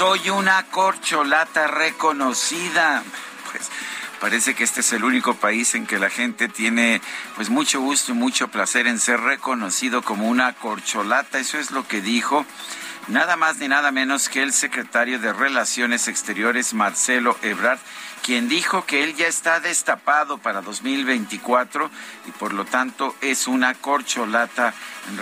Soy una corcholata reconocida. Pues parece que este es el único país en que la gente tiene pues mucho gusto y mucho placer en ser reconocido como una corcholata. Eso es lo que dijo nada más ni nada menos que el secretario de Relaciones Exteriores, Marcelo Ebrard, quien dijo que él ya está destapado para 2024 y por lo tanto es una corcholata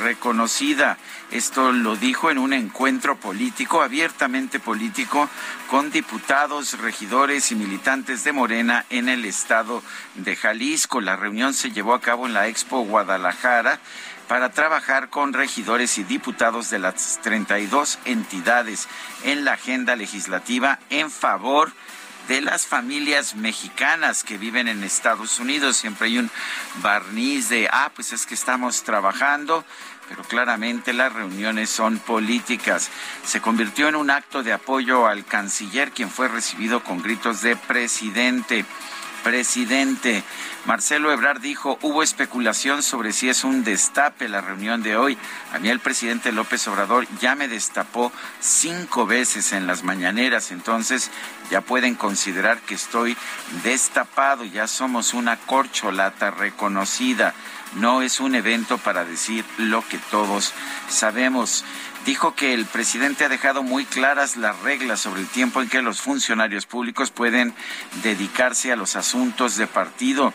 reconocida. Esto lo dijo en un encuentro político, abiertamente político, con diputados, regidores y militantes de Morena en el estado de Jalisco. La reunión se llevó a cabo en la Expo Guadalajara para trabajar con regidores y diputados de las 32 entidades en la agenda legislativa en favor de las familias mexicanas que viven en Estados Unidos. Siempre hay un barniz de, ah, pues es que estamos trabajando, pero claramente las reuniones son políticas. Se convirtió en un acto de apoyo al canciller, quien fue recibido con gritos de presidente presidente. Marcelo Ebrard dijo, hubo especulación sobre si es un destape la reunión de hoy. A mí el presidente López Obrador ya me destapó cinco veces en las mañaneras, entonces ya pueden considerar que estoy destapado, ya somos una corcholata reconocida. No es un evento para decir lo que todos sabemos dijo que el presidente ha dejado muy claras las reglas sobre el tiempo en que los funcionarios públicos pueden dedicarse a los asuntos de partido.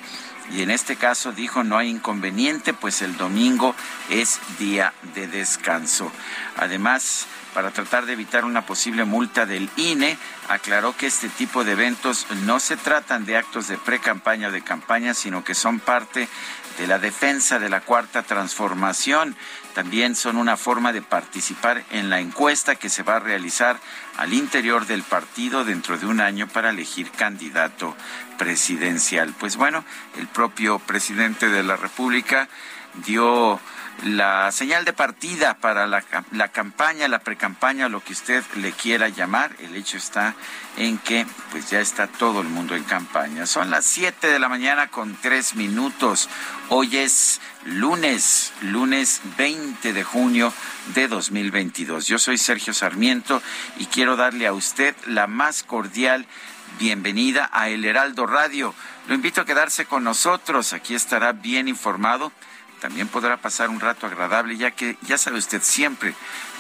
Y en este caso dijo no hay inconveniente, pues el domingo es día de descanso. Además, para tratar de evitar una posible multa del INE, aclaró que este tipo de eventos no se tratan de actos de pre-campaña o de campaña, sino que son parte de la defensa de la cuarta transformación. También son una forma de participar en la encuesta que se va a realizar al interior del partido dentro de un año para elegir candidato presidencial. Pues bueno, el propio presidente de la República dio la señal de partida para la, la campaña, la precampaña, lo que usted le quiera llamar. El hecho está en que pues ya está todo el mundo en campaña. Son las 7 de la mañana con 3 minutos. Hoy es lunes, lunes 20 de junio de 2022. Yo soy Sergio Sarmiento y quiero darle a usted la más cordial bienvenida a El Heraldo Radio. Lo invito a quedarse con nosotros. Aquí estará bien informado también podrá pasar un rato agradable, ya que ya sabe usted, siempre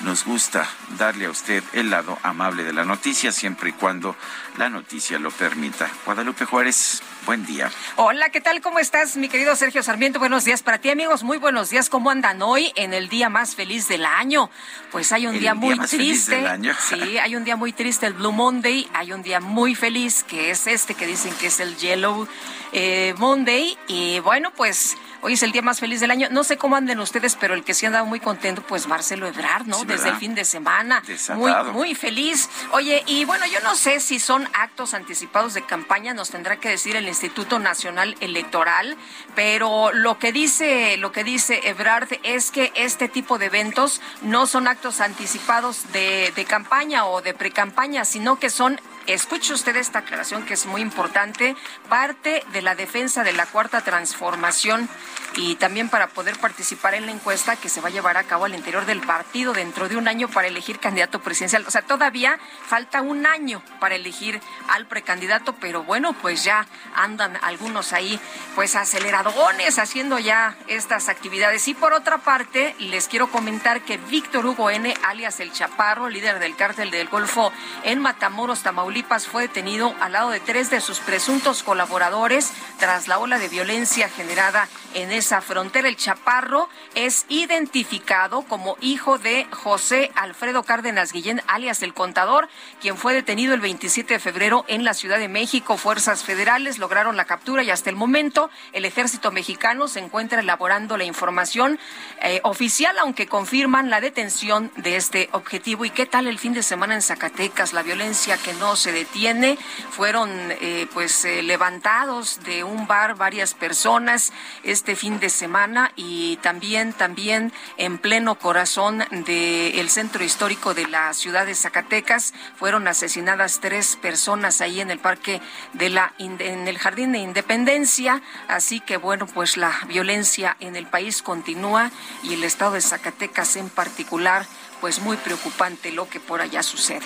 nos gusta darle a usted el lado amable de la noticia, siempre y cuando la noticia lo permita. Guadalupe Juárez, buen día. Hola, ¿qué tal? ¿Cómo estás, mi querido Sergio Sarmiento? Buenos días para ti, amigos. Muy buenos días. ¿Cómo andan hoy en el día más feliz del año? Pues hay un día muy triste. Sí, hay un día muy triste, el Blue Monday. Hay un día muy feliz, que es este que dicen que es el Yellow eh, Monday. Y bueno, pues Hoy es el día más feliz del año. No sé cómo anden ustedes, pero el que sí andado muy contento, pues Marcelo Ebrard, ¿no? Desde el fin de semana. Muy, muy feliz. Oye, y bueno, yo no sé si son actos anticipados de campaña, nos tendrá que decir el Instituto Nacional Electoral, pero lo que dice, lo que dice Ebrard es que este tipo de eventos no son actos anticipados de, de campaña o de precampaña, sino que son escuche usted esta aclaración que es muy importante, parte de la defensa de la cuarta transformación y también para poder participar en la encuesta que se va a llevar a cabo al interior del partido dentro de un año para elegir candidato presidencial. O sea, todavía falta un año para elegir al precandidato, pero bueno, pues ya andan algunos ahí, pues aceleradones haciendo ya estas actividades. Y por otra parte, les quiero comentar que Víctor Hugo N., alias El Chaparro, líder del cártel del Golfo en Matamoros, Tamaulipas, fue detenido al lado de tres de sus presuntos colaboradores tras la ola de violencia generada en esa frontera. El Chaparro es identificado como hijo de José Alfredo Cárdenas Guillén, alias El Contador, quien fue detenido el 27 de febrero en la Ciudad de México. Fuerzas federales lograron la captura y hasta el momento el ejército mexicano se encuentra elaborando la información eh, oficial, aunque confirman la detención de este objetivo. ¿Y qué tal el fin de semana en Zacatecas? La violencia que no se detiene. Fueron eh, pues eh, levantados de un bar varias personas este fin de semana y también, también en pleno corazón del centro histórico de la ciudad de Zacatecas fueron asesinadas tres personas ahí en el parque de la en el jardín de Independencia. Así que bueno, pues la violencia en el país continúa y el estado de Zacatecas en particular, pues muy preocupante lo que por allá sucede.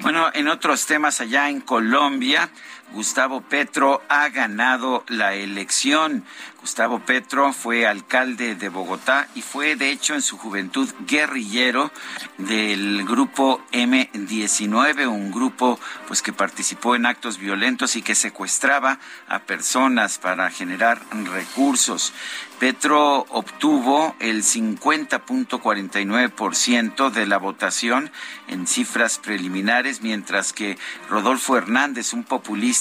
Bueno, en otros temas allá en Colombia, Gustavo Petro ha ganado la elección. Gustavo Petro fue alcalde de Bogotá y fue de hecho en su juventud guerrillero del grupo M19, un grupo pues que participó en actos violentos y que secuestraba a personas para generar recursos. Petro obtuvo el 50.49% de la votación en cifras preliminares, mientras que Rodolfo Hernández, un populista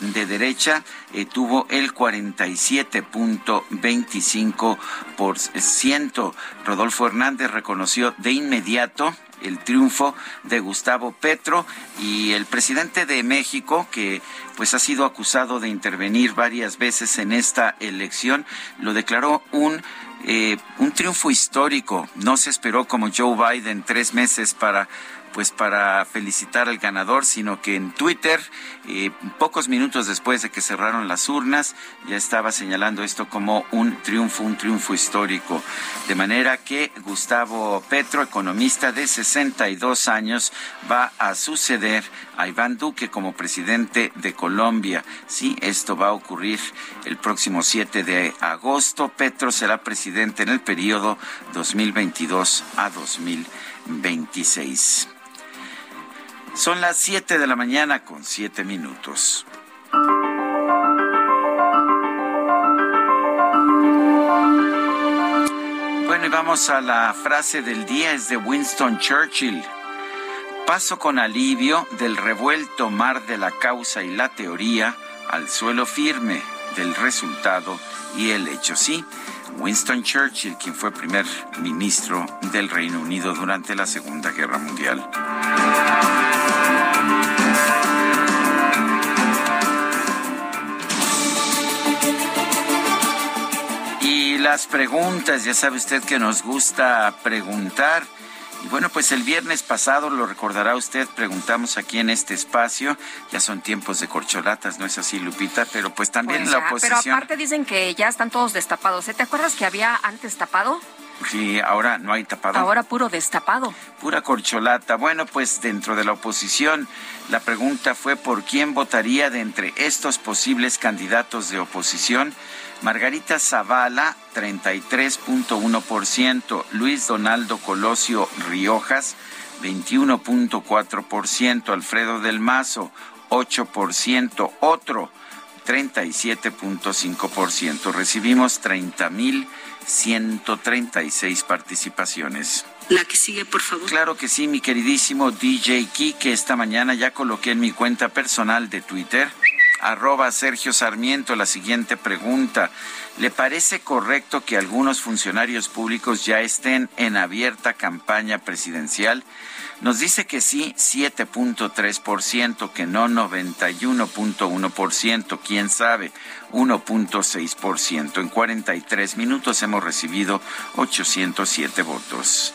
de derecha, eh, tuvo el 47.25%. Rodolfo Hernández reconoció de inmediato el triunfo de Gustavo Petro y el presidente de México, que pues ha sido acusado de intervenir varias veces en esta elección, lo declaró un eh, un triunfo histórico. No se esperó como Joe Biden tres meses para pues para felicitar al ganador, sino que en Twitter, eh, pocos minutos después de que cerraron las urnas, ya estaba señalando esto como un triunfo, un triunfo histórico. De manera que Gustavo Petro, economista de 62 años, va a suceder a Iván Duque como presidente de Colombia. Sí, esto va a ocurrir el próximo 7 de agosto. Petro será presidente en el periodo 2022 a 2026. Son las 7 de la mañana con 7 minutos. Bueno, y vamos a la frase del día, es de Winston Churchill. Paso con alivio del revuelto mar de la causa y la teoría al suelo firme del resultado y el hecho. Sí, Winston Churchill, quien fue primer ministro del Reino Unido durante la Segunda Guerra Mundial. Y las preguntas, ya sabe usted que nos gusta preguntar. Y bueno, pues el viernes pasado, lo recordará usted, preguntamos aquí en este espacio, ya son tiempos de corcholatas, ¿no es así, Lupita? Pero pues también pues la oposición... Pero aparte dicen que ya están todos destapados. ¿eh? ¿Te acuerdas que había antes tapado? Sí, ahora no hay tapado. Ahora puro destapado. Pura corcholata. Bueno, pues dentro de la oposición, la pregunta fue por quién votaría de entre estos posibles candidatos de oposición. Margarita Zavala, 33.1%, Luis Donaldo Colosio Riojas, 21.4%, Alfredo del Mazo, 8%, otro, 37.5%. Recibimos 30.136 participaciones. La que sigue, por favor. Claro que sí, mi queridísimo DJ que esta mañana ya coloqué en mi cuenta personal de Twitter arroba Sergio Sarmiento la siguiente pregunta. ¿Le parece correcto que algunos funcionarios públicos ya estén en abierta campaña presidencial? Nos dice que sí, 7.3%, que no 91.1%, quién sabe, 1.6%. En 43 minutos hemos recibido 807 votos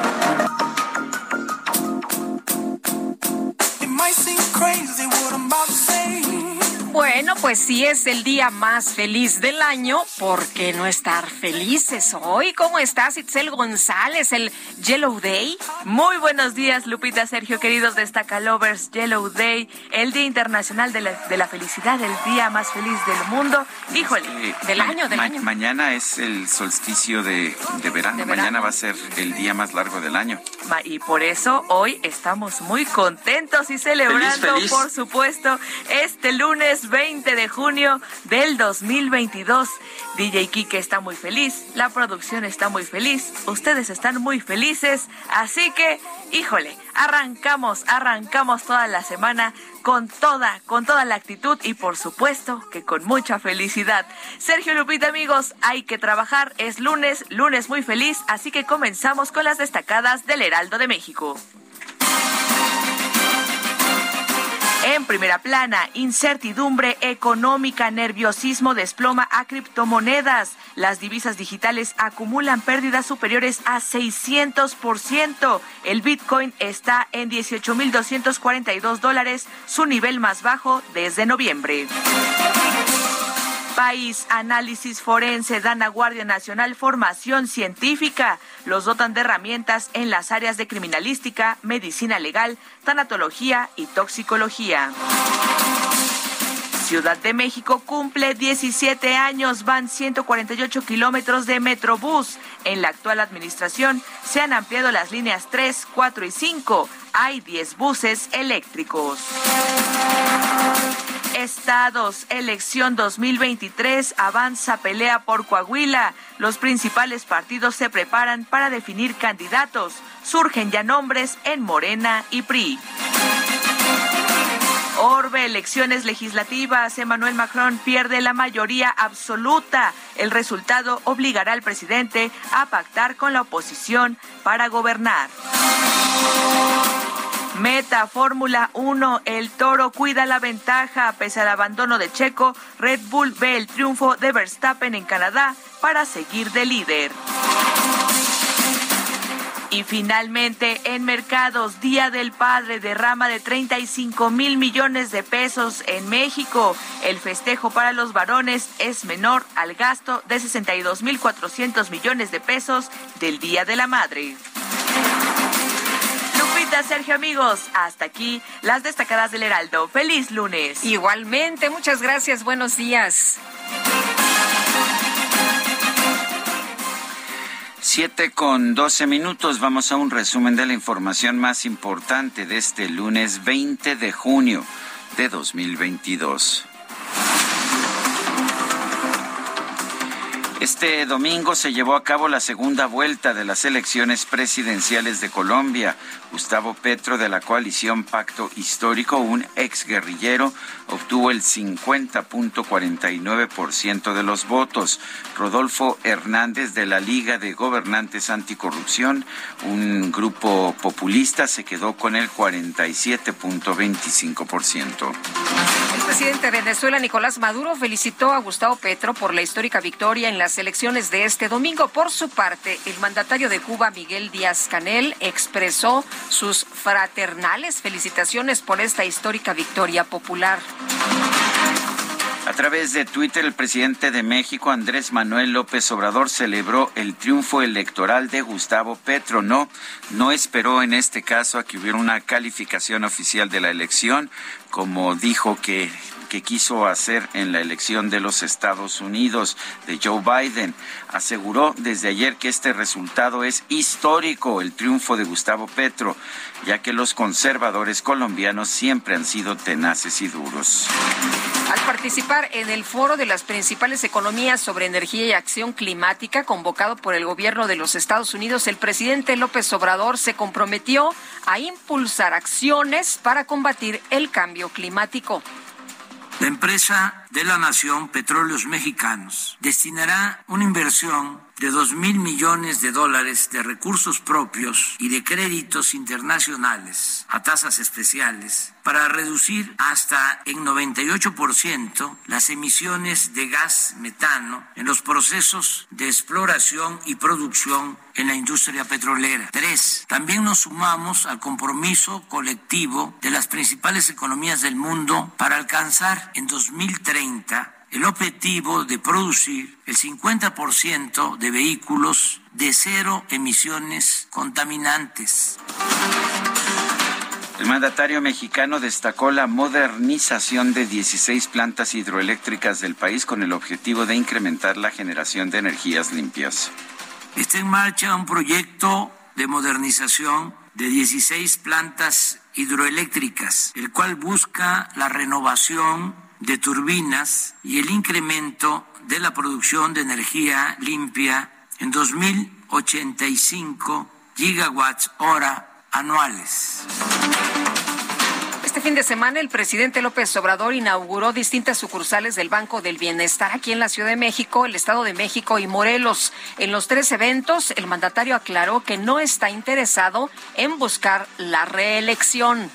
Bueno, pues sí es el día más feliz del año, ¿por qué no estar felices hoy? ¿Cómo estás, Itzel González, el Yellow Day? Muy buenos días, Lupita, Sergio, queridos Destacalovers, Yellow Day, el Día Internacional de la, Felicidad, el día más feliz del mundo. Híjole, del año, del año. Mañana es el solsticio de, verano. mañana va a ser el día más largo del año. Y por eso hoy estamos muy contentos y celebrando, por supuesto, este lunes 20 de junio del 2022. DJ Kike está muy feliz, la producción está muy feliz, ustedes están muy felices, así que, híjole, arrancamos, arrancamos toda la semana con toda, con toda la actitud y por supuesto que con mucha felicidad. Sergio Lupita, amigos, hay que trabajar, es lunes, lunes muy feliz, así que comenzamos con las destacadas del Heraldo de México. En primera plana, incertidumbre económica, nerviosismo desploma a criptomonedas. Las divisas digitales acumulan pérdidas superiores a 600%. El Bitcoin está en 18.242 dólares, su nivel más bajo desde noviembre. País, análisis forense, dan a Guardia Nacional formación científica. Los dotan de herramientas en las áreas de criminalística, medicina legal, tanatología y toxicología. Ciudad de México cumple 17 años, van 148 kilómetros de Metrobús. En la actual administración se han ampliado las líneas 3, 4 y 5. Hay 10 buses eléctricos. Estados, elección 2023, avanza pelea por Coahuila. Los principales partidos se preparan para definir candidatos. Surgen ya nombres en Morena y PRI. Orbe, elecciones legislativas. Emmanuel Macron pierde la mayoría absoluta. El resultado obligará al presidente a pactar con la oposición para gobernar. Meta Fórmula 1, el toro cuida la ventaja. Pese al abandono de Checo, Red Bull ve el triunfo de Verstappen en Canadá para seguir de líder. Y finalmente, en mercados, Día del Padre derrama de 35 mil millones de pesos en México. El festejo para los varones es menor al gasto de 62 mil 400 millones de pesos del Día de la Madre. Sergio, amigos. Hasta aquí las destacadas del Heraldo. Feliz lunes. Igualmente, muchas gracias. Buenos días. Siete con doce minutos. Vamos a un resumen de la información más importante de este lunes 20 de junio de 2022. Este domingo se llevó a cabo la segunda vuelta de las elecciones presidenciales de Colombia. Gustavo Petro de la coalición Pacto Histórico, un exguerrillero, obtuvo el 50.49% de los votos. Rodolfo Hernández de la Liga de Gobernantes Anticorrupción, un grupo populista, se quedó con el 47.25%. El presidente de Venezuela, Nicolás Maduro, felicitó a Gustavo Petro por la histórica victoria en las elecciones de este domingo. Por su parte, el mandatario de Cuba, Miguel Díaz Canel, expresó sus fraternales felicitaciones por esta histórica victoria popular. A través de Twitter, el presidente de México, Andrés Manuel López Obrador, celebró el triunfo electoral de Gustavo Petro. No, no esperó en este caso a que hubiera una calificación oficial de la elección, como dijo que que quiso hacer en la elección de los Estados Unidos de Joe Biden. Aseguró desde ayer que este resultado es histórico, el triunfo de Gustavo Petro, ya que los conservadores colombianos siempre han sido tenaces y duros. Al participar en el foro de las principales economías sobre energía y acción climática convocado por el gobierno de los Estados Unidos, el presidente López Obrador se comprometió a impulsar acciones para combatir el cambio climático. La empresa de la Nación, Petróleos Mexicanos, destinará una inversión de dos mil millones de dólares de recursos propios y de créditos internacionales a tasas especiales para reducir hasta en 98% las emisiones de gas metano en los procesos de exploración y producción en la industria petrolera. Tres, también nos sumamos al compromiso colectivo de las principales economías del mundo para alcanzar en 2030 el objetivo de producir el 50% de vehículos de cero emisiones contaminantes. El mandatario mexicano destacó la modernización de 16 plantas hidroeléctricas del país con el objetivo de incrementar la generación de energías limpias. Está en marcha un proyecto de modernización de 16 plantas hidroeléctricas, el cual busca la renovación de turbinas y el incremento de la producción de energía limpia en 2.085 gigawatts hora anuales. Este fin de semana el presidente López Obrador inauguró distintas sucursales del Banco del Bienestar aquí en la Ciudad de México, el Estado de México y Morelos. En los tres eventos, el mandatario aclaró que no está interesado en buscar la reelección.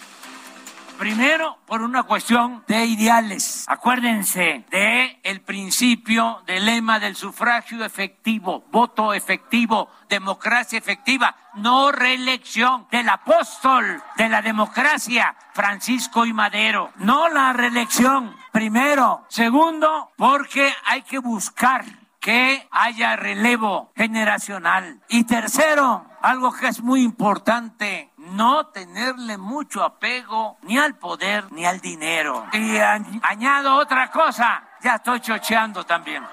Primero, por una cuestión de ideales. Acuérdense de el principio del lema del sufragio efectivo, voto efectivo, democracia efectiva, no reelección del apóstol de la democracia, Francisco y Madero. No la reelección, primero. Segundo, porque hay que buscar que haya relevo generacional. Y tercero, algo que es muy importante, no tenerle mucho apego ni al poder ni al dinero. Y añado otra cosa, ya estoy chocheando también.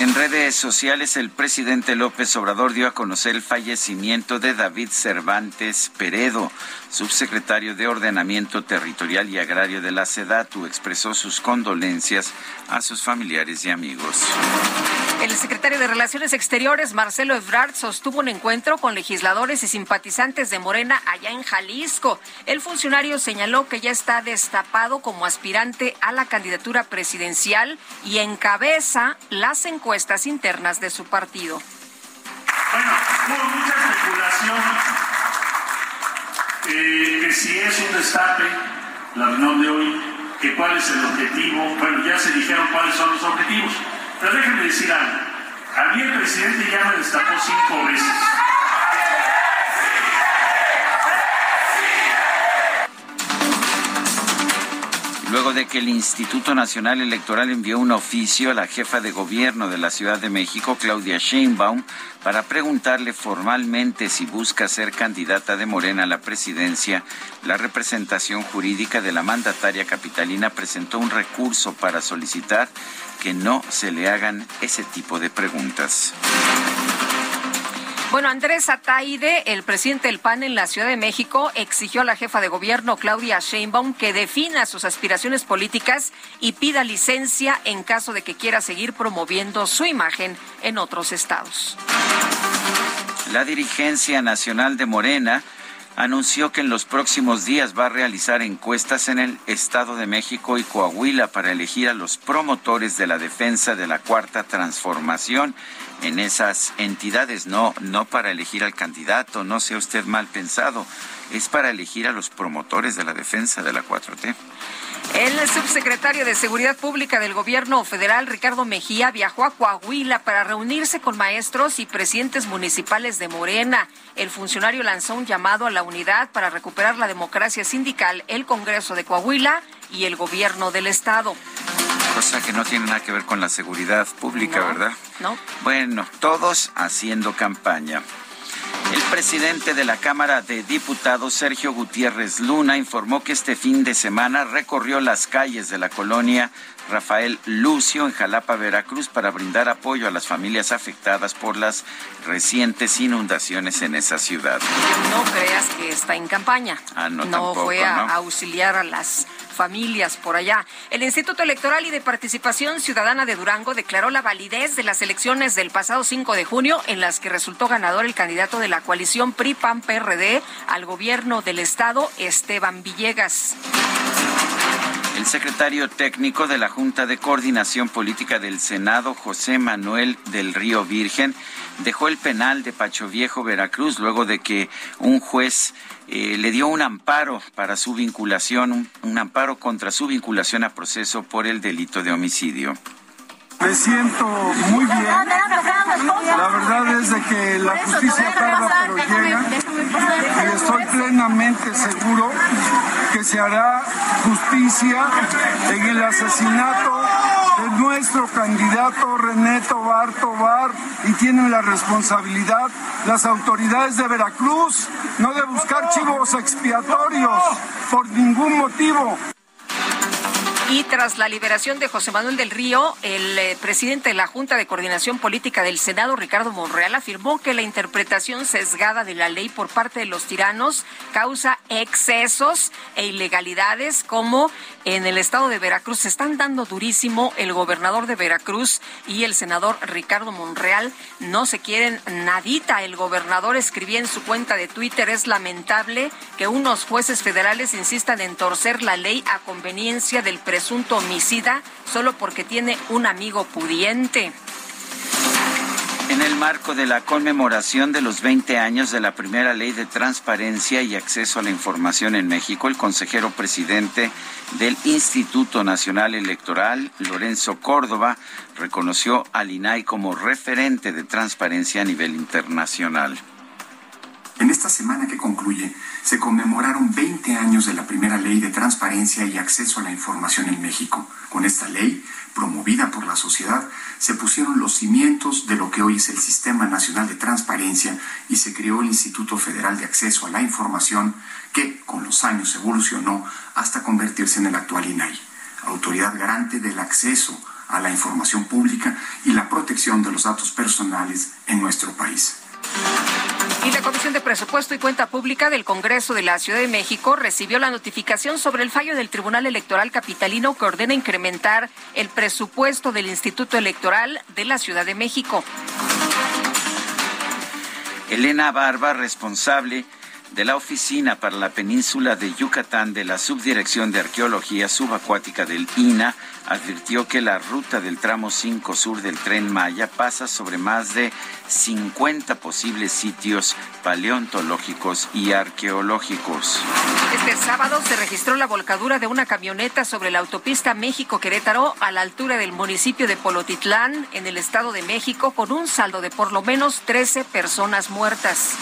En redes sociales, el presidente López Obrador dio a conocer el fallecimiento de David Cervantes Peredo, subsecretario de Ordenamiento Territorial y Agrario de la SEDATU. Expresó sus condolencias a sus familiares y amigos. El secretario de Relaciones Exteriores, Marcelo Ebrard, sostuvo un encuentro con legisladores y simpatizantes de Morena allá en Jalisco. El funcionario señaló que ya está destapado como aspirante a la candidatura presidencial y encabeza las encuestas internas de su partido. Bueno, hubo mucha especulación eh, que si es un destape la reunión de hoy, que cuál es el objetivo. Bueno, ya se dijeron cuáles son los objetivos. Pero déjenme decir algo. A mí el presidente ya me destapó cinco veces. Luego de que el Instituto Nacional Electoral envió un oficio a la jefa de gobierno de la Ciudad de México, Claudia Sheinbaum, para preguntarle formalmente si busca ser candidata de Morena a la presidencia, la representación jurídica de la mandataria capitalina presentó un recurso para solicitar que no se le hagan ese tipo de preguntas. Bueno, Andrés Ataide, el presidente del PAN en la Ciudad de México, exigió a la jefa de gobierno, Claudia Sheinbaum, que defina sus aspiraciones políticas y pida licencia en caso de que quiera seguir promoviendo su imagen en otros estados. La dirigencia nacional de Morena anunció que en los próximos días va a realizar encuestas en el Estado de México y Coahuila para elegir a los promotores de la defensa de la cuarta transformación en esas entidades, no, no para elegir al candidato, no sea usted mal pensado, es para elegir a los promotores de la defensa de la 4T. El subsecretario de Seguridad Pública del Gobierno Federal, Ricardo Mejía, viajó a Coahuila para reunirse con maestros y presidentes municipales de Morena. El funcionario lanzó un llamado a la unidad para recuperar la democracia sindical, el Congreso de Coahuila y el Gobierno del Estado. Cosa que no tiene nada que ver con la seguridad pública, ¿verdad? No. Bueno, todos haciendo campaña. El presidente de la Cámara de Diputados, Sergio Gutiérrez Luna, informó que este fin de semana recorrió las calles de la colonia Rafael Lucio en Jalapa, Veracruz, para brindar apoyo a las familias afectadas por las recientes inundaciones en esa ciudad. No creas que está en campaña. Ah, no, no fue a auxiliar a las familias por allá. El Instituto Electoral y de Participación Ciudadana de Durango declaró la validez de las elecciones del pasado 5 de junio en las que resultó ganador el candidato de la coalición PRI-PAN-PRD al gobierno del estado, Esteban Villegas. El secretario técnico de la Junta de Coordinación Política del Senado, José Manuel del Río Virgen, dejó el penal de Pacho Viejo, Veracruz, luego de que un juez eh, le dio un amparo para su vinculación, un amparo contra su vinculación a proceso por el delito de homicidio. Me siento muy bien. La verdad es de que la justicia tarda pero llega y estoy plenamente seguro que se hará justicia en el asesinato de nuestro candidato René Tobar Tobar y tienen la responsabilidad las autoridades de Veracruz no de buscar chivos expiatorios por ningún motivo. Y tras la liberación de José Manuel del Río, el eh, presidente de la Junta de Coordinación Política del Senado, Ricardo Monreal, afirmó que la interpretación sesgada de la ley por parte de los tiranos causa excesos e ilegalidades como en el estado de Veracruz. Se están dando durísimo el gobernador de Veracruz y el senador Ricardo Monreal. No se quieren nadita. El gobernador escribía en su cuenta de Twitter, es lamentable que unos jueces federales insistan en torcer la ley a conveniencia del presidente presunto homicida solo porque tiene un amigo pudiente. En el marco de la conmemoración de los 20 años de la primera ley de transparencia y acceso a la información en México, el consejero presidente del Instituto Nacional Electoral, Lorenzo Córdoba, reconoció al INAI como referente de transparencia a nivel internacional. En esta semana que concluye, se conmemoraron 20 años de la primera ley de transparencia y acceso a la información en México. Con esta ley, promovida por la sociedad, se pusieron los cimientos de lo que hoy es el Sistema Nacional de Transparencia y se creó el Instituto Federal de Acceso a la Información, que con los años evolucionó hasta convertirse en el actual INAI, autoridad garante del acceso a la información pública y la protección de los datos personales en nuestro país. Y la Comisión de Presupuesto y Cuenta Pública del Congreso de la Ciudad de México recibió la notificación sobre el fallo del Tribunal Electoral Capitalino que ordena incrementar el presupuesto del Instituto Electoral de la Ciudad de México. Elena Barba, responsable de la Oficina para la Península de Yucatán de la Subdirección de Arqueología Subacuática del INA advirtió que la ruta del tramo 5 sur del tren Maya pasa sobre más de 50 posibles sitios paleontológicos y arqueológicos. Este sábado se registró la volcadura de una camioneta sobre la autopista México-Querétaro a la altura del municipio de Polotitlán, en el Estado de México, con un saldo de por lo menos 13 personas muertas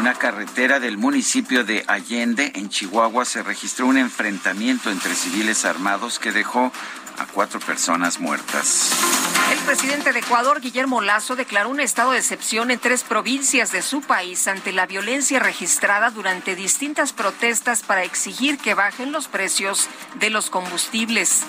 una carretera del municipio de Allende, en Chihuahua, se registró un enfrentamiento entre civiles armados que dejó a cuatro personas muertas. El presidente de Ecuador, Guillermo Lazo, declaró un estado de excepción en tres provincias de su país ante la violencia registrada durante distintas protestas para exigir que bajen los precios de los combustibles.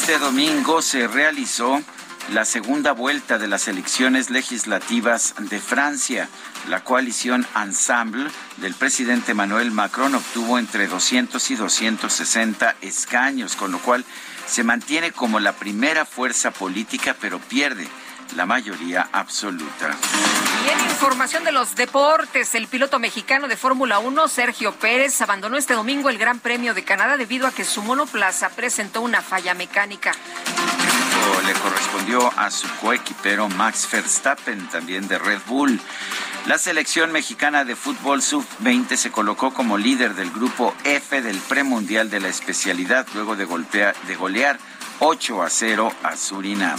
Este domingo se realizó la segunda vuelta de las elecciones legislativas de Francia. La coalición Ensemble del presidente Manuel Macron obtuvo entre 200 y 260 escaños, con lo cual se mantiene como la primera fuerza política, pero pierde la mayoría absoluta. Y en información de los deportes, el piloto mexicano de Fórmula 1, Sergio Pérez, abandonó este domingo el Gran Premio de Canadá debido a que su monoplaza presentó una falla mecánica le correspondió a su coequipero Max Verstappen, también de Red Bull. La selección mexicana de fútbol sub-20 se colocó como líder del grupo F del premundial de la especialidad luego de, golpear, de golear 8 a 0 a Surinam.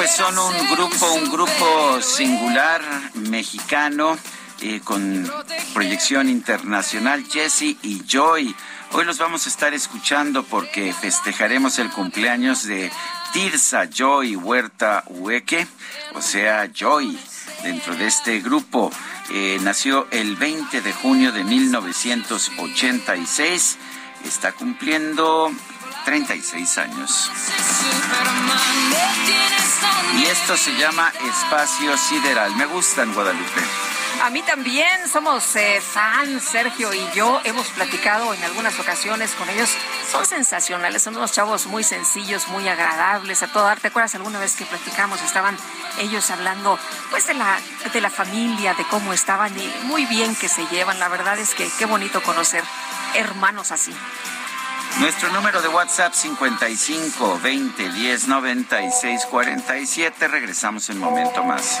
Pues son un grupo, un grupo singular mexicano eh, con proyección internacional, Jesse y Joy Hoy los vamos a estar escuchando porque festejaremos el cumpleaños de Tirsa Joy Huerta Hueque, o sea, Joy, dentro de este grupo. Eh, nació el 20 de junio de 1986. Está cumpliendo 36 años. Y esto se llama Espacio Sideral. Me gusta en Guadalupe. A mí también somos eh, fans, Sergio y yo. Hemos platicado en algunas ocasiones con ellos. Son sensacionales, son unos chavos muy sencillos, muy agradables a todo dar. ¿Te acuerdas alguna vez que platicamos? Estaban ellos hablando pues de la, de la familia, de cómo estaban y muy bien que se llevan. La verdad es que qué bonito conocer hermanos así. Nuestro número de WhatsApp 55 20 10 96 47. Regresamos en un momento más.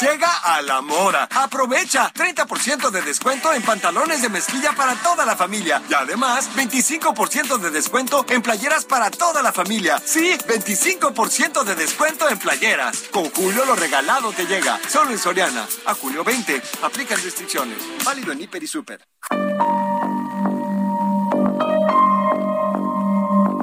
Llega a la mora. Aprovecha 30% de descuento en pantalones de mezclilla para toda la familia. Y además, 25% de descuento en playeras para toda la familia. Sí, 25% de descuento en playeras. Con Julio lo regalado te llega. Solo en Soriana. A julio 20. Aplican restricciones. Válido en Hiper y Super.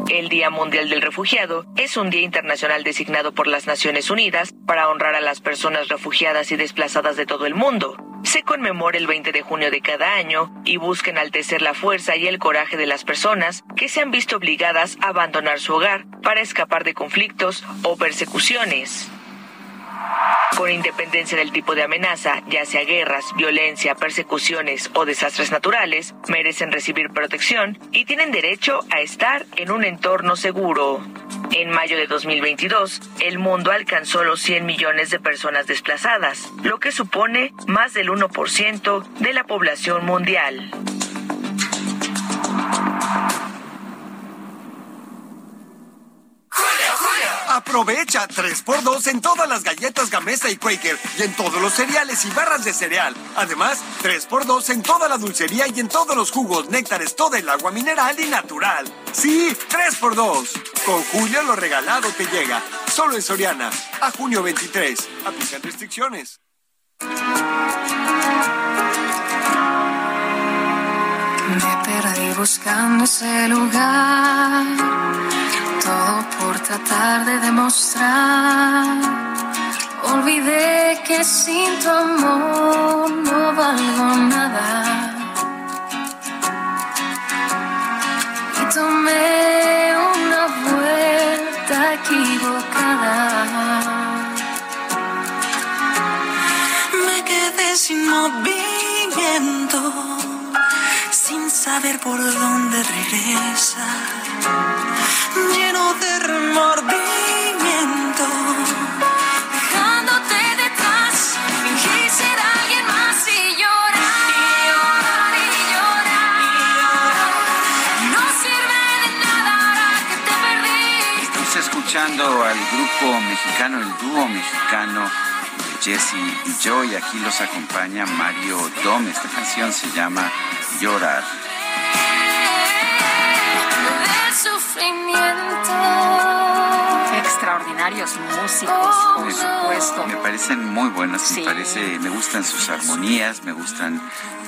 El Día Mundial del Refugiado es un día internacional designado por las Naciones Unidas para honrar a las personas refugiadas y desplazadas de todo el mundo. Se conmemora el 20 de junio de cada año y busca enaltecer la fuerza y el coraje de las personas que se han visto obligadas a abandonar su hogar para escapar de conflictos o persecuciones. Con independencia del tipo de amenaza, ya sea guerras, violencia, persecuciones o desastres naturales, merecen recibir protección y tienen derecho a estar en un entorno seguro. En mayo de 2022, el mundo alcanzó los 100 millones de personas desplazadas, lo que supone más del 1% de la población mundial. Aprovecha 3x2 en todas las galletas Gamesa y Quaker y en todos los cereales y barras de cereal. Además, 3x2 en toda la dulcería y en todos los jugos, néctares, todo el agua mineral y natural. Sí, 3x2. Con Julio lo regalado te llega. Solo en Soriana. A junio 23. Aplican restricciones. Me perdí buscando ese lugar todo por tratar de demostrar. Olvidé que sin tu amor no valgo nada. Y tomé una vuelta equivocada. Me quedé sin movimiento, sin saber por dónde regresar lleno de remordimiento. Dejándote detrás, fingí ser alguien más y llorar. Y llorar, y llorar, y llorar. No sirve de nada ahora que te perdí. Estamos escuchando al grupo mexicano, el dúo mexicano. Jesse y Joy, aquí los acompaña Mario Dom. Esta canción se llama Llorar. Extraordinarios músicos, por supuesto. Me parecen muy buenas, me parece, me gustan sus armonías, me gustan,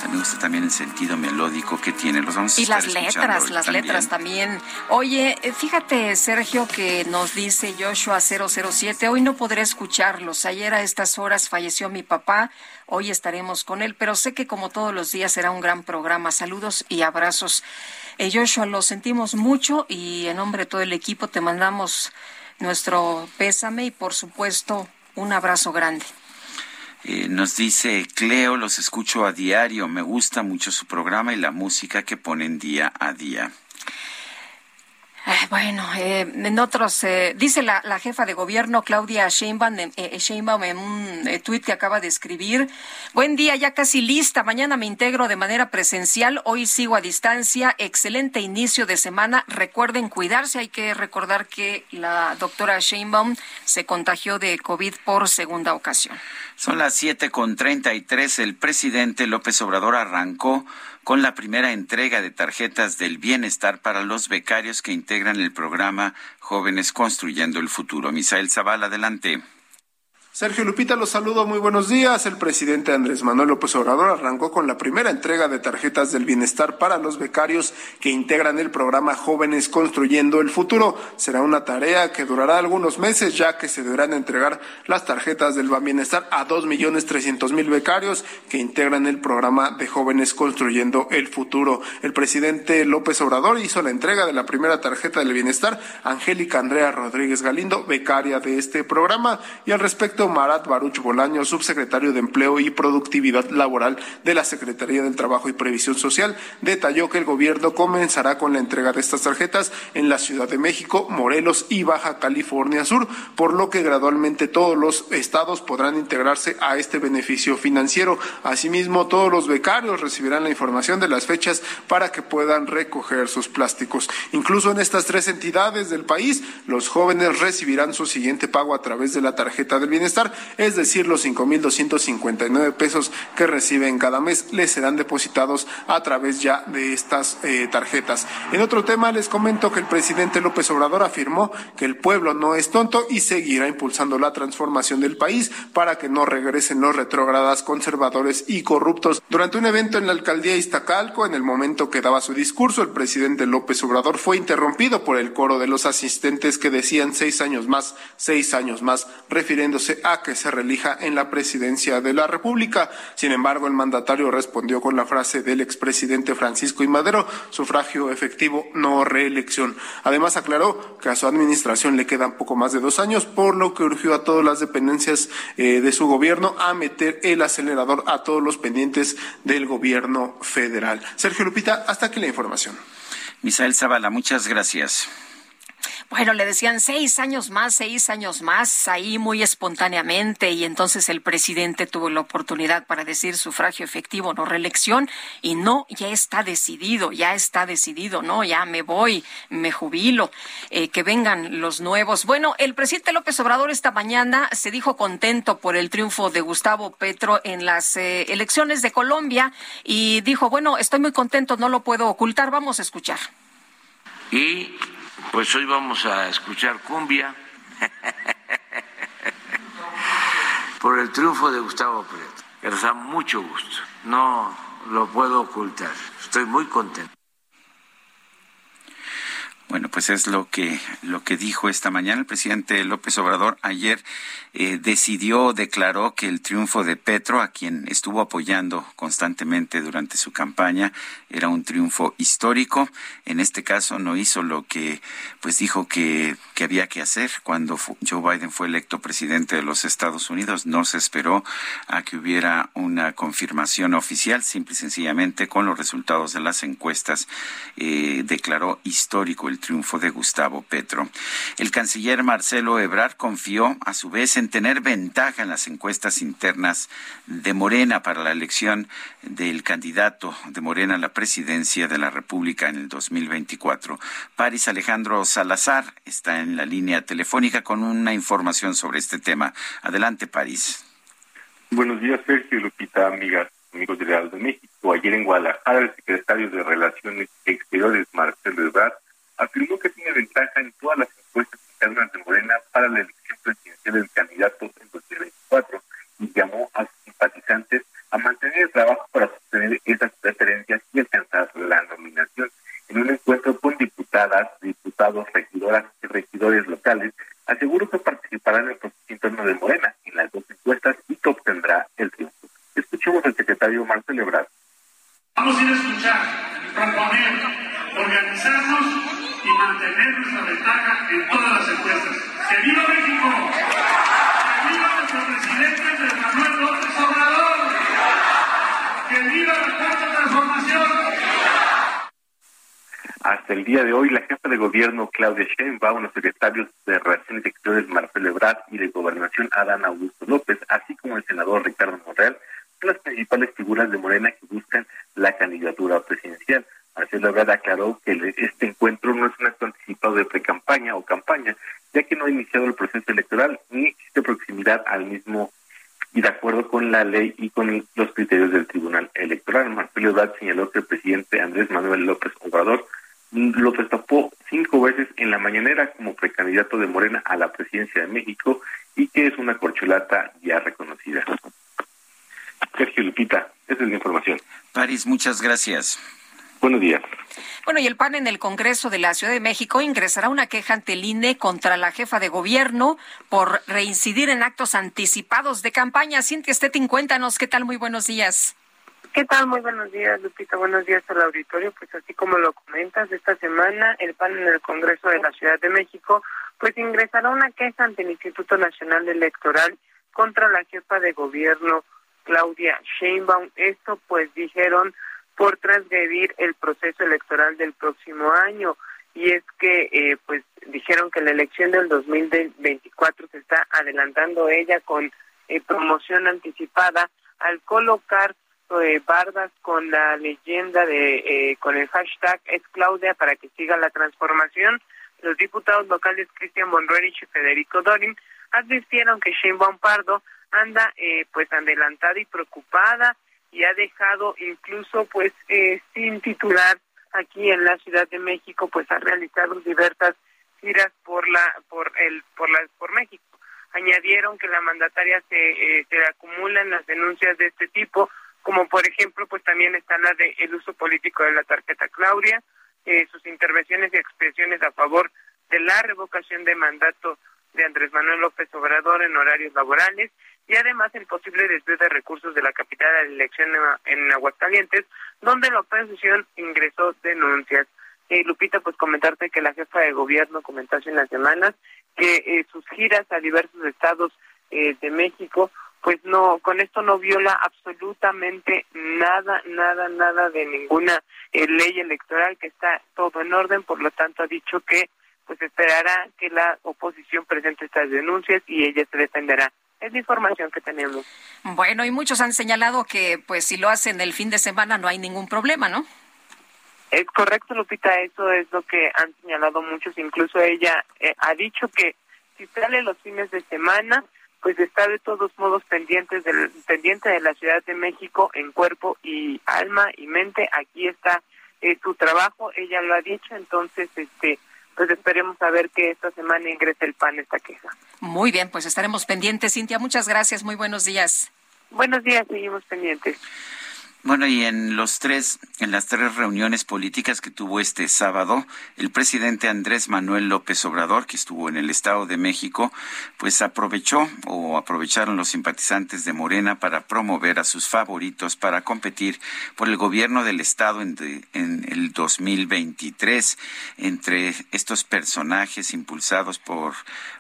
me gusta también el sentido melódico que tienen. Los vamos a y las letras, las letras también. Oye, eh, fíjate, Sergio, que nos dice Joshua 007, hoy no podré escucharlos. Ayer a estas horas falleció mi papá, hoy estaremos con él, pero sé que como todos los días será un gran programa. Saludos y abrazos. Eh, Joshua, lo sentimos mucho y en nombre de todo el equipo te mandamos nuestro pésame y por supuesto Un abrazo grande. Eh, nos dice Cleo, los escucho a diario, me gusta mucho su programa y la música que ponen día a día. Bueno, eh, en otros, eh, dice la, jefa de gobierno Claudia Sheinbaum, eh, Sheinbaum en un tuit que acaba de escribir, buen día, ya casi lista, mañana me integro de manera presencial, hoy sigo a distancia, excelente inicio de semana, recuerden cuidarse, hay que recordar que la doctora Sheinbaum se contagió de COVID por segunda ocasión. Son las siete con treinta y tres, el presidente López Obrador arrancó con la primera entrega de tarjetas del bienestar para los becarios que integran el programa Jóvenes Construyendo el Futuro. Misael Zavala, adelante. Sergio Lupita, los saludo, muy buenos días. El presidente Andrés Manuel López Obrador arrancó con la primera entrega de tarjetas del bienestar para los becarios que integran el programa Jóvenes Construyendo el Futuro. Será una tarea que durará algunos meses, ya que se deberán entregar las tarjetas del bienestar a dos millones trescientos mil becarios que integran el programa de Jóvenes Construyendo el Futuro. El presidente López Obrador hizo la entrega de la primera tarjeta del bienestar, Angélica Andrea Rodríguez Galindo, becaria de este programa, y al respecto Marat Baruch Bolaño, subsecretario de Empleo y Productividad Laboral de la Secretaría del Trabajo y Previsión Social, detalló que el gobierno comenzará con la entrega de estas tarjetas en la Ciudad de México, Morelos y Baja California Sur, por lo que gradualmente todos los estados podrán integrarse a este beneficio financiero. Asimismo, todos los becarios recibirán la información de las fechas para que puedan recoger sus plásticos. Incluso en estas tres entidades del país, los jóvenes recibirán su siguiente pago a través de la tarjeta del bienestar es decir, los 5.259 pesos que reciben cada mes les serán depositados a través ya de estas eh, tarjetas. En otro tema, les comento que el presidente López Obrador afirmó que el pueblo no es tonto y seguirá impulsando la transformación del país para que no regresen los retrógradas, conservadores y corruptos. Durante un evento en la alcaldía Iztacalco, en el momento que daba su discurso, el presidente López Obrador fue interrumpido por el coro de los asistentes que decían seis años más, seis años más, refiriéndose a que se relija en la presidencia de la República. Sin embargo, el mandatario respondió con la frase del expresidente Francisco I. Madero, sufragio efectivo, no reelección. Además, aclaró que a su administración le quedan poco más de dos años, por lo que urgió a todas las dependencias eh, de su gobierno a meter el acelerador a todos los pendientes del gobierno federal. Sergio Lupita, hasta aquí la información. Misael Zavala, muchas gracias. Bueno, le decían seis años más, seis años más, ahí muy espontáneamente, y entonces el presidente tuvo la oportunidad para decir sufragio efectivo, no reelección, y no, ya está decidido, ya está decidido, no, ya me voy, me jubilo, eh, que vengan los nuevos. Bueno, el presidente López Obrador esta mañana se dijo contento por el triunfo de Gustavo Petro en las eh, elecciones de Colombia y dijo, bueno, estoy muy contento, no lo puedo ocultar, vamos a escuchar. Y pues hoy vamos a escuchar cumbia por el triunfo de Gustavo Prieto, que nos da mucho gusto. No lo puedo ocultar. Estoy muy contento. Bueno, pues es lo que lo que dijo esta mañana el presidente López Obrador ayer eh, decidió declaró que el triunfo de Petro, a quien estuvo apoyando constantemente durante su campaña, era un triunfo histórico. En este caso no hizo lo que pues dijo que, que había que hacer cuando Joe Biden fue electo presidente de los Estados Unidos. No se esperó a que hubiera una confirmación oficial, simple y sencillamente con los resultados de las encuestas eh, declaró histórico el triunfo de Gustavo Petro. El canciller Marcelo Ebrard confió a su vez en tener ventaja en las encuestas internas de Morena para la elección del candidato de Morena a la presidencia de la República en el 2024. Paris Alejandro Salazar está en la línea telefónica con una información sobre este tema. Adelante, París. Buenos días, Sergio Lupita, amigas, amigos de Real de México. Ayer en Guadalajara, el secretario de Relaciones Exteriores, Marcelo Ebrard, afirmó que tiene ventaja en todas las encuestas internas de Morena para la elección presidencial del candidato en 2024 y llamó a sus simpatizantes a mantener el trabajo para sostener esas preferencias y alcanzar la nominación. En un encuentro con diputadas, diputados, regidoras y regidores locales, aseguró que participará en el proceso interno de Morena en las dos encuestas y que obtendrá el triunfo. Escuchemos al secretario Marcelo Ebrard. Vamos a ir a escuchar, proponer, organizarnos y mantener nuestra ventaja en todas las encuestas. ¡Que viva México! ¡Que viva nuestro presidente Andrés Manuel López Obrador. ¡Que viva la cuarta transformación! Hasta el día de hoy, la jefa de gobierno Claudia Sheinbaum, los secretarios de Relaciones Exteriores Marcelo Ebrard y de Gobernación Adán Augusto López, así como el senador Ricardo Monreal, son las principales figuras de Morena que buscan la candidatura presidencial. Marcelo Ebrard aclaró que este encuentro no es un acto anticipado de pre-campaña o campaña, ya que no ha iniciado el proceso electoral ni existe proximidad al mismo y de acuerdo con la ley y con los criterios del Tribunal Electoral. Marcelo Ebrard señaló que el presidente Andrés Manuel López Obrador lo destapó cinco veces en la mañanera como precandidato de Morena a la presidencia de México y que es una corcholata ya reconocida. Sergio Lupita, esa es la información. París, muchas gracias. Buenos días. Bueno, y el PAN en el Congreso de la Ciudad de México ingresará una queja ante el INE contra la jefa de gobierno por reincidir en actos anticipados de campaña. Cintia Stettin, cuéntanos, ¿qué tal? Muy buenos días. ¿Qué tal? Muy buenos días, Lupita. Buenos días al auditorio. Pues así como lo comentas, esta semana el PAN en el Congreso de la Ciudad de México pues ingresará una queja ante el Instituto Nacional Electoral contra la jefa de gobierno Claudia Sheinbaum. Esto pues dijeron por transgredir el proceso electoral del próximo año. Y es que, eh, pues, dijeron que la elección del 2024 se está adelantando ella con eh, promoción anticipada al colocar eh, bardas con la leyenda de, con el hashtag es Claudia para que siga la transformación. Los diputados locales Cristian Monroerich y Federico Dorin advirtieron que Sheinbaum Pardo anda pues adelantada y preocupada y ha dejado incluso pues eh, sin titular aquí en la Ciudad de México pues ha realizado diversas giras por la por el por la por México. Añadieron que la mandataria se, eh, se acumulan las denuncias de este tipo como por ejemplo pues también están las de el uso político de la tarjeta Claudia eh, sus intervenciones y expresiones a favor de la revocación de mandato de Andrés Manuel López Obrador en horarios laborales y además el posible desvío de recursos de la capital de la elección en Aguascalientes, donde la oposición ingresó denuncias. Eh, Lupita, pues comentarte que la jefa de gobierno comentó hace unas semanas que eh, sus giras a diversos estados eh, de México, pues no, con esto no viola absolutamente nada, nada, nada de ninguna ley electoral, que está todo en orden, por lo tanto ha dicho que pues esperará que la oposición presente estas denuncias y ella se defenderá es la información que tenemos. Bueno, y muchos han señalado que pues si lo hacen el fin de semana no hay ningún problema, ¿no? Es correcto, Lupita, eso es lo que han señalado muchos, incluso ella eh, ha dicho que si sale los fines de semana, pues está de todos modos pendientes del, pendiente de la Ciudad de México en cuerpo y alma y mente, aquí está eh, su trabajo, ella lo ha dicho, entonces este pues esperemos a ver que esta semana ingrese el PAN esta queja. Muy bien, pues estaremos pendientes. Cintia, muchas gracias. Muy buenos días. Buenos días, seguimos pendientes. Bueno, y en los tres, en las tres reuniones políticas que tuvo este sábado, el presidente Andrés Manuel López Obrador, que estuvo en el Estado de México, pues aprovechó o aprovecharon los simpatizantes de Morena para promover a sus favoritos para competir por el gobierno del Estado en, en el 2023. Entre estos personajes impulsados por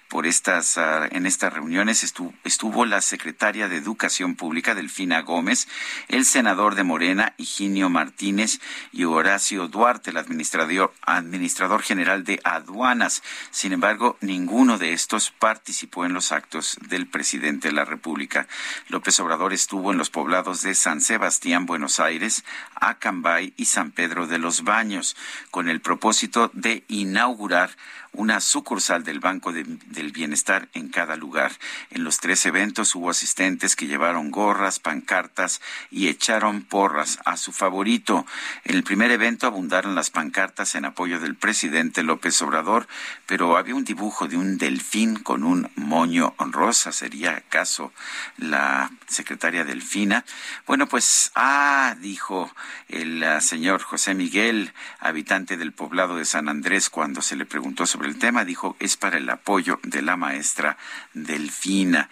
por estas ah, en estas reuniones estuvo, estuvo, la secretaria de Educación Pública Delfina Gómez, el senador de Morena Higinio Martínez y Horacio Duarte, el administrador administrador general de aduanas. Sin embargo, ninguno de estos participó en los actos del presidente de la República. López Obrador estuvo en los poblados de San Sebastián, Buenos Aires, Acambay y San Pedro de los Baños, con el propósito de inaugurar una sucursal del Banco del Bienestar en cada lugar. En los tres eventos hubo asistentes que llevaron gorras, pancartas y echaron porras a su favorito. En el primer evento abundaron las pancartas en apoyo del presidente López Obrador, pero había un dibujo de un delfín con un moño rosa. ¿Sería acaso la secretaria Delfina? Bueno, pues, ah, dijo el ah, señor José Miguel, habitante del poblado de San Andrés, cuando se le preguntó sobre el tema, dijo, es para el apoyo de la maestra Delfina.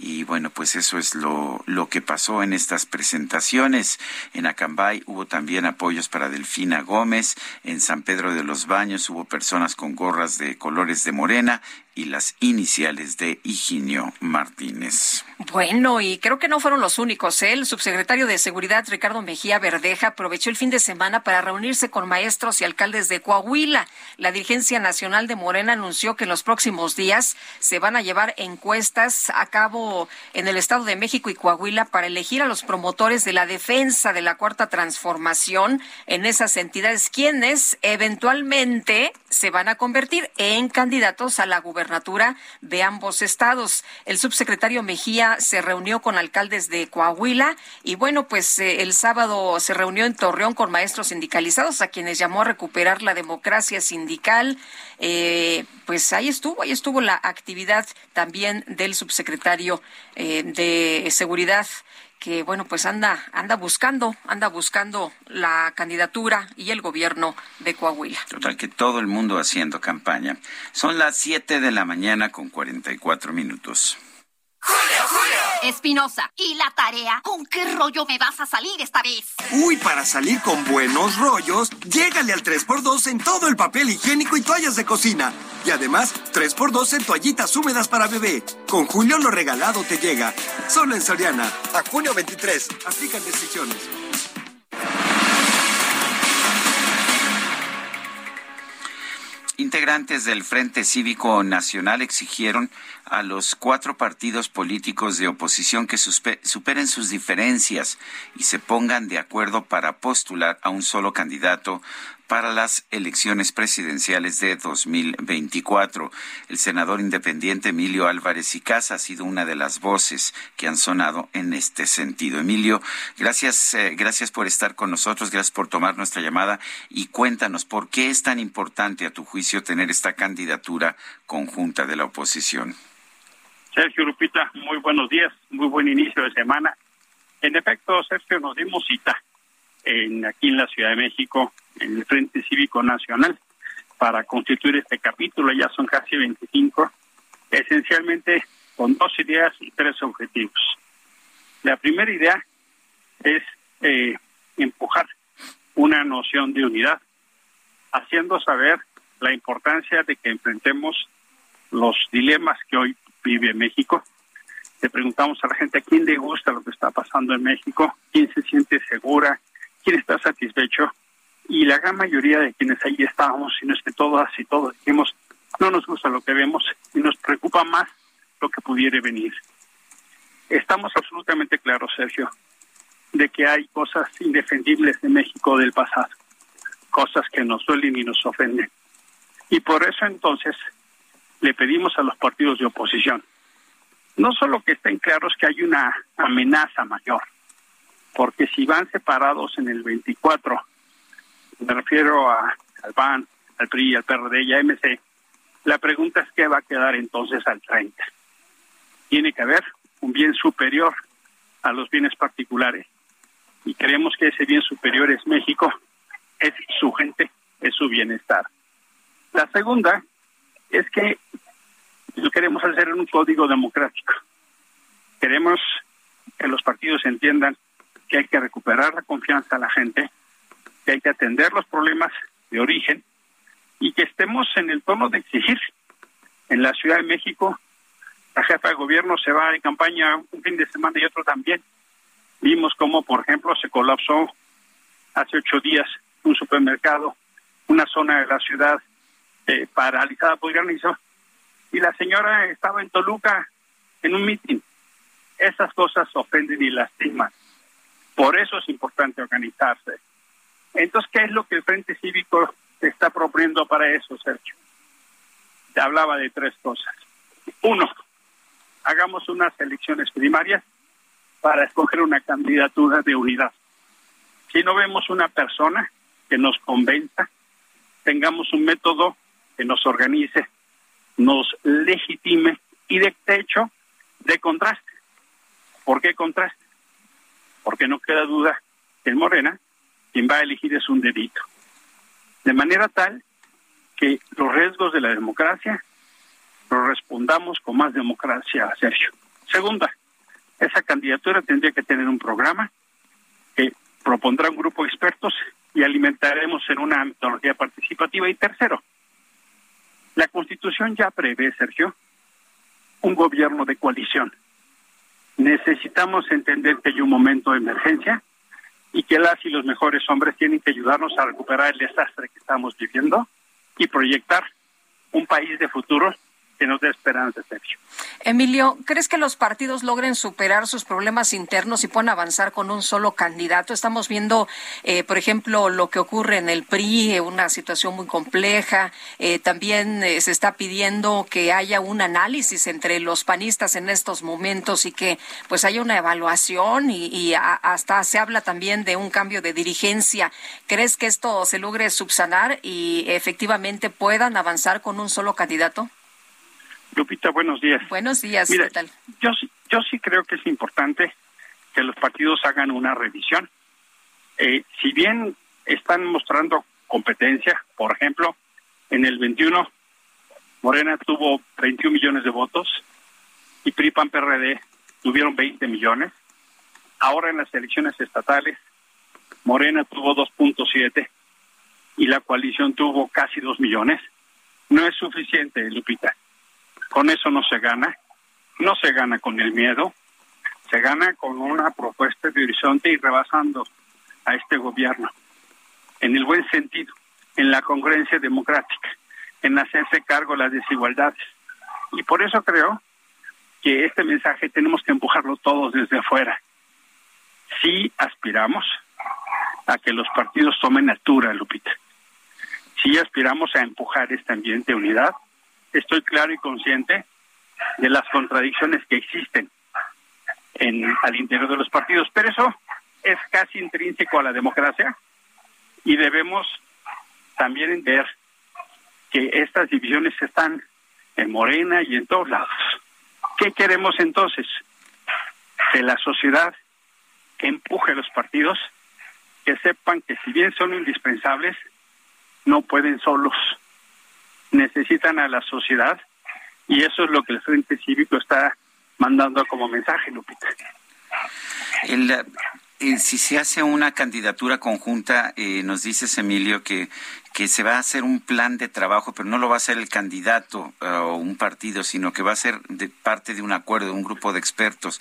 Y bueno, pues eso es lo, lo que pasó en estas presentaciones. En Acambay hubo también apoyos para Delfina Gómez. En San Pedro de los Baños hubo personas con gorras de colores de morena y las iniciales de Higinio Martínez. Bueno, y creo que no fueron los únicos. ¿eh? El subsecretario de Seguridad, Ricardo Mejía Verdeja, aprovechó el fin de semana para reunirse con maestros y alcaldes de Coahuila. La dirigencia nacional de Morena anunció que en los próximos días se van a llevar encuestas a cabo en el Estado de México y Coahuila para elegir a los promotores de la defensa de la Cuarta Transformación en esas entidades, quienes eventualmente se van a convertir en candidatos a la de ambos estados. El subsecretario Mejía se reunió con alcaldes de Coahuila y bueno, pues eh, el sábado se reunió en Torreón con maestros sindicalizados a quienes llamó a recuperar la democracia sindical. Eh, pues ahí estuvo, ahí estuvo la actividad también del subsecretario eh, de Seguridad que bueno, pues anda anda buscando, anda buscando la candidatura y el gobierno de Coahuila. Total que todo el mundo haciendo campaña. Son las 7 de la mañana con 44 minutos. Julio, Julio. Espinosa, ¿y la tarea? ¿Con qué rollo me vas a salir esta vez? Uy, para salir con buenos rollos, llégale al 3x2 en todo el papel higiénico y toallas de cocina. Y además, 3x2 en toallitas húmedas para bebé. Con Julio lo regalado te llega. Solo en Soriana. A junio 23. Aplican decisiones. Integrantes del Frente Cívico Nacional exigieron a los cuatro partidos políticos de oposición que superen sus diferencias y se pongan de acuerdo para postular a un solo candidato para las elecciones presidenciales de 2024. El senador independiente Emilio Álvarez y Casa ha sido una de las voces que han sonado en este sentido. Emilio, gracias, eh, gracias por estar con nosotros, gracias por tomar nuestra llamada y cuéntanos por qué es tan importante a tu juicio tener esta candidatura conjunta de la oposición. Sergio Lupita, muy buenos días, muy buen inicio de semana. En efecto, Sergio, nos dimos cita en, aquí en la Ciudad de México en el Frente Cívico Nacional para constituir este capítulo, ya son casi 25, esencialmente con dos ideas y tres objetivos. La primera idea es eh, empujar una noción de unidad, haciendo saber la importancia de que enfrentemos los dilemas que hoy vive México. Le preguntamos a la gente a quién le gusta lo que está pasando en México, quién se siente segura, quién está satisfecho y la gran mayoría de quienes ahí estábamos, si no es que todas y todos dijimos, no nos gusta lo que vemos y nos preocupa más lo que pudiera venir. Estamos absolutamente claros, Sergio, de que hay cosas indefendibles de México del pasado, cosas que nos duelen y nos ofenden. Y por eso entonces le pedimos a los partidos de oposición, no solo que estén claros que hay una amenaza mayor, porque si van separados en el 24 me refiero a, al PAN, al PRI, al PRD y a MC, la pregunta es qué va a quedar entonces al 30. Tiene que haber un bien superior a los bienes particulares y creemos que ese bien superior es México, es su gente, es su bienestar. La segunda es que queremos hacer un código democrático. Queremos que los partidos entiendan que hay que recuperar la confianza a la gente, que hay que atender los problemas de origen y que estemos en el tono de exigir. En la Ciudad de México, la jefa de gobierno se va en campaña un fin de semana y otro también. Vimos cómo, por ejemplo, se colapsó hace ocho días un supermercado, una zona de la ciudad eh, paralizada por granizo, y la señora estaba en Toluca en un mitin. Esas cosas ofenden y lastiman. Por eso es importante organizarse. Entonces, ¿qué es lo que el Frente Cívico está proponiendo para eso, Sergio? Te hablaba de tres cosas. Uno, hagamos unas elecciones primarias para escoger una candidatura de unidad. Si no vemos una persona que nos convenza, tengamos un método que nos organice, nos legitime y de hecho de contraste. ¿Por qué contraste? Porque no queda duda que en Morena quien va a elegir es un dedito. De manera tal que los riesgos de la democracia los respondamos con más democracia, Sergio. Segunda, esa candidatura tendría que tener un programa que propondrá un grupo de expertos y alimentaremos en una metodología participativa. Y tercero, la Constitución ya prevé, Sergio, un gobierno de coalición. Necesitamos entender que hay un momento de emergencia y que las y los mejores hombres tienen que ayudarnos a recuperar el desastre que estamos viviendo y proyectar un país de futuro que nos dé esperanza, Sergio. Emilio, ¿crees que los partidos logren superar sus problemas internos y puedan avanzar con un solo candidato? Estamos viendo, eh, por ejemplo, lo que ocurre en el PRI, eh, una situación muy compleja. Eh, también se está pidiendo que haya un análisis entre los panistas en estos momentos y que pues haya una evaluación y hasta se habla también de un cambio de dirigencia. ¿Crees que esto se logre subsanar y efectivamente puedan avanzar con un solo candidato? Lupita, buenos días. Buenos días, ¿qué tal? Yo, yo sí creo que es importante que los partidos hagan una revisión. Eh, si bien están mostrando competencia, por ejemplo, en el 21 Morena tuvo 21 millones de votos y PRI PAN PRD tuvieron 20 millones. Ahora en las elecciones estatales Morena tuvo 2.7 y la coalición tuvo casi 2 millones. No es suficiente, Lupita. Con eso no se gana. No se gana con el miedo. Se gana con una propuesta de horizonte y rebasando a este gobierno. En el buen sentido, en la congruencia democrática, en hacerse cargo de las desigualdades. Y por eso creo que este mensaje tenemos que empujarlo todos desde afuera. Si aspiramos a que los partidos tomen altura, Lupita. Si aspiramos a empujar este ambiente de unidad, estoy claro y consciente de las contradicciones que existen en, al interior de los partidos, pero eso es casi intrínseco a la democracia y debemos también entender que estas divisiones están en Morena y en todos lados. ¿Qué queremos entonces? Que la sociedad empuje a los partidos, que sepan que si bien son indispensables, no pueden solos necesitan a la sociedad y eso es lo que el Frente Cívico está mandando como mensaje, Lupita. El, si se hace una candidatura conjunta, eh, nos dices, Emilio, que, que se va a hacer un plan de trabajo, pero no lo va a hacer el candidato eh, o un partido, sino que va a ser de parte de un acuerdo, de un grupo de expertos.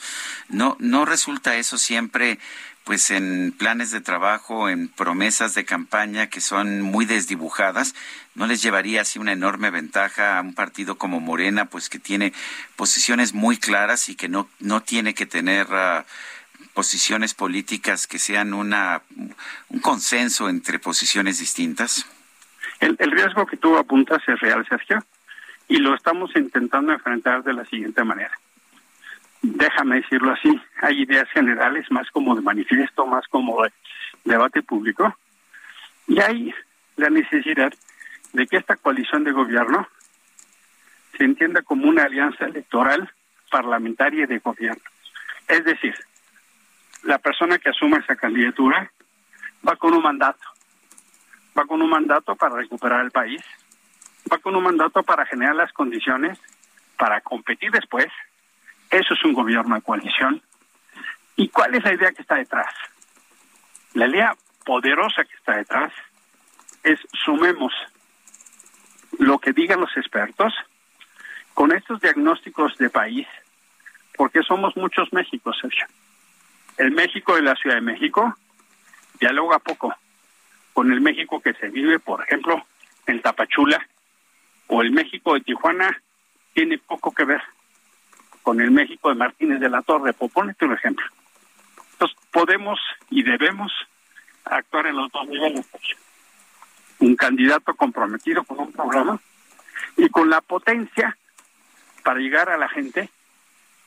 ¿No, no resulta eso siempre pues en planes de trabajo, en promesas de campaña que son muy desdibujadas, ¿no les llevaría así una enorme ventaja a un partido como Morena, pues que tiene posiciones muy claras y que no, no tiene que tener ah, posiciones políticas que sean una, un consenso entre posiciones distintas? El, el riesgo que tú apuntas es real, Sergio, y lo estamos intentando enfrentar de la siguiente manera déjame decirlo así, hay ideas generales más como de manifiesto, más como de debate público, y hay la necesidad de que esta coalición de gobierno se entienda como una alianza electoral parlamentaria de gobierno. Es decir, la persona que asuma esa candidatura va con un mandato, va con un mandato para recuperar el país, va con un mandato para generar las condiciones para competir después eso es un gobierno de coalición. ¿Y cuál es la idea que está detrás? La idea poderosa que está detrás es sumemos lo que digan los expertos con estos diagnósticos de país, porque somos muchos Méxicos, Sergio. El México de la Ciudad de México dialoga poco con el México que se vive, por ejemplo, en Tapachula, o el México de Tijuana tiene poco que ver con el México de Martínez de la Torre, por un ejemplo. Entonces, podemos y debemos actuar en los dos niveles. Un candidato comprometido con un programa y con la potencia para llegar a la gente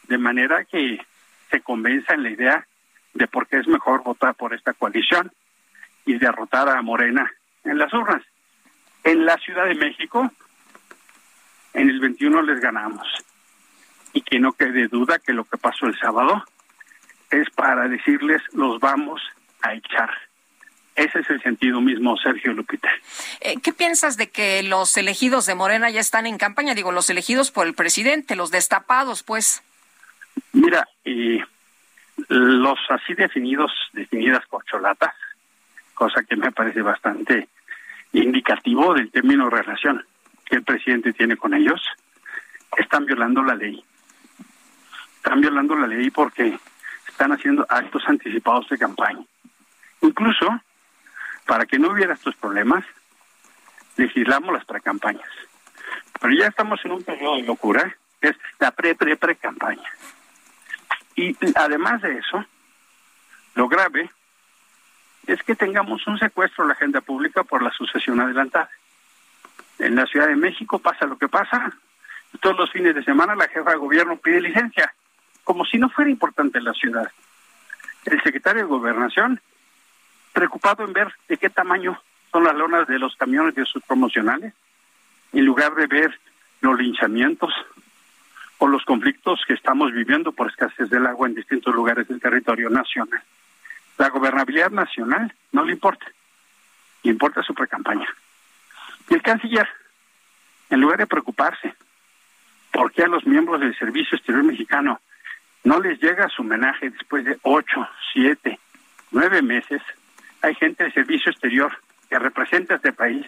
de manera que se convenza en la idea de por qué es mejor votar por esta coalición y derrotar a Morena en las urnas. En la Ciudad de México, en el 21 les ganamos y que no quede duda que lo que pasó el sábado es para decirles los vamos a echar. Ese es el sentido mismo, Sergio Lupita. Eh, ¿Qué piensas de que los elegidos de Morena ya están en campaña? Digo, los elegidos por el presidente, los destapados, pues. Mira, y los así definidos, definidas corcholatas, cosa que me parece bastante indicativo del término relación que el presidente tiene con ellos, están violando la ley. Están violando la ley porque están haciendo actos anticipados de campaña. Incluso, para que no hubiera estos problemas, legislamos las precampañas. Pero ya estamos en un periodo de locura, que es la pre-pre-pre-campaña. Y además de eso, lo grave es que tengamos un secuestro de la agenda pública por la sucesión adelantada. En la Ciudad de México pasa lo que pasa. Todos los fines de semana la jefa de gobierno pide licencia, como si no fuera importante la ciudad. El secretario de Gobernación, preocupado en ver de qué tamaño son las lonas de los camiones de sus promocionales, en lugar de ver los linchamientos o los conflictos que estamos viviendo por escasez del agua en distintos lugares del territorio nacional. La gobernabilidad nacional no le importa, le importa su precampaña. Y el canciller, en lugar de preocuparse por qué a los miembros del Servicio Exterior Mexicano no les llega su homenaje después de ocho, siete, nueve meses, hay gente del Servicio Exterior que representa a este país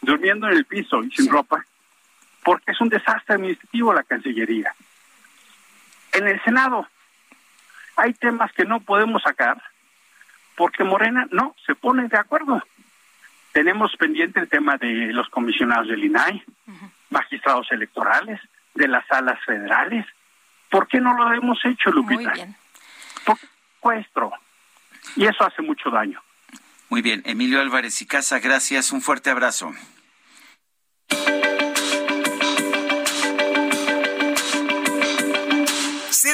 durmiendo en el piso y sin ropa, porque es un desastre administrativo la Cancillería. En el Senado hay temas que no podemos sacar porque Morena no se pone de acuerdo. Tenemos pendiente el tema de los comisionados del INAI, magistrados electorales, de las salas federales. ¿Por qué no lo hemos hecho, Lupita? Muy bien. Por secuestro. Y eso hace mucho daño. Muy bien, Emilio Álvarez y Casa, gracias. Un fuerte abrazo.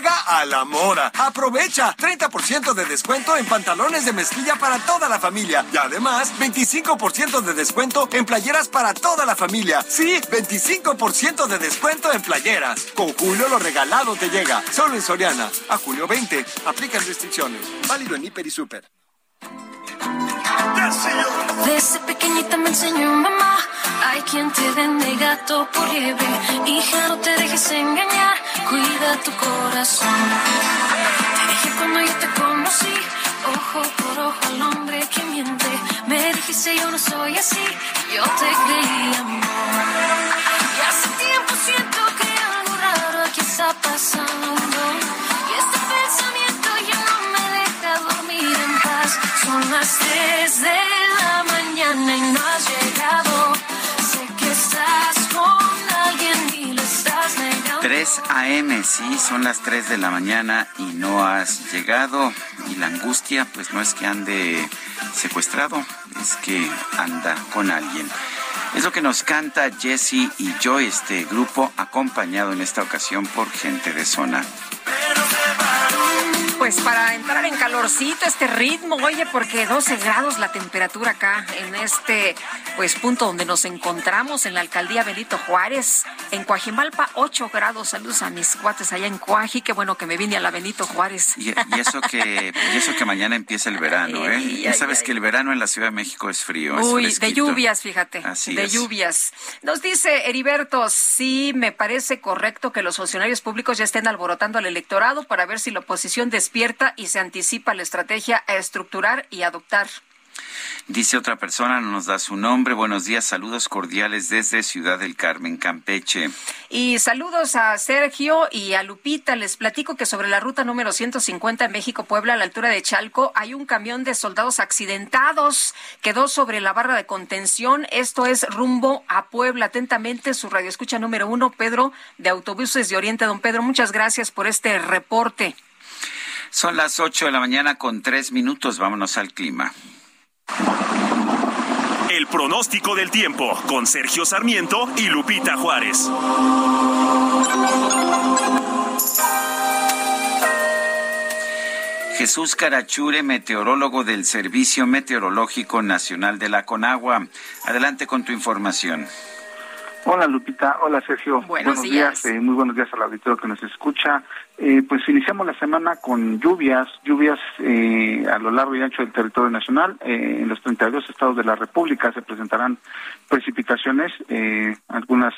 Llega a la mora. Aprovecha 30% de descuento en pantalones de mezclilla para toda la familia. Y además, 25% de descuento en playeras para toda la familia. Sí, 25% de descuento en playeras. Con Julio lo regalado te llega. Solo en Soriana. A julio 20. Aplican restricciones. Válido en Hiper y Super. Desde pequeñita me enseñó mamá, hay quien te vende gato por liebre. Hija, no te dejes engañar, cuida tu corazón. Te dije cuando yo te conocí, ojo por ojo al hombre que miente. Me dijiste yo no soy así, yo te creí amor. 3 a.m., sí, son las 3 de la mañana y no has llegado. Y la angustia, pues no es que ande secuestrado, es que anda con alguien. Es lo que nos canta Jesse y Joy, este grupo, acompañado en esta ocasión por gente de zona. Pues para entrar en calorcito, este ritmo, oye, porque 12 grados la temperatura acá en este pues punto donde nos encontramos en la alcaldía Benito Juárez, en Coajimalpa 8 grados. Saludos a mis cuates allá en Coaji, qué bueno que me vine a la Benito Juárez. Y, y eso que y eso que mañana empieza el verano, ¿eh? Ay, ya ay, sabes ay. que el verano en la Ciudad de México es frío, es Uy, de lluvias, fíjate. Así de es. lluvias. Nos dice Heriberto, sí, me parece correcto que los funcionarios públicos ya estén alborotando al electorado para ver si la oposición despierta y se anticipa la estrategia a estructurar y adoptar. Dice otra persona, no nos da su nombre. Buenos días, saludos cordiales desde Ciudad del Carmen, Campeche. Y saludos a Sergio y a Lupita. Les platico que sobre la ruta número 150 en México-Puebla, a la altura de Chalco, hay un camión de soldados accidentados. Quedó sobre la barra de contención. Esto es rumbo a Puebla. Atentamente, su radio escucha número uno, Pedro, de Autobuses de Oriente. Don Pedro, muchas gracias por este reporte. Son las 8 de la mañana con tres minutos. Vámonos al clima. El pronóstico del tiempo con Sergio Sarmiento y Lupita Juárez. Jesús Carachure, meteorólogo del Servicio Meteorológico Nacional de la Conagua. Adelante con tu información. Hola Lupita, hola Sergio. Buenos, días. Eh, muy buenos días al auditorio que nos escucha. Eh, pues iniciamos la semana con lluvias, lluvias eh, a lo largo y ancho del territorio nacional. Eh, en los 32 estados de la República se presentarán precipitaciones, algunas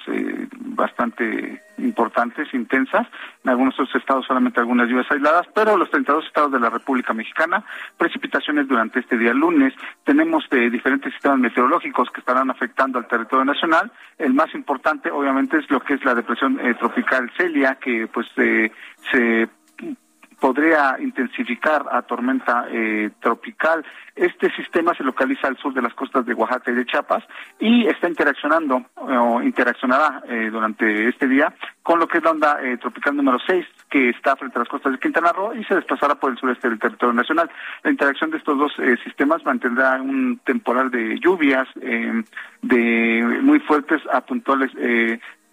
bastante importantes, intensas. En algunos otros estados solamente algunas lluvias aisladas, pero los 32 estados de la República Mexicana, precipitaciones durante este día lunes. Tenemos diferentes sistemas meteorológicos que estarán afectando al territorio nacional. El más importante, obviamente, es lo que es la depresión tropical Celia, que pues se podría intensificar a tormenta eh, tropical. Este sistema se localiza al sur de las costas de Oaxaca y de Chiapas y está interaccionando o interaccionará eh, durante este día con lo que es la onda eh, tropical número 6 que está frente a las costas de Quintana Roo y se desplazará por el sureste del territorio nacional. La interacción de estos dos sistemas mantendrá un temporal de lluvias de muy fuertes a puntuales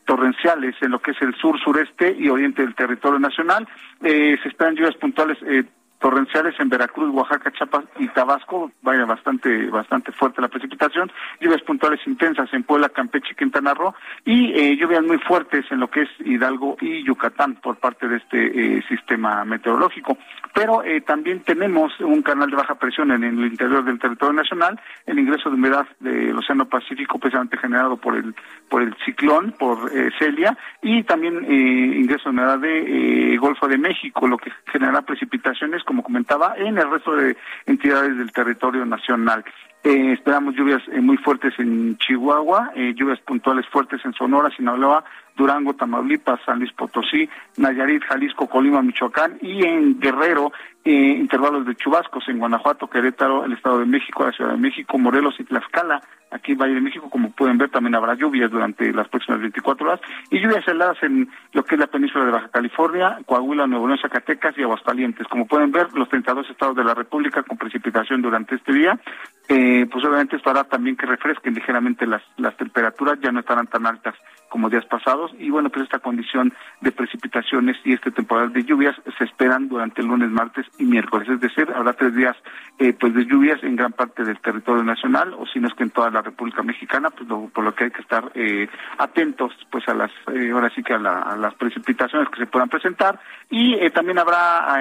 torrenciales en lo que es el sur, sureste y oriente del territorio nacional. Eh, se esperan lluvias puntuales eh, torrenciales en Veracruz, Oaxaca, Chiapas y Tabasco, vaya bastante bastante fuerte la precipitación, lluvias puntuales intensas en Puebla, Campeche Quintana Roo y eh, lluvias muy fuertes en lo que es Hidalgo y Yucatán por parte de este eh, sistema meteorológico. Pero eh, también tenemos un canal de baja presión en, el interior del territorio nacional, el ingreso de humedad del Océano Pacífico precisamente generado por el por el ciclón, por Celia y también ingreso de humedad de Golfo de México, lo que generará precipitaciones como comentaba, en el resto de entidades del territorio nacional. Eh, esperamos lluvias eh, muy fuertes en Chihuahua, eh, lluvias puntuales fuertes en Sonora, Sinaloa, Durango, Tamaulipas, San Luis Potosí, Nayarit, Jalisco, Colima, Michoacán y en Guerrero, intervalos de chubascos en Guanajuato, Querétaro, el Estado de México, la Ciudad de México, Morelos y Tlaxcala. Aquí en Valle de México, como pueden ver, también habrá lluvias durante las próximas 24 horas y lluvias heladas en lo que es la península de Baja California, Coahuila, Nuevo León, Zacatecas y Aguascalientes. Como pueden ver, los 32 estados de la República con precipitación durante este día. Eh, pues obviamente esto hará también que refresquen ligeramente las, las temperaturas, ya no estarán tan altas como días pasados y bueno, pues esta condición de precipitaciones y este temporal de lluvias se esperan durante el lunes, martes y miércoles, es decir, habrá tres días eh, pues de lluvias en gran parte del territorio nacional o si no es que en toda la República Mexicana, pues por lo que hay que estar eh, atentos pues a las, eh, ahora sí que a, las precipitaciones que se puedan presentar. Y también habrá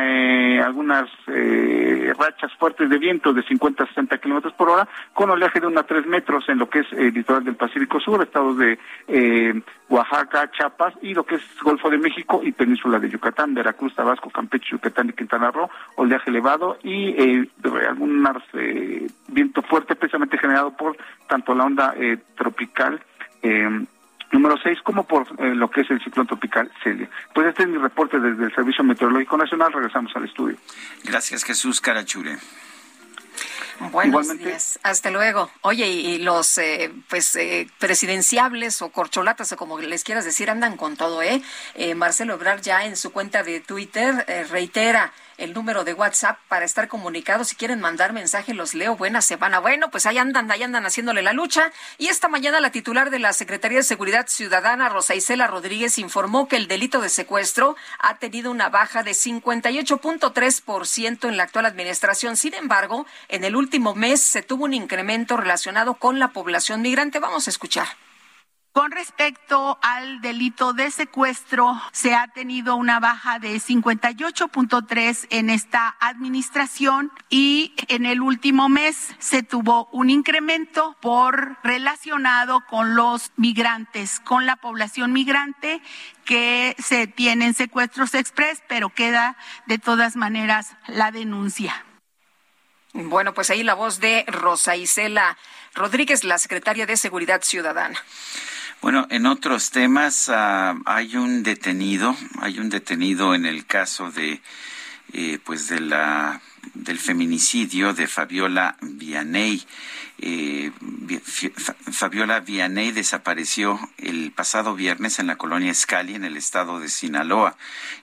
algunas rachas fuertes de viento de 50 a 60 kilómetros por hora con oleaje de 1 a 3 metros en lo que es el litoral del Pacífico Sur, estados de Oaxaca, Chiapas y lo que es Golfo de México y Península de Yucatán, Veracruz, Tabasco, Campeche, Yucatán y Quintana Roo, oleaje elevado y eh, eh, viento fuerte precisamente generado por tanto la onda eh, tropical eh, número 6 como por lo que es el ciclón tropical Celia. Pues este es mi reporte desde el Servicio Meteorológico Nacional. Regresamos al estudio. Gracias, Jesús Carachure. Buenos días. Hasta luego. Oye, y, los eh, pues eh, presidenciables o corcholatas o como les quieras decir andan con todo, ¿eh? eh Marcelo Ebrard ya en su cuenta de Twitter reitera el número de WhatsApp para estar comunicados. Si quieren mandar mensaje, los leo. Buena semana. Bueno, pues ahí andan, ahí andan haciéndole la lucha. Y esta mañana la titular de la Secretaría de Seguridad Ciudadana, Rosa Isela Rodríguez, informó que el delito de secuestro ha tenido una baja de 58.3% en la actual administración. Sin embargo, en el último mes se tuvo un incremento relacionado con la población migrante. Vamos a escuchar. Con respecto al delito de secuestro, se ha tenido una baja de 58.3 en esta administración y en el último mes se tuvo un incremento por relacionado con los migrantes, con la población migrante que se tienen secuestros express, pero queda de todas maneras la denuncia. Bueno, pues ahí la voz de Rosa Isela Rodríguez, la secretaria de Seguridad Ciudadana. Bueno, en otros temas ah, hay un detenido, hay un detenido en el caso de, eh, pues de la del feminicidio de Fabiola Vianey. Fabiola Vianey desapareció el pasado viernes en la colonia Escali, en el estado de Sinaloa,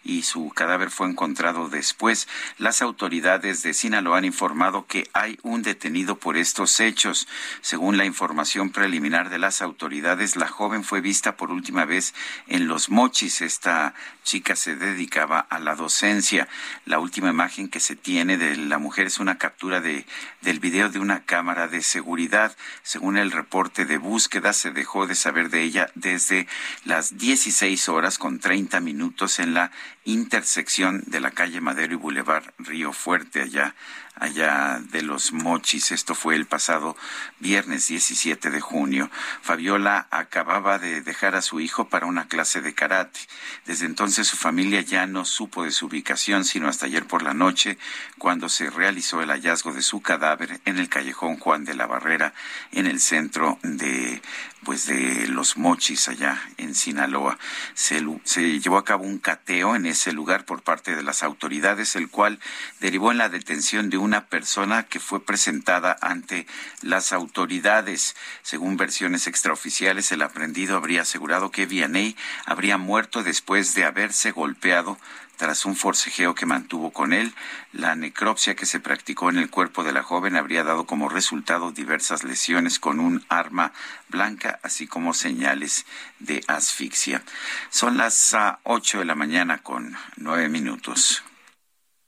y su cadáver fue encontrado después. Las autoridades de Sinaloa han informado que hay un detenido por estos hechos. Según la información preliminar de las autoridades, la joven fue vista por última vez en Los Mochis. Esta chica se dedicaba a la docencia. La última imagen que se tiene de la mujer es una captura de, del video de una cámara de seguridad seguridad. Según el reporte de búsqueda, se dejó de saber de ella desde las 16 horas con 30 minutos en la intersección de la calle Madero y Boulevard Río Fuerte, allá allá de los Mochis. Esto fue el pasado viernes 17 de junio. Fabiola acababa de dejar a su hijo para una clase de karate. Desde entonces su familia ya no supo de su ubicación, sino hasta ayer por la noche, cuando se realizó el hallazgo de su cadáver en el callejón Juan de la Barrera, en el centro de pues de los mochis allá en Sinaloa. Se, se, llevó a cabo un cateo en ese lugar por parte de las autoridades, el cual derivó en la detención de una persona que fue presentada ante las autoridades. Según versiones extraoficiales, el aprendido habría asegurado que Vianney habría muerto después de haberse golpeado tras un forcejeo que mantuvo con él, la necropsia que se practicó en el cuerpo de la joven habría dado como resultado diversas lesiones con un arma blanca, así como señales de asfixia. Son las ah, ocho de la mañana con nueve minutos.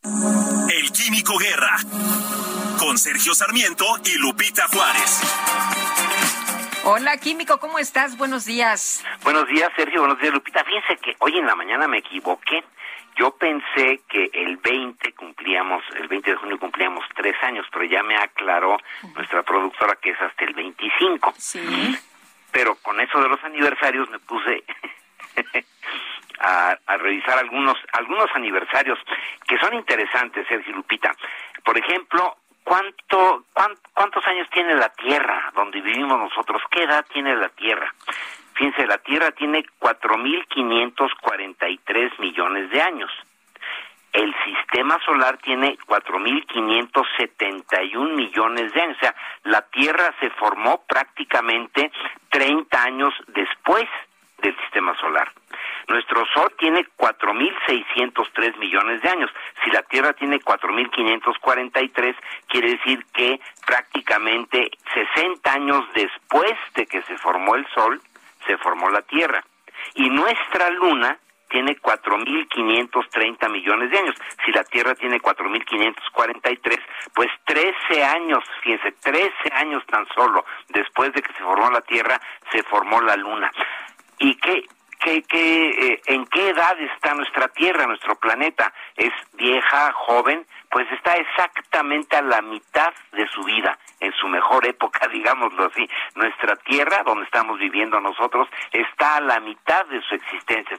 El Químico Guerra, con Sergio Sarmiento y Lupita Juárez. Hola, Químico, ¿cómo estás? Buenos días. Buenos días, Sergio. Buenos días, Lupita. Fíjense que hoy en la mañana me equivoqué. Yo pensé que el 20 cumplíamos, el 20 de junio cumplíamos tres años, pero ya me aclaró nuestra productora que es hasta el 25. Sí. Pero con eso de los aniversarios me puse a, revisar algunos algunos aniversarios que son interesantes, Sergio Lupita. Por ejemplo, ¿cuánto, ¿cuántos años tiene la Tierra donde vivimos nosotros? ¿Qué edad tiene la Tierra? Fíjense, la Tierra tiene 4.543 millones de años. El sistema solar tiene 4.571 millones de años. O sea, la Tierra se formó prácticamente 30 años después del sistema solar. Nuestro Sol tiene 4.603 millones de años. Si la Tierra tiene 4.543, quiere decir que prácticamente 60 años después de que se formó el Sol, se formó la Tierra. Y nuestra Luna tiene 4.530 millones de años. Si la Tierra tiene 4.543, pues 13 años, fíjense, 13 años tan solo después de que se formó la Tierra, se formó la Luna. ¿Y qué, qué, qué, eh, en qué edad está nuestra Tierra, nuestro planeta? ¿Es vieja, joven? Pues está exactamente a la mitad de su vida en su mejor época, digámoslo así. Nuestra tierra, donde estamos viviendo nosotros, está a la mitad de su existencia.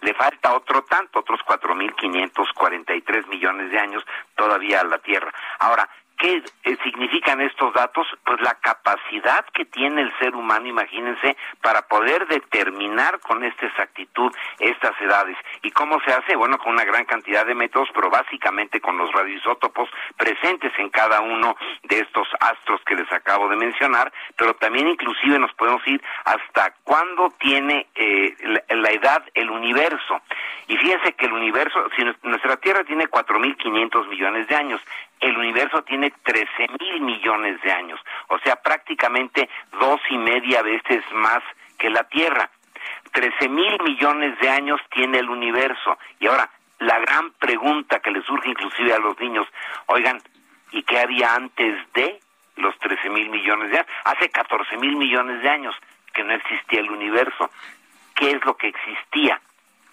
Le falta otro tanto, otros 4.543 millones de años todavía a la Tierra. Ahora, ¿Qué eh, significan estos datos? Pues la capacidad que tiene el ser humano, imagínense, para poder determinar con esta exactitud estas edades. ¿Y cómo se hace? Bueno, con una gran cantidad de métodos, pero básicamente con los radioisótopos presentes en cada uno de estos astros que les acabo de mencionar, pero también inclusive nos podemos ir hasta cuándo tiene eh, la, edad el universo. Y fíjense que el universo, si nuestra Tierra tiene 4.500 millones de años, el universo tiene 13 mil millones de años, o sea, prácticamente dos y media veces más que la Tierra. 13 mil millones de años tiene el universo. Y ahora, la gran pregunta que le surge inclusive a los niños, oigan, ¿y qué había antes de los 13 mil millones de años? Hace 14 mil millones de años que no existía el universo. ¿Qué es lo que existía?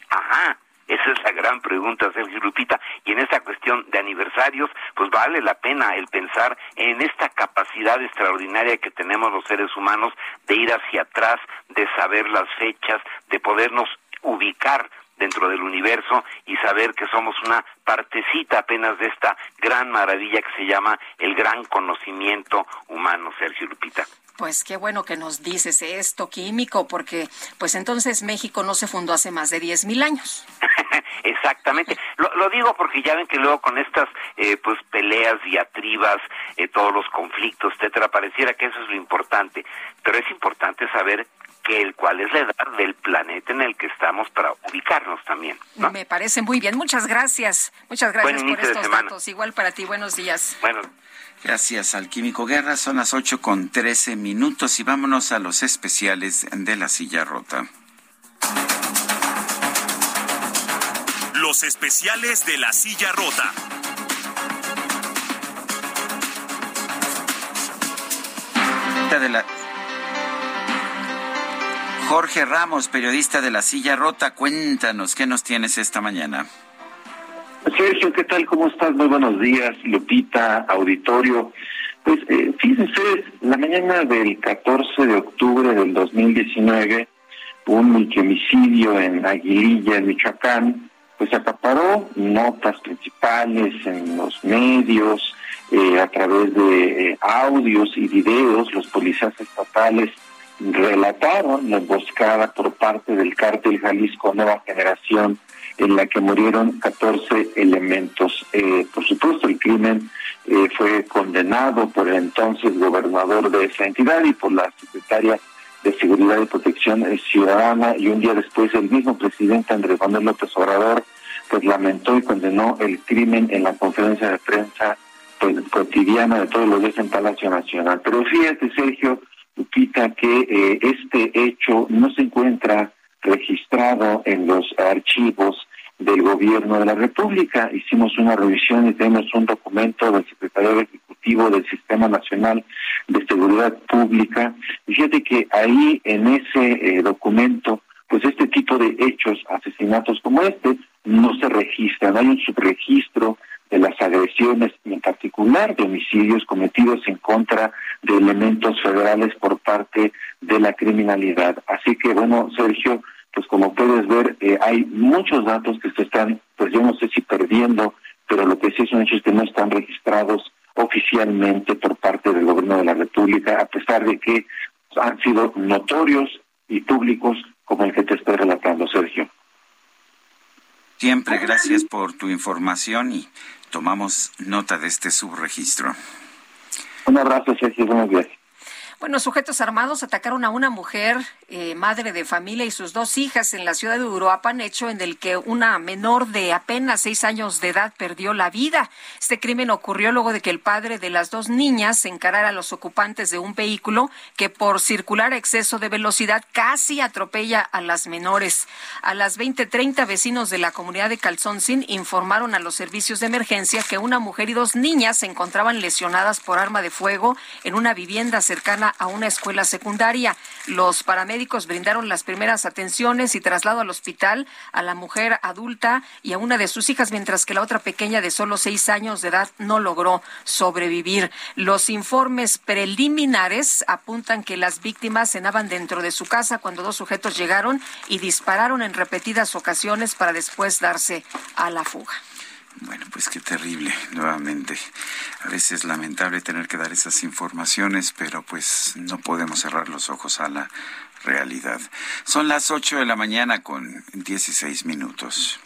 Ajá, esa es la gran pregunta, Sergio Lupita. Y en esta cuestión de aniversarios, pues vale la pena el pensar en esta capacidad extraordinaria que tenemos los seres humanos de ir hacia atrás, de saber las fechas, de podernos ubicar dentro del universo y saber que somos una partecita apenas de esta gran maravilla que se llama el gran conocimiento humano, Sergio Lupita. Pues qué bueno que nos dices esto, químico, porque pues entonces México no se fundó hace más de diez mil años. Exactamente. Lo, digo porque ya ven que luego con estas eh, pues peleas, diatribas, eh, todos los conflictos, etcétera, pareciera que eso es lo importante. Pero es importante saber que el cuál es la edad del planeta en el que estamos para ubicarnos también. Me parece muy bien. Muchas gracias. Muchas gracias por estos datos. Igual para ti. Buenos días. Bueno. Gracias al Químico Guerra. Son las 8 con 13 minutos y vámonos a los especiales de la silla rota. Los especiales de la silla rota. De la... Jorge Ramos, periodista de La Silla Rota, cuéntanos, ¿qué nos tienes esta mañana? Sergio, ¿qué tal? ¿Cómo estás? Muy buenos días, Lupita, auditorio. Pues eh, fíjense, la mañana del 14 de octubre del 2019, un multihomicidio en Aguililla, en Michoacán, pues acaparó notas principales en los medios, eh, a través de eh, audios y videos, los policías estatales relataron la emboscada por parte del cártel Jalisco Nueva Generación en la que murieron 14 elementos. Eh, por supuesto, el crimen eh, fue condenado por el entonces gobernador de esa entidad y por la secretaria de Seguridad y Protección Ciudadana y un día después el mismo presidente Andrés Manuel López Obrador pues lamentó y condenó el crimen en la conferencia de prensa pues, cotidiana de todos los días en Palacio Nacional. Pero fíjate, Sergio, Lupita, que eh, este hecho no se encuentra registrado en los archivos del gobierno de la República. Hicimos una revisión y tenemos un documento del secretario ejecutivo del Sistema Nacional de Seguridad Pública. Fíjate que ahí en ese eh, documento, pues este tipo de hechos, asesinatos como este, no se registran. Hay un subregistro de las agresiones y en particular de homicidios cometidos en contra de elementos federales por parte de la criminalidad. Así que bueno, Sergio, pues como puedes ver, eh, hay muchos datos que se están, pues yo no sé si perdiendo, pero lo que sí son hechos que no están registrados oficialmente por parte del gobierno de la República, a pesar de que han sido notorios y públicos como el que te estoy relatando, Sergio. Siempre gracias por tu información y tomamos nota de este subregistro. Un abrazo, Sergio. Buenos días. Bueno, sujetos armados atacaron a una mujer, eh, madre de familia y sus dos hijas en la ciudad de Uruapan, hecho en el que una menor de apenas seis años de edad perdió la vida. Este crimen ocurrió luego de que el padre de las dos niñas encarara a los ocupantes de un vehículo que por circular a exceso de velocidad casi atropella a las menores. A las 20:30 vecinos de la comunidad de Calzoncín informaron a los servicios de emergencia que una mujer y dos niñas se encontraban lesionadas por arma de fuego en una vivienda cercana a una escuela secundaria. Los paramédicos brindaron las primeras atenciones y traslado al hospital a la mujer adulta y a una de sus hijas, mientras que la otra pequeña de solo seis años de edad no logró sobrevivir. Los informes preliminares apuntan que las víctimas cenaban dentro de su casa cuando dos sujetos llegaron y dispararon en repetidas ocasiones para después darse a la fuga. Bueno, pues qué terrible, nuevamente. A veces es lamentable tener que dar esas informaciones, pero pues no podemos cerrar los ojos a la realidad. Son las 8 de la mañana con 16 minutos.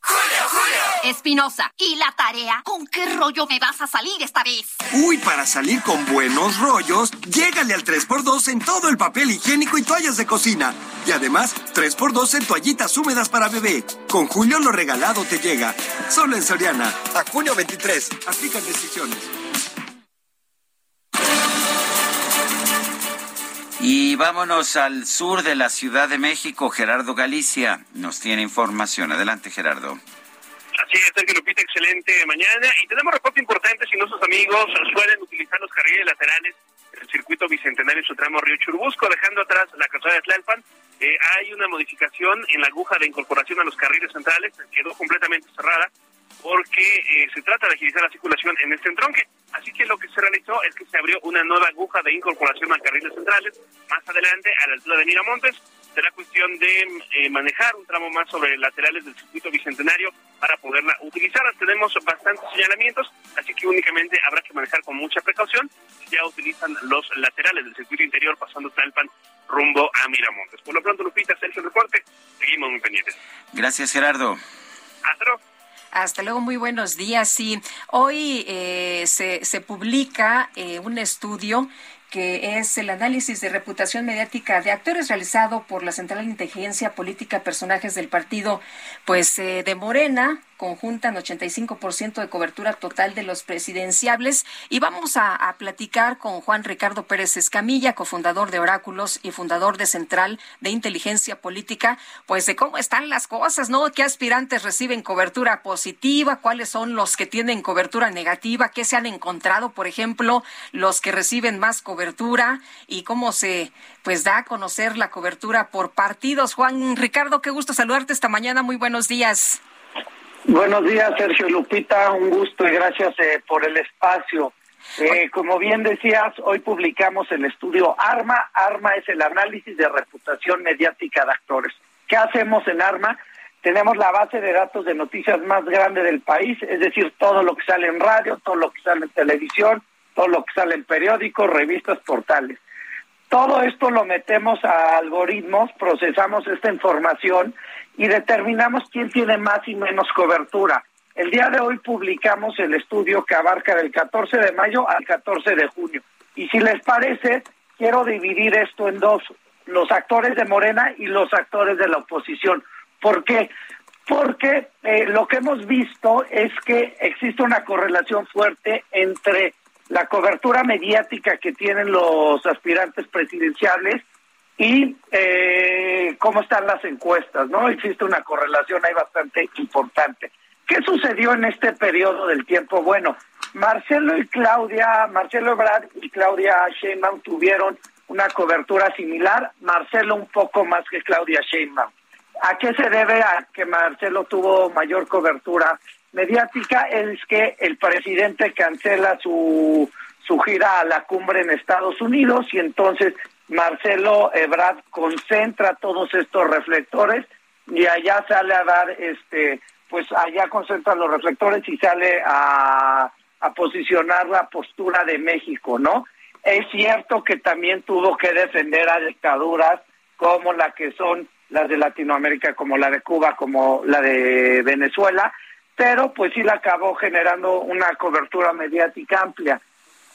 Julio, Julio. Espinosa, ¿y la tarea? ¿Con qué rollo me vas a salir esta vez? Uy, para salir con buenos rollos, llégale al 3x2 en todo el papel higiénico y toallas de cocina. Y además, 3x2 en toallitas húmedas para bebé. Con Julio lo regalado te llega. Solo en Soriana. A junio 23. Aplican decisiones. Y vámonos al sur de la Ciudad de México. Gerardo Galicia nos tiene información. Adelante, Gerardo. Así es, Sergio Lupita, excelente mañana. Y tenemos reporte importante si nuestros amigos suelen utilizar los carriles laterales del circuito bicentenario en su tramo Río Churubusco, dejando atrás la calzada de Tlalpan. Eh, hay una modificación en la aguja de incorporación a los carriles centrales, quedó completamente cerrada porque eh, se trata de agilizar la circulación en este entronque. Así que lo que se realizó es que se abrió una nueva aguja de incorporación a carriles centrales más adelante a la altura de Miramontes. será cuestión de eh, manejar un tramo más sobre laterales del circuito bicentenario para poderla utilizar. Tenemos bastantes señalamientos, así que únicamente habrá que manejar con mucha precaución. Ya utilizan los laterales del circuito interior pasando Talpan rumbo a Miramontes. Por lo pronto, Lupita, Sergio Reporte, seguimos muy pendientes. Gracias, Gerardo. Hasta luego. Hasta luego, muy buenos días. Sí, hoy eh, se, se publica eh, un estudio que es el análisis de reputación mediática de actores realizado por la Central de Inteligencia Política Personajes del Partido pues eh, de Morena, conjuntan 85% de cobertura total de los presidenciables. Y vamos a, a, platicar con Juan Ricardo Pérez Escamilla, cofundador de Oráculos y fundador de Central de Inteligencia Política, pues de cómo están las cosas, ¿no? ¿Qué aspirantes reciben cobertura positiva? ¿Cuáles son los que tienen cobertura negativa? ¿Qué se han encontrado, por ejemplo, los que reciben más cobertura? ¿Y cómo se pues da a conocer la cobertura por partidos? Juan Ricardo, qué gusto saludarte esta mañana. Muy buenos días. Buenos días, Sergio Lupita, un gusto y gracias eh, por el espacio. Eh, como bien decías, hoy publicamos el estudio ARMA. ARMA es el análisis de reputación mediática de actores. ¿Qué hacemos en ARMA? Tenemos la base de datos de noticias más grande del país, es decir, todo lo que sale en radio, todo lo que sale en televisión, todo lo que sale en periódicos, revistas, portales. Todo esto lo metemos a algoritmos, procesamos esta información y determinamos quién tiene más y menos cobertura. El día de hoy publicamos el estudio que abarca del 14 de mayo al 14 de junio. Y si les parece, quiero dividir esto en dos, los actores de Morena y los actores de la oposición. ¿Por qué? Porque eh, lo que hemos visto es que existe una correlación fuerte entre la cobertura mediática que tienen los aspirantes presidenciales y eh, cómo están las encuestas, ¿no? Existe una correlación ahí bastante importante. ¿Qué sucedió en este periodo del tiempo? Bueno, Marcelo y Claudia, Marcelo Ebrard y Claudia Sheinbaum tuvieron una cobertura similar, Marcelo un poco más que Claudia Sheinbaum. ¿A qué se debe que Marcelo tuvo mayor cobertura mediática? Es que el presidente cancela su, su gira a la cumbre en Estados Unidos y entonces Marcelo Ebrard concentra todos estos reflectores y allá sale a dar, este, pues allá concentra los reflectores y sale a, posicionar la postura de México, ¿no? Es cierto que también tuvo que defender a dictaduras como la que son las de Latinoamérica, como la de Cuba, como la de Venezuela, pero pues sí la acabó generando una cobertura mediática amplia.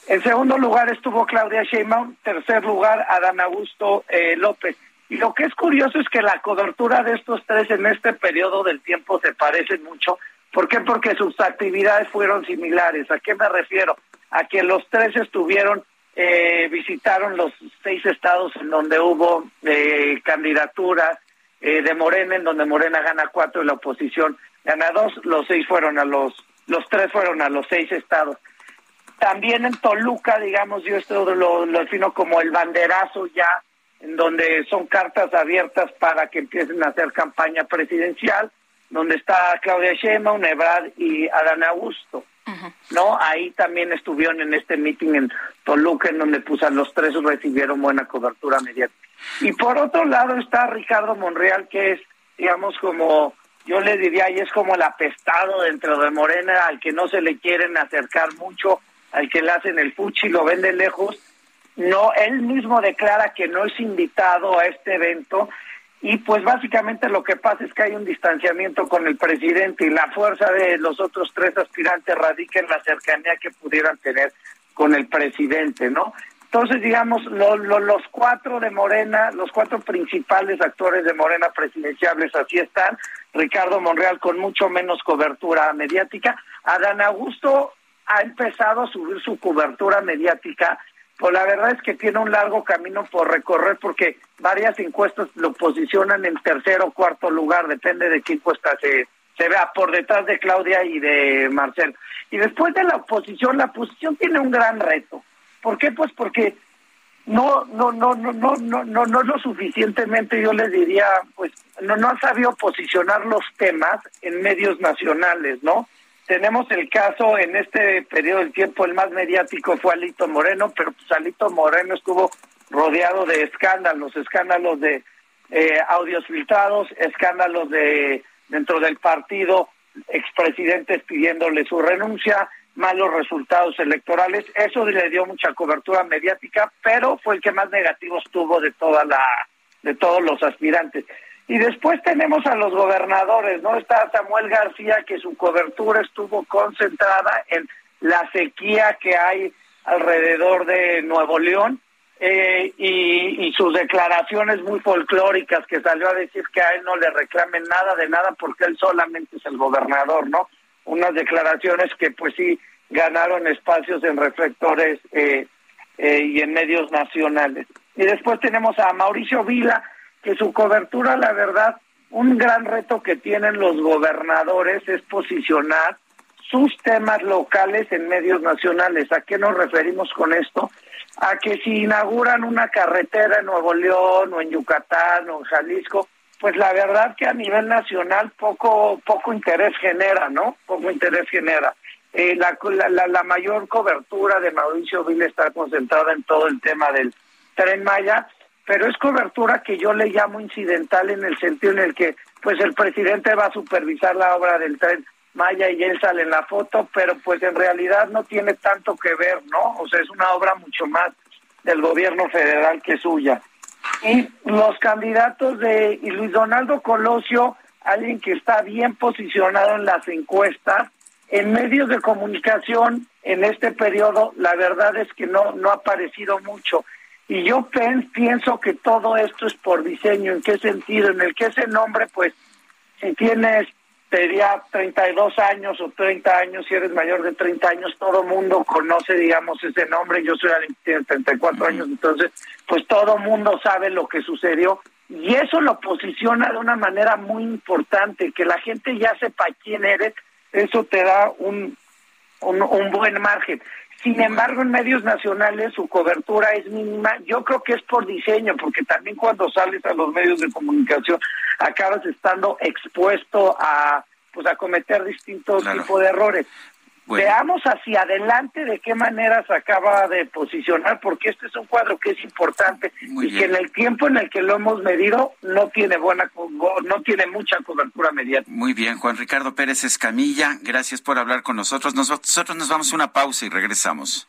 En segundo lugar estuvo Claudia Sheinbaum, tercer lugar Adán Augusto eh, López. Y lo que es curioso es que la cobertura de estos tres en este periodo del tiempo se parecen mucho. ¿Por qué? Porque sus actividades fueron similares. ¿A qué me refiero? A que los tres estuvieron, eh, visitaron los seis estados en donde hubo eh, candidaturas eh, de Morena, en donde Morena gana cuatro y la oposición gana dos. Los seis fueron a los, los tres fueron a los seis estados. También en Toluca, digamos, yo esto lo, lo defino como el banderazo ya, en donde son cartas abiertas para que empiecen a hacer campaña presidencial, donde está Claudia Sheinbaum, Ebrard y Adán Augusto. ¿no? Ahí también estuvieron en este meeting en Toluca, en donde pues, los tres recibieron buena cobertura mediática. Y por otro lado está Ricardo Monreal, que es, digamos, como yo le diría, y es como el apestado dentro de Morena, al que no se le quieren acercar mucho, al que le hacen el fuchi, lo ven de lejos. No, él mismo declara que no es invitado a este evento y pues básicamente lo que pasa es que hay un distanciamiento con el presidente y la fuerza de los otros tres aspirantes radica en la cercanía que pudieran tener con el presidente, ¿no? Entonces, digamos, lo, lo, los cuatro de Morena, los cuatro principales actores de Morena presidenciables, así están. Ricardo Monreal con mucho menos cobertura mediática. Adán Augusto ha empezado a subir su cobertura mediática, pues la verdad es que tiene un largo camino por recorrer porque varias encuestas lo posicionan en tercer o cuarto lugar, depende de qué encuesta se, se vea, por detrás de Claudia y de Marcel. Y después de la oposición, la oposición tiene un gran reto. ¿Por qué? Pues porque no, no, no, no, no, no, no, no lo suficientemente, yo les diría, pues no, no ha sabido posicionar los temas en medios nacionales, ¿no? Tenemos el caso en este periodo del tiempo, el más mediático fue Alito Moreno, pero pues Alito Moreno estuvo rodeado de escándalos, escándalos de, eh, audios filtrados, escándalos de dentro del partido, expresidentes pidiéndole su renuncia, malos resultados electorales. Eso le dio mucha cobertura mediática, pero fue el que más negativos tuvo de toda la de todos los aspirantes. Y después tenemos a los gobernadores, ¿no? Está Samuel García, que su cobertura estuvo concentrada en la sequía que hay alrededor de Nuevo León eh, y, sus declaraciones muy folclóricas que salió a decir que a él no le reclamen nada de nada porque él solamente es el gobernador, ¿no? Unas declaraciones que pues sí ganaron espacios en reflectores eh, eh, y en medios nacionales. Y después tenemos a Mauricio Vila, que su cobertura, la verdad, un gran reto que tienen los gobernadores es posicionar sus temas locales en medios nacionales. ¿A qué nos referimos con esto? A que si inauguran una carretera en Nuevo León o en Yucatán o en Jalisco, pues la verdad que a nivel nacional poco poco interés genera, ¿no? Poco interés genera. Eh, la, la, la mayor cobertura de Mauricio Vila está concentrada en todo el tema del tren Maya, pero es cobertura que yo le llamo incidental en el sentido en el que pues el presidente va a supervisar la obra del tren Maya y él sale en la foto, pero pues en realidad no tiene tanto que ver, ¿no? O sea, es una obra mucho más del gobierno federal que suya. Y los candidatos de y Luis Donaldo Colosio, alguien que está bien posicionado en las encuestas, en medios de comunicación en este periodo, la verdad es que no, no ha aparecido mucho. Y yo pienso que todo esto es por diseño. ¿En qué sentido? En el que ese nombre, pues, si tienes, te diría 32 años o 30 años, si eres mayor de 30 años, todo mundo conoce, digamos, ese nombre. Yo soy alguien que tiene 34 años, entonces, pues todo mundo sabe lo que sucedió. Y eso lo posiciona de una manera muy importante, que la gente ya sepa quién eres, eso te da un, un, un buen margen. Sin embargo, en medios nacionales su cobertura es mínima. Yo creo que es por diseño, porque también cuando sales a los medios de comunicación acabas estando expuesto a pues a cometer distintos tipos de errores. Veamos hacia adelante de qué manera se acaba de posicionar, porque este es un cuadro que es importante y que en el tiempo en el que lo hemos medido no tiene buena, no tiene mucha cobertura mediática. Muy bien, Juan Ricardo Pérez Escamilla, gracias por hablar con nosotros. Nosotros nos vamos a una pausa y regresamos.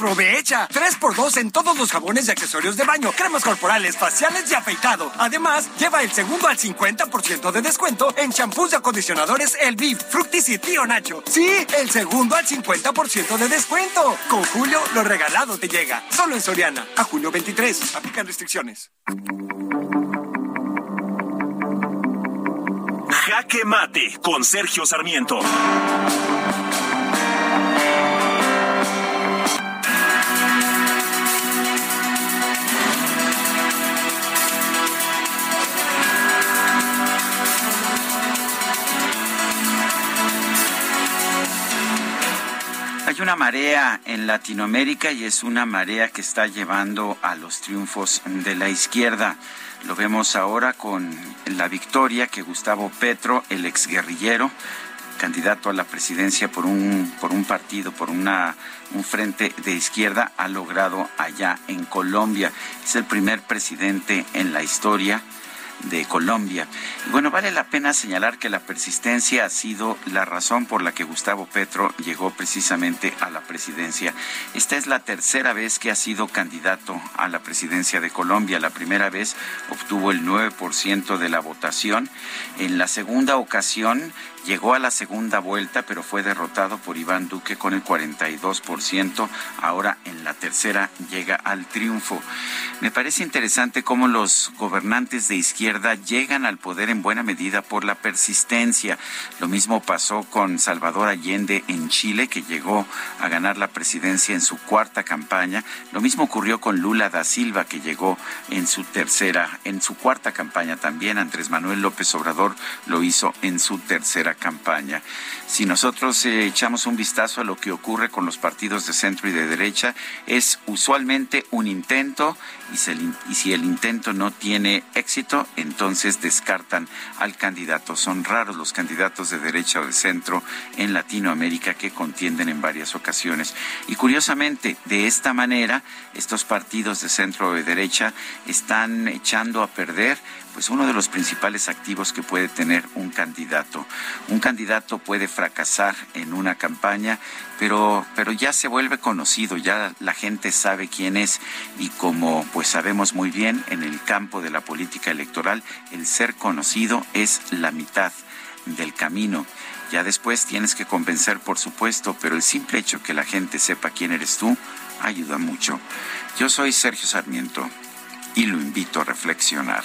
Aprovecha 3x2 en todos los jabones y accesorios de baño, cremas corporales, faciales y afeitado. Además, lleva el segundo al 50% de descuento en champús y acondicionadores El Viv, Fructis y Tío Nacho. Sí, el segundo al 50% de descuento. Con Julio, lo regalado te llega. Solo en Soriana. A julio 23. Aplican restricciones. Jaque Mate con Sergio Sarmiento. Una marea en Latinoamérica y es una marea que está llevando a los triunfos de la izquierda. Lo vemos ahora con la victoria que Gustavo Petro, el exguerrillero, candidato a la presidencia por un, por un partido, por una, un frente de izquierda, ha logrado allá en Colombia. Es el primer presidente en la historia de Colombia. Bueno, vale la pena señalar que la persistencia ha sido la razón por la que Gustavo Petro llegó precisamente a la presidencia. Esta es la tercera vez que ha sido candidato a la presidencia de Colombia. La primera vez obtuvo el 9% de la votación. En la segunda ocasión llegó a la segunda vuelta, pero fue derrotado por Iván Duque con el 42%. Ahora en la tercera llega al triunfo. Me parece interesante cómo los gobernantes de izquierda llegan al poder en buena medida por la persistencia. Lo mismo pasó con Salvador Allende en Chile, que llegó a ganar la presidencia en su cuarta campaña. Lo mismo ocurrió con Lula da Silva, que llegó en su tercera, en su cuarta campaña también. Andrés Manuel López Obrador lo hizo en su tercera campaña. Si nosotros eh, echamos un vistazo a lo que ocurre con los partidos de centro y de derecha, es usualmente un intento y, y si el intento no tiene éxito, entonces descartan al candidato. Son raros los candidatos de derecha o de centro en Latinoamérica que contienden en varias ocasiones. Y curiosamente, de esta manera, estos partidos de centro o de derecha están echando a perder pues uno de los principales activos que puede tener un candidato. Un candidato puede fracasar en una campaña, pero, pero ya se vuelve conocido, ya la gente sabe quién es y como pues sabemos muy bien en el campo de la política electoral, el ser conocido es la mitad del camino. Ya después tienes que convencer, por supuesto, pero el simple hecho que la gente sepa quién eres tú ayuda mucho. Yo soy Sergio Sarmiento y lo invito a reflexionar.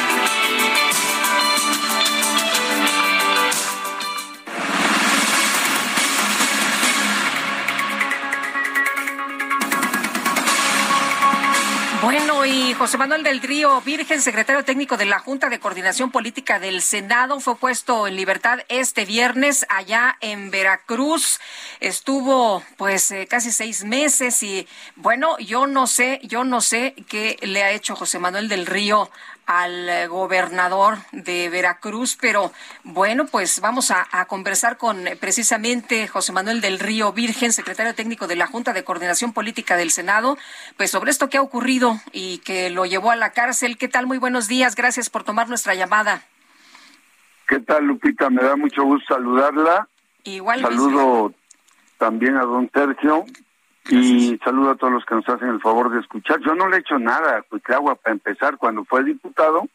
Bueno, y José Manuel del Río Virgen, secretario técnico de la Junta de Coordinación Política del Senado, fue puesto en libertad este viernes allá en Veracruz. Estuvo pues eh, casi seis meses y bueno, yo no sé, yo no sé qué le ha hecho José Manuel del Río al gobernador de Veracruz, pero bueno, pues vamos a, conversar con eh, precisamente José Manuel del Río Virgen, secretario técnico de la Junta de Coordinación Política del Senado, pues sobre esto que ha ocurrido y que lo llevó a la cárcel. ¿Qué tal? Muy buenos días, gracias por tomar nuestra llamada. ¿Qué tal, Lupita? Me da mucho gusto saludarla. Igual. Saludo también a don Sergio y saludo a todos los que nos hacen el favor de escuchar. Yo no le he hecho nada a agua para empezar. Cuando fue diputado,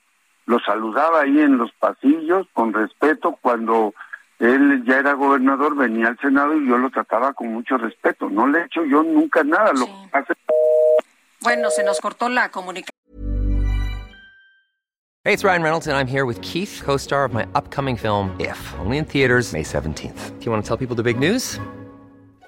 lo saludaba ahí en los pasillos con respeto. Cuando él ya era gobernador, venía al Senado y yo lo trataba con mucho respeto. No le he hecho yo nunca nada. Lo hace... Bueno, se nos cortó la comunicación. Hey, it's Ryan Reynolds, and I'm here with Keith, co star of my upcoming film, If, only in theaters, May 17th. Do you want to tell people the big news?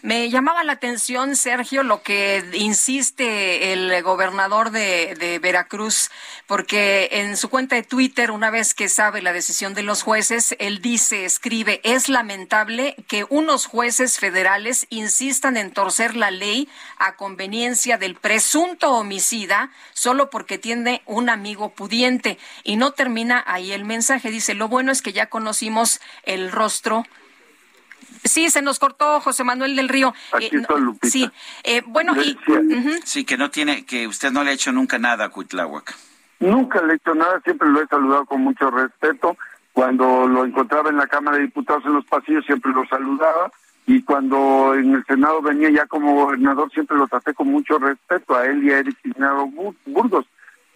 Me llamaba la atención, Sergio, lo que insiste el gobernador de, Veracruz, porque en su cuenta de Twitter, una vez que sabe la decisión de los jueces, él dice, escribe, es lamentable que unos jueces federales insistan en torcer la ley a conveniencia del presunto homicida solo porque tiene un amigo pudiente. Y no termina ahí el mensaje, dice, lo bueno es que ya conocimos el rostro Sí, se nos cortó José Manuel del Río. Eh, sí, eh, bueno, y, sí, que no tiene, que usted no le ha hecho nunca nada a Cuitláhuac. Nunca le he hecho nada, siempre lo he saludado con mucho respeto. Cuando lo encontraba en la Cámara de Diputados en los pasillos, siempre lo saludaba. Y cuando en el Senado venía ya como gobernador, siempre lo traté con mucho respeto a él y a Eric Ignado Burgos.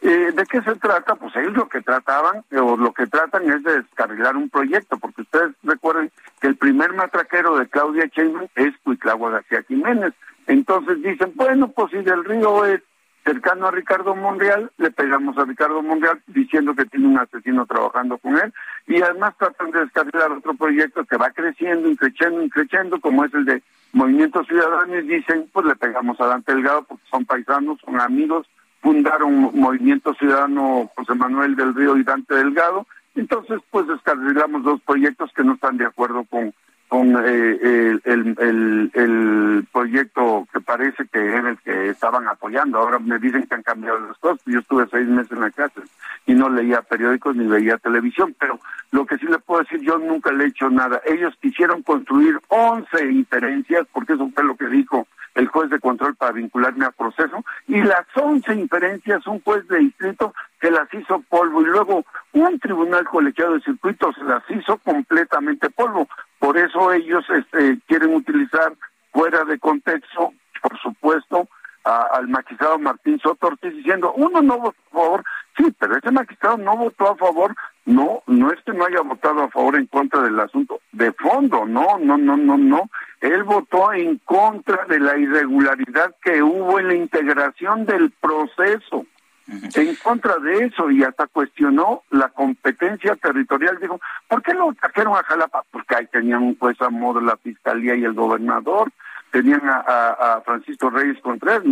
Eh, ¿De qué se trata? Pues ellos lo que trataban, o lo que tratan es de descarrilar un proyecto, porque ustedes recuerden que el primer matraquero de Claudia Sheinbaum es Cuitlagua García Jiménez. Entonces dicen, bueno, pues si del río es cercano a Ricardo Monreal, le pegamos a Ricardo Monreal diciendo que tiene un asesino trabajando con él, y además tratan de descarrilar otro proyecto que va creciendo, creciendo, creciendo, como es el de Movimiento Ciudadano, y dicen, pues le pegamos a Dante Delgado porque son paisanos, son amigos, fundaron Movimiento Ciudadano José Manuel del Río y Dante Delgado. Entonces, pues descarrilamos dos proyectos que no están de acuerdo con, con eh, el, el, el, proyecto que parece que era el que estaban apoyando. Ahora me dicen que han cambiado las cosas. Yo estuve seis meses en la cárcel y no leía periódicos ni veía televisión, pero lo que sí le puedo decir, yo nunca le he hecho nada. Ellos quisieron construir 11 inferencias, porque eso fue lo que dijo el juez de control para vincularme a proceso, y las 11 inferencias, un juez de distrito que las hizo polvo, y luego un tribunal colegiado de circuitos las hizo completamente polvo. Por eso ellos este, quieren utilizar fuera de contexto, por supuesto, al magistrado Martín Soto Ortiz diciendo, uno no votó a favor, sí, pero ese magistrado no votó a favor, no, no es que no haya votado a favor en contra del asunto de fondo, no, no, no, no, no, él votó en contra de la irregularidad que hubo en la integración del proceso, en contra de eso y hasta cuestionó la competencia territorial. Dijo, ¿por qué lo trajeron a Jalapa? Porque ahí tenían un juez a modo la fiscalía y el gobernador, tenían a, Francisco Reyes Contreras.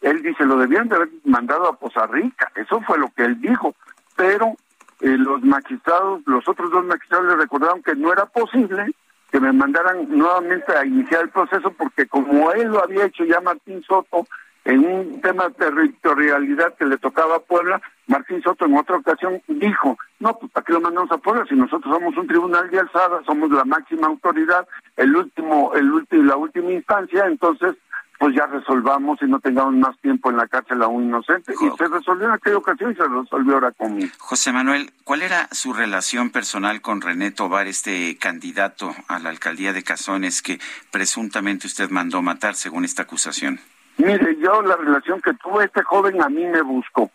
Él dice, lo debían de haber mandado a Poza Rica, eso fue lo que él dijo, pero eh, los magistrados, los otros dos magistrados le recordaron que no era posible que me mandaran nuevamente a iniciar el proceso porque como él lo había hecho ya Martín Soto en un tema de territorialidad que le tocaba a Puebla, Martín Soto en otra ocasión dijo, no, pues ¿para qué lo mandamos a Puebla si nosotros somos un tribunal de alzada, somos la máxima autoridad, el último, el último, la última instancia, entonces pues ya resolvamos y no tengamos más tiempo en la cárcel a un inocente. Y se resolvió en aquella ocasión y se resolvió ahora conmigo. José Manuel, ¿cuál era su relación personal con René Tobar, este candidato a la alcaldía de Cazones que presuntamente usted mandó matar según esta acusación? Mire, yo la relación que tuve, este joven a mí me buscó.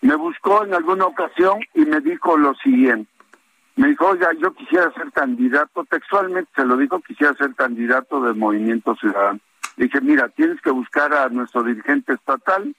Me buscó en alguna ocasión y me dijo lo siguiente. Me dijo, oiga, yo quisiera ser candidato, textualmente se lo dijo, quisiera ser candidato del Movimiento Ciudadano dije, mira, tienes que buscar a nuestro dirigente estatal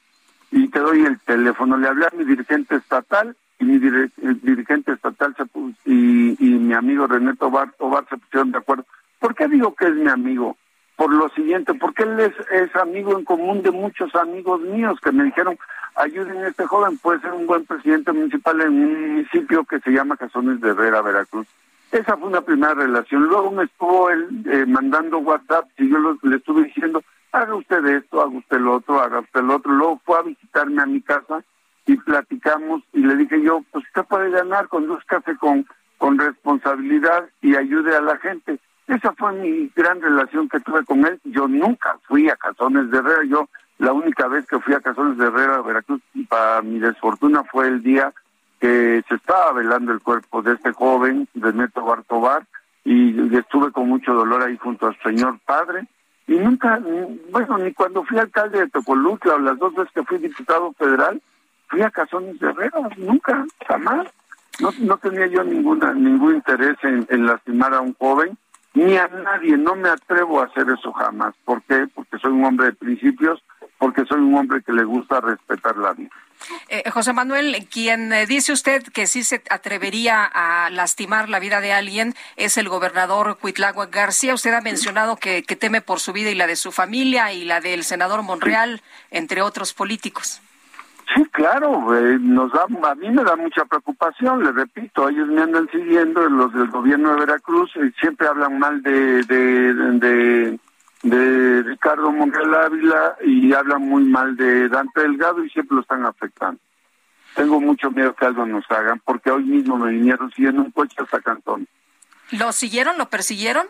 y te doy el teléfono. Le hablé a mi dirigente estatal y mi dirigente estatal se y, mi amigo René Tobar, Tobar se pusieron de acuerdo. ¿Por qué digo que es mi amigo? Por lo siguiente, porque él es, es amigo en común de muchos amigos míos que me dijeron, ayuden a este joven, puede ser un buen presidente municipal en un municipio que se llama Cazones de Herrera, Veracruz. Esa fue una primera relación. Luego me estuvo él eh, mandando WhatsApp y yo le estuve diciendo, haga usted esto, haga usted lo otro, haga usted lo otro. Luego fue a visitarme a mi casa y platicamos y le dije yo, pues usted puede ganar, conduzcase con, con responsabilidad y ayude a la gente. Esa fue mi gran relación que tuve con él. Yo nunca fui a Cazones de Herrera. Yo la única vez que fui a Cazones de Herrera, Veracruz, para mi desfortuna fue el día que se estaba velando el cuerpo de este joven, de Neto Bartobar, y estuve con mucho dolor ahí junto al señor padre. Y nunca, bueno, ni cuando fui alcalde de Tocoluca o las dos veces que fui diputado federal, fui a Cazones de Herrera, nunca, jamás. No, tenía yo ninguna ningún interés en lastimar a un joven, ni a nadie, no me atrevo a hacer eso jamás. ¿Por qué? Porque soy un hombre de principios, porque soy un hombre que le gusta respetar la vida. Eh, José Manuel, quien eh, dice usted que sí se atrevería a lastimar la vida de alguien es el gobernador Cuitlagua García. Usted ha mencionado que, teme por su vida y la de su familia y la del senador Monreal, entre otros políticos. Sí, claro, eh, nos da, a mí me da mucha preocupación, le repito, ellos me andan siguiendo, los del gobierno de Veracruz, y siempre hablan mal de, de de Ricardo Monreal Ávila y hablan muy mal de Dante Delgado y siempre lo están afectando. Tengo mucho miedo que algo nos hagan porque hoy mismo me vinieron siguiendo un coche hasta Cantón. ¿Lo siguieron? ¿Lo persiguieron?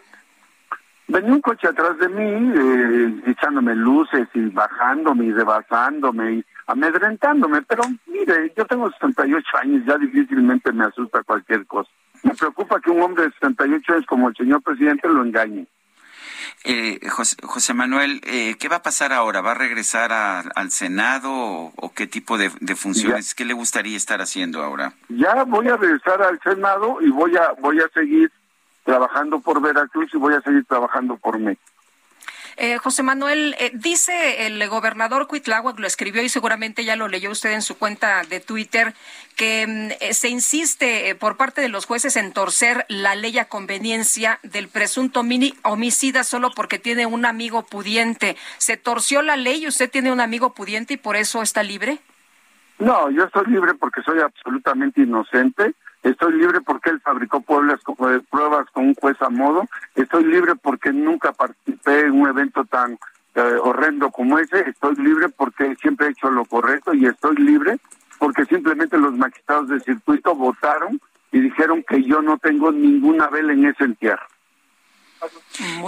Venía un coche atrás de mí, eh, echándome luces y bajándome y rebasándome y amedrentándome, pero mire, yo tengo 68 años, ya difícilmente me asusta cualquier cosa. Me preocupa que un hombre de 68 años como el señor presidente lo engañe. Eh, José, Manuel, eh, ¿qué va a pasar ahora? ¿Va a regresar al Senado o, qué tipo de, funciones? ¿Qué le gustaría estar haciendo ahora? Ya voy a regresar al Senado y voy a voy a seguir trabajando por Veracruz y voy a seguir trabajando por México. Eh, José Manuel, eh, dice el gobernador Cuitláhuac, lo escribió y seguramente ya lo leyó usted en su cuenta de Twitter, que mm, eh, se insiste por parte de los jueces en torcer la ley a conveniencia del presunto mini homicida solo porque tiene un amigo pudiente. ¿Se torció la ley usted tiene un amigo pudiente y por eso está libre? No, yo estoy libre porque soy absolutamente inocente Estoy libre porque él fabricó pruebas, pruebas con un juez a modo. Estoy libre porque nunca participé en un evento tan eh, horrendo como ese. Estoy libre porque siempre he hecho lo correcto y estoy libre porque simplemente los magistrados del circuito votaron y dijeron que yo no tengo ninguna vela en ese entierro.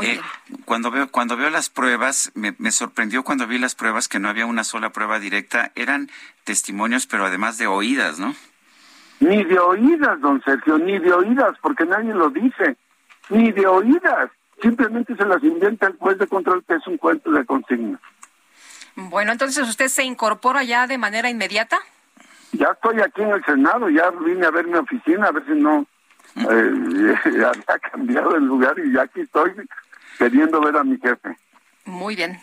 Eh, cuando veo cuando veo las pruebas, me, sorprendió cuando vi las pruebas que no había una sola prueba directa, eran testimonios, pero además de oídas, ¿no? Ni de oídas, don Sergio, ni de oídas, porque nadie lo dice, ni de oídas. Simplemente se las inventa el juez de control, que es un cuento de consigna. Bueno, entonces usted se incorpora ya de manera inmediata. Ya estoy aquí en el Senado, ya vine a ver mi oficina, a ver si no eh, había cambiado el lugar y ya aquí estoy queriendo ver a mi jefe. Muy bien.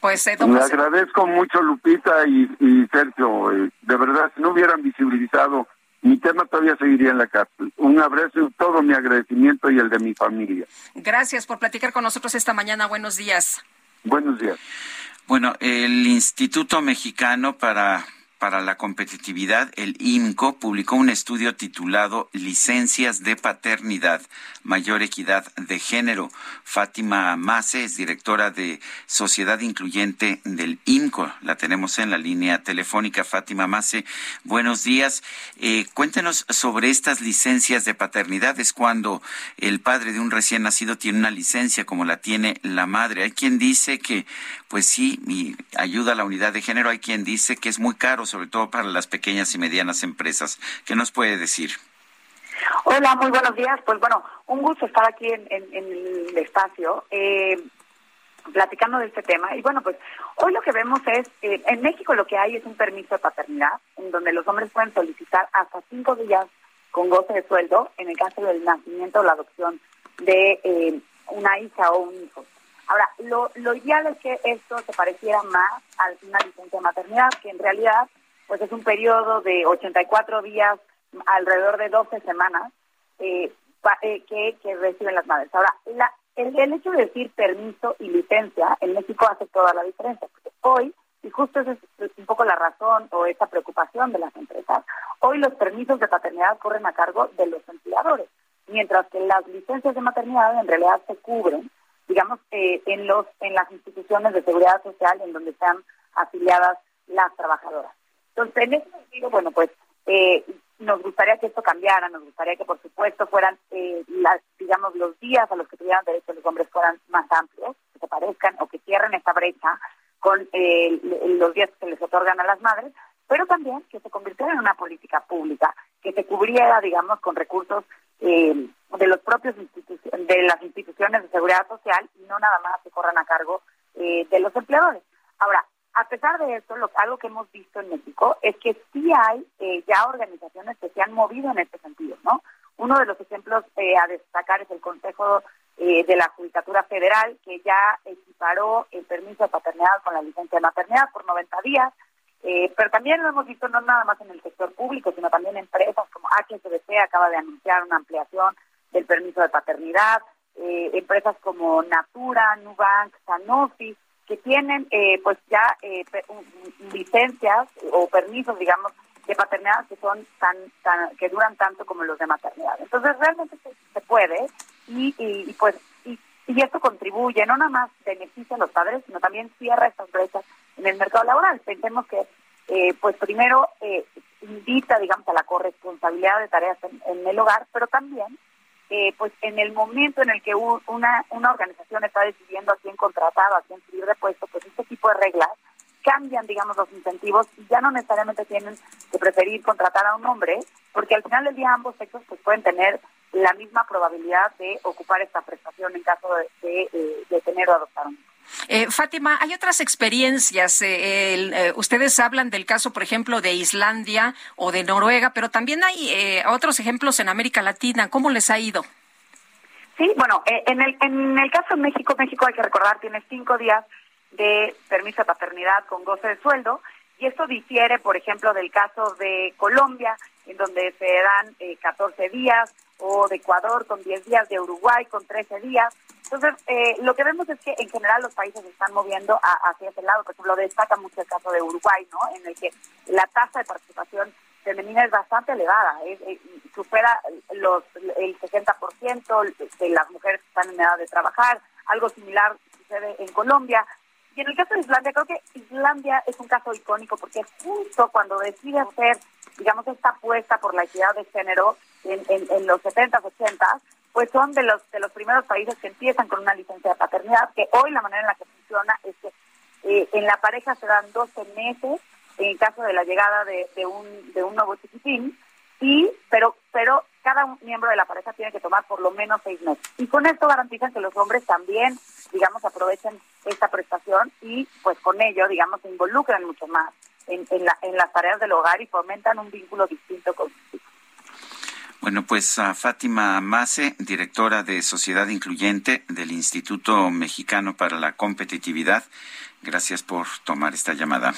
Pues, eh, Le agradezco mucho, Lupita y, y Sergio. Eh, de verdad, si no hubieran visibilizado mi tema todavía seguiría en la cárcel. Un abrazo y todo mi agradecimiento y el de mi familia. Gracias por platicar con nosotros esta mañana. Buenos días. Buenos días. Bueno, el Instituto Mexicano para para la Competitividad, el IMCO, publicó un estudio titulado Licencias de Paternidad, Mayor Equidad de Género. Fátima Mase es directora de Sociedad Incluyente del IMCO. La tenemos en la línea telefónica. Fátima Mase, buenos días. Eh, cuéntenos sobre estas licencias de paternidad. Es cuando el padre de un recién nacido tiene una licencia como la tiene la madre. Hay quien dice que, pues sí, ayuda a la unidad de género. Hay quien dice que es muy caro sobre todo para las pequeñas y medianas empresas. ¿Qué nos puede decir? Hola, muy buenos días. Pues bueno, un gusto estar aquí en, el espacio. Eh, platicando de este tema. Y bueno, pues hoy lo que vemos es, eh, en México lo que hay es un permiso de paternidad, en donde los hombres pueden solicitar hasta cinco días con goce de sueldo en el caso del nacimiento o la adopción de eh, una hija o un hijo. Ahora, lo, lo ideal es que esto se pareciera más a una licencia de maternidad, que en realidad pues es un periodo de 84 días, alrededor de 12 semanas, eh, eh, que, que, reciben las madres. Ahora, la, el, el, hecho de decir permiso y licencia en México hace toda la diferencia, hoy, y justo esa es un poco la razón o esa preocupación de las empresas, hoy los permisos de paternidad corren a cargo de los empleadores, mientras que las licencias de maternidad en realidad se cubren digamos, eh, en los en las instituciones de seguridad social en donde están afiliadas las trabajadoras. Entonces, en ese sentido, bueno, pues eh, nos gustaría que esto cambiara, nos gustaría que, por supuesto, fueran, eh, las, digamos, los días a los que tuvieran derecho los hombres fueran más amplios, que se parezcan o que cierren esta brecha con los días que les otorgan a las madres, pero también que se convirtiera en una política pública, que se cubriera, digamos, con recursos eh, de los propios de las instituciones de seguridad social y no nada más se corran a cargo eh, de los empleadores. Ahora, a pesar de esto, lo, algo que hemos visto en México es que sí hay eh, ya organizaciones que se han movido en este sentido, ¿no? Uno de los ejemplos eh, a destacar es el Consejo de la Judicatura Federal, que ya equiparó el permiso de paternidad con la licencia de maternidad por 90 días, pero también lo hemos visto no nada más en el sector público, sino también empresas como HSBC acaba de anunciar una ampliación del permiso de paternidad, eh, empresas como Natura, Nubank, Sanofi, que tienen eh, pues ya eh, licencias o permisos, digamos, de paternidad que son tan, tan que duran tanto como los de maternidad. Entonces realmente se, puede y, y, pues y, y, esto contribuye, no nada más beneficia a los padres, sino también cierra estas brechas en el mercado laboral. Pensemos que pues primero invita, digamos, a la corresponsabilidad de tareas en el hogar, pero también eh, pues en el momento en el que una, una organización está decidiendo a quién contratar o a quién subir de puesto, pues este tipo de reglas cambian, digamos, los incentivos y ya no necesariamente tienen que preferir contratar a un hombre, porque al final del día ambos sexos pues pueden tener la misma probabilidad de ocupar esta prestación en caso de, de, tener o adoptar un hijo. Eh, Fátima, hay otras experiencias. Eh, eh, ustedes hablan del caso, por ejemplo, de Islandia o de Noruega, pero también hay otros ejemplos en América Latina. ¿Cómo les ha ido? Sí, bueno, en, el, en el caso de México, México hay que recordar, tiene cinco días de permiso de paternidad con goce de sueldo, y esto difiere, por ejemplo, del caso de Colombia, en donde se dan 14 días, o de Ecuador con 10 días, de Uruguay con 13 días. Entonces, eh, lo que vemos es que en general los países se están moviendo hacia ese lado. Por ejemplo, destaca mucho el caso de Uruguay, ¿no? En el que la tasa de participación femenina es bastante elevada. supera los el 60% de las mujeres que están en edad de trabajar. Algo similar sucede en Colombia. Y en el caso de Islandia, creo que Islandia es un caso icónico porque justo cuando decide hacer, digamos, esta apuesta por la equidad de género en, en, los 70s, 80s, pues son de los de los primeros países que empiezan con una licencia de paternidad, que hoy la manera en la que funciona es que eh, en la pareja se dan 12 meses en caso de la llegada de, un, de un nuevo chiquitín, y pero pero cada miembro de la pareja tiene que tomar por lo menos seis meses. Y con esto garantizan que los hombres también, digamos, aprovechen esta prestación y pues con ello, digamos, se involucran mucho más en, en, la, en las tareas del hogar y fomentan un vínculo distinto con sus hijos. Bueno, pues a Fátima Mase, directora de Sociedad Incluyente del Instituto Mexicano para la Competitividad, gracias por tomar esta llamada.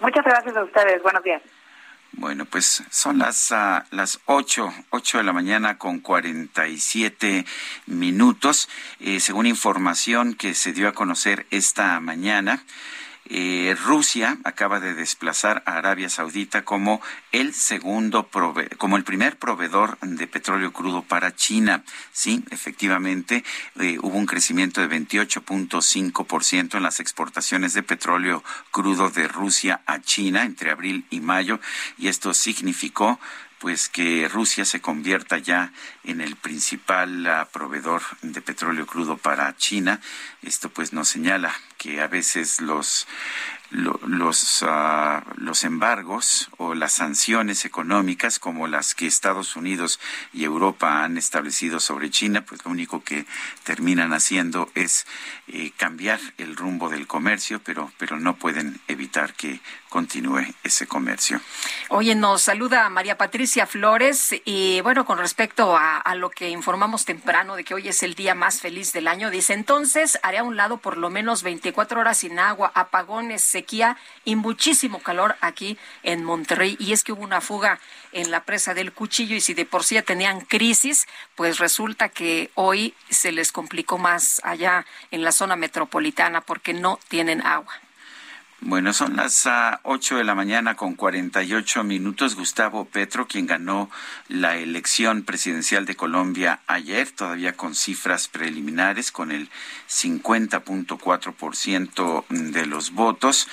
Muchas gracias a ustedes. Buenos días. Bueno, pues son las, uh, las 8, 8 de la mañana con 47 minutos. Eh, según información que se dio a conocer esta mañana, eh, Rusia acaba de desplazar a Arabia Saudita como el segundo como el primer proveedor de petróleo crudo para China. Sí, efectivamente eh, hubo un crecimiento de 28.5% en las exportaciones de petróleo crudo de Rusia a China entre abril y mayo y esto significó pues que Rusia se convierta ya en el principal uh, proveedor de petróleo crudo para China. Esto pues nos señala que a veces los los, uh, los embargos o las sanciones económicas como las que Estados Unidos y Europa han establecido sobre China, pues lo único que terminan haciendo es eh, cambiar el rumbo del comercio, pero, pero no pueden evitar que continúe ese comercio. Oye, nos saluda María Patricia Flores y bueno, con respecto a, lo que informamos temprano de que hoy es el día más feliz del año, dice entonces haré a un lado por lo menos 24 horas sin agua, apagones, sequía y muchísimo calor aquí en Monterrey y es que hubo una fuga en la presa del cuchillo y si de por sí ya tenían crisis, pues resulta que hoy se les complicó más allá en la zona metropolitana porque no tienen agua. Bueno, son las uh, 8 de la mañana con 48 minutos. Gustavo Petro, quien ganó la elección presidencial de Colombia ayer, todavía con cifras preliminares, con el 50.4% de los votos,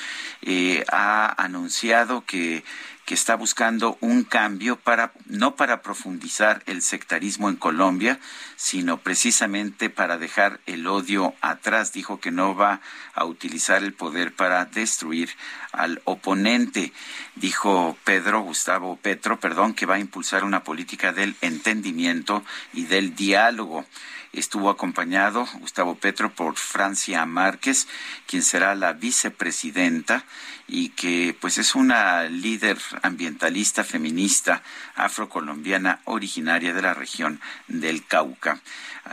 ha anunciado que que está buscando un cambio para no para profundizar el sectarismo en Colombia, sino precisamente para dejar el odio atrás. Dijo que no va a utilizar el poder para destruir al oponente. Dijo Pedro, Gustavo Petro, perdón, que va a impulsar una política del entendimiento y del diálogo estuvo acompañado Gustavo Petro por Francia Márquez, quien será la vicepresidenta y que pues es una líder ambientalista feminista afrocolombiana originaria de la región del Cauca.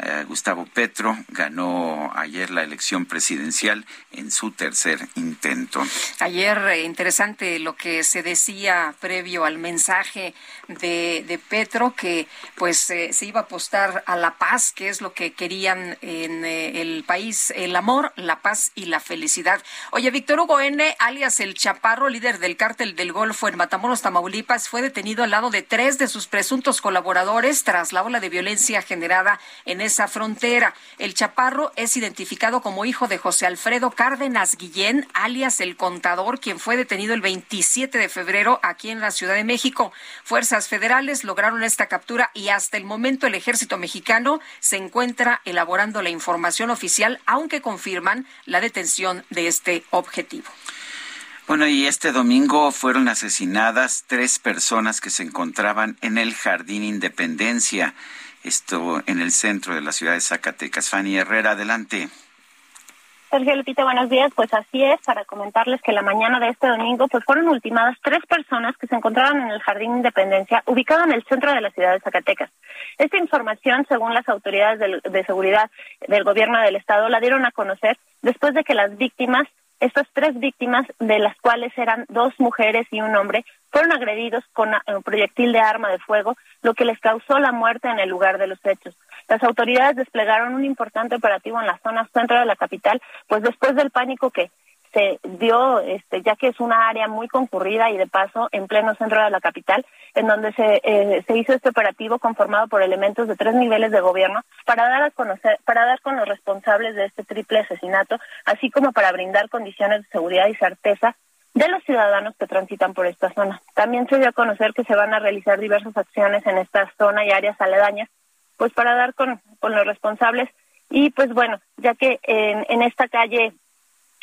Eh, Gustavo Petro ganó ayer la elección presidencial en su tercer intento. Ayer eh, interesante lo que se decía previo al mensaje de, Petro que pues eh, se iba a apostar a la paz, que es lo que querían en el país, el amor, la paz y la felicidad. Oye, Víctor Hugo N., alias El Chaparro, líder del cártel del Golfo en Matamoros, Tamaulipas, fue detenido al lado de tres de sus presuntos colaboradores tras la ola de violencia generada en esa frontera. El Chaparro es identificado como hijo de José Alfredo Cárdenas Guillén, alias el contador, quien fue detenido el 27 de febrero aquí en la Ciudad de México. Fuerzas federales lograron esta captura y hasta el momento el ejército mexicano se encuentra elaborando la información oficial, aunque confirman la detención de este objetivo. Bueno, y este domingo fueron asesinadas tres personas que se encontraban en el Jardín Independencia esto en el centro de la ciudad de Zacatecas. Fanny Herrera, adelante. Sergio Lupita, buenos días. Pues así es, para comentarles que la mañana de este domingo pues fueron ultimadas tres personas que se encontraban en el Jardín Independencia, ubicado en el centro de la ciudad de Zacatecas. Esta información, según las autoridades de, seguridad del gobierno del estado, la dieron a conocer después de que las víctimas estas tres víctimas, de las cuales eran dos mujeres y un hombre, fueron agredidos con un proyectil de arma de fuego, lo que les causó la muerte en el lugar de los hechos. Las autoridades desplegaron un importante operativo en la zona centro de la capital, pues después del pánico que se dio, este, ya que es una área muy concurrida y de paso en pleno centro de la capital, en donde se, eh, se hizo este operativo conformado por elementos de tres niveles de gobierno para dar a conocer, para dar con los responsables de este triple asesinato, así como para brindar condiciones de seguridad y certeza de los ciudadanos que transitan por esta zona. También se dio a conocer que se van a realizar diversas acciones en esta zona y áreas aledañas, pues para dar con, con los responsables y pues bueno, ya que en, en esta calle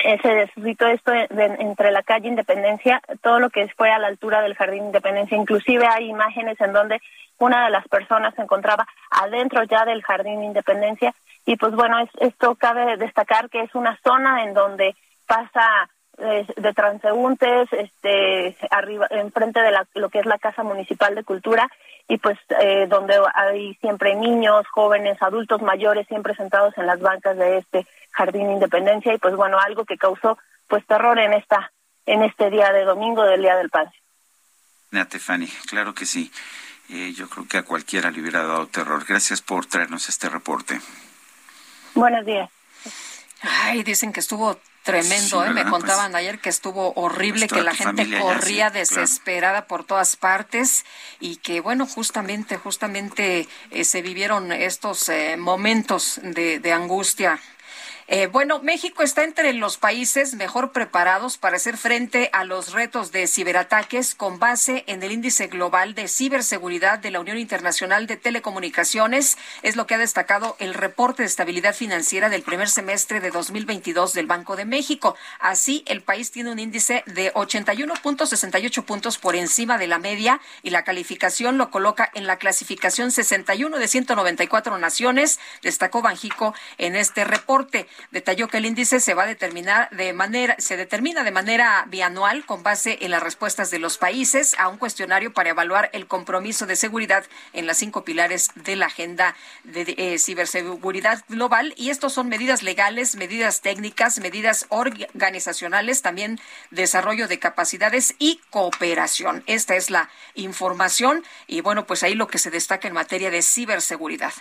eh, se suscitó esto entre la calle Independencia, todo lo que fue a la altura del Jardín Independencia. Inclusive hay imágenes en donde una de las personas se encontraba adentro ya del Jardín Independencia. Y pues bueno, esto cabe destacar que es una zona en donde pasa eh, de transeúntes, este, arriba, enfrente de la, lo que es la Casa Municipal de Cultura y pues eh, donde hay siempre niños, jóvenes, adultos mayores siempre sentados en las bancas de este Jardín Independencia y pues bueno, algo que causó pues terror en esta en este día de domingo del Día del Padre. Natefani, claro que sí. Eh, yo creo que a cualquiera le hubiera dado terror. Gracias por traernos este reporte. Buenos días. Ay, dicen que estuvo tremendo, ¿eh? me pues contaban ayer que estuvo horrible, pues que la gente corría desesperada por todas partes y que bueno, justamente, justamente eh, se vivieron estos eh, momentos de, de angustia eh, bueno, México está entre los países mejor preparados para hacer frente a los retos de ciberataques con base en el índice global de ciberseguridad de la Unión Internacional de Telecomunicaciones. Es lo que ha destacado el reporte de estabilidad financiera del primer semestre de 2022 del Banco de México. Así, el país tiene un índice de 81.68 puntos por encima de la media y la calificación lo coloca en la clasificación 61 de 194 naciones, destacó Banjico en este reporte detalló que el índice se va a determinar de manera, se determina de manera bianual con base en las respuestas de los países a un cuestionario para evaluar el compromiso de seguridad en las cinco pilares de la agenda de, eh, ciberseguridad global. Y estos son medidas legales, medidas técnicas, medidas organizacionales, también desarrollo de capacidades y cooperación. Esta es la información y bueno, pues ahí lo que se destaca en materia de ciberseguridad.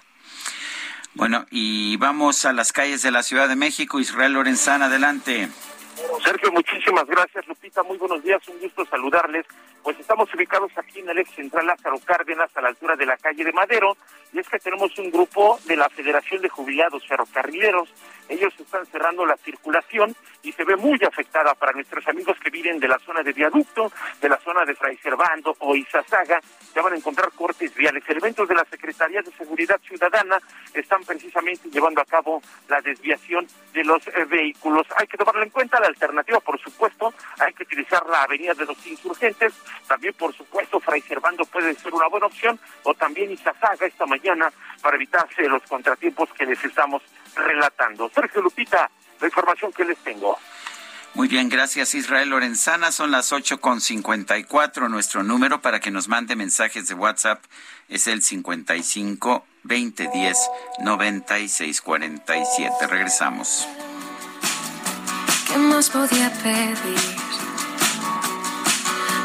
Bueno, y vamos a las calles de la Ciudad de México. Israel Lorenzana, adelante. Sergio, muchísimas gracias. Lupita, muy buenos días. Un gusto saludarles. Pues estamos ubicados aquí en el ex central Lázaro Cárdenas, a la altura de la calle de Madero. Y es que tenemos un grupo de la Federación de Jubilados Ferrocarrileros. Ellos están cerrando la circulación y se ve muy afectada para nuestros amigos que viven de la zona de Viaducto, de la zona de Fray o Izazaga. Ya van a encontrar cortes viales. Elementos de la Secretaría de Seguridad Ciudadana están precisamente llevando a cabo la desviación de los eh, vehículos. Hay que tomarlo en cuenta. La alternativa, por supuesto, hay que utilizar la Avenida de los Insurgentes. También, por supuesto, Fray Servando puede ser una buena opción o también Izazaga esta mañana para evitarse los contratiempos que les estamos relatando. Sergio Lupita, la información que les tengo. Muy bien, gracias Israel Lorenzana. Son las ocho con cincuenta y cuatro. Nuestro número para que nos mande mensajes de WhatsApp es el 55 20 10 96 47. Regresamos. ¿Qué más podía pedir?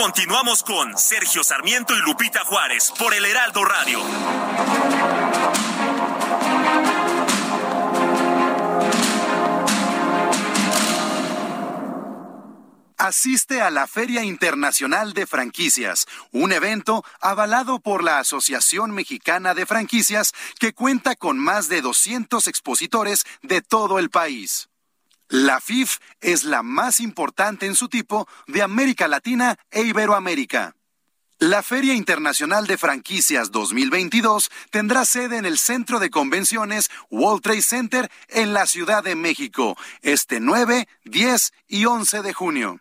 Continuamos con Sergio Sarmiento y Lupita Juárez por el Heraldo Radio. Asiste a la Feria Internacional de Franquicias, un evento avalado por la Asociación Mexicana de Franquicias que cuenta con más de 200 expositores de todo el país. La FIF es la más importante en su tipo de América Latina e Iberoamérica. La Feria Internacional de Franquicias 2022 tendrá sede en el Centro de Convenciones World Trade Center en la Ciudad de México este 9, 10 y 11 de junio.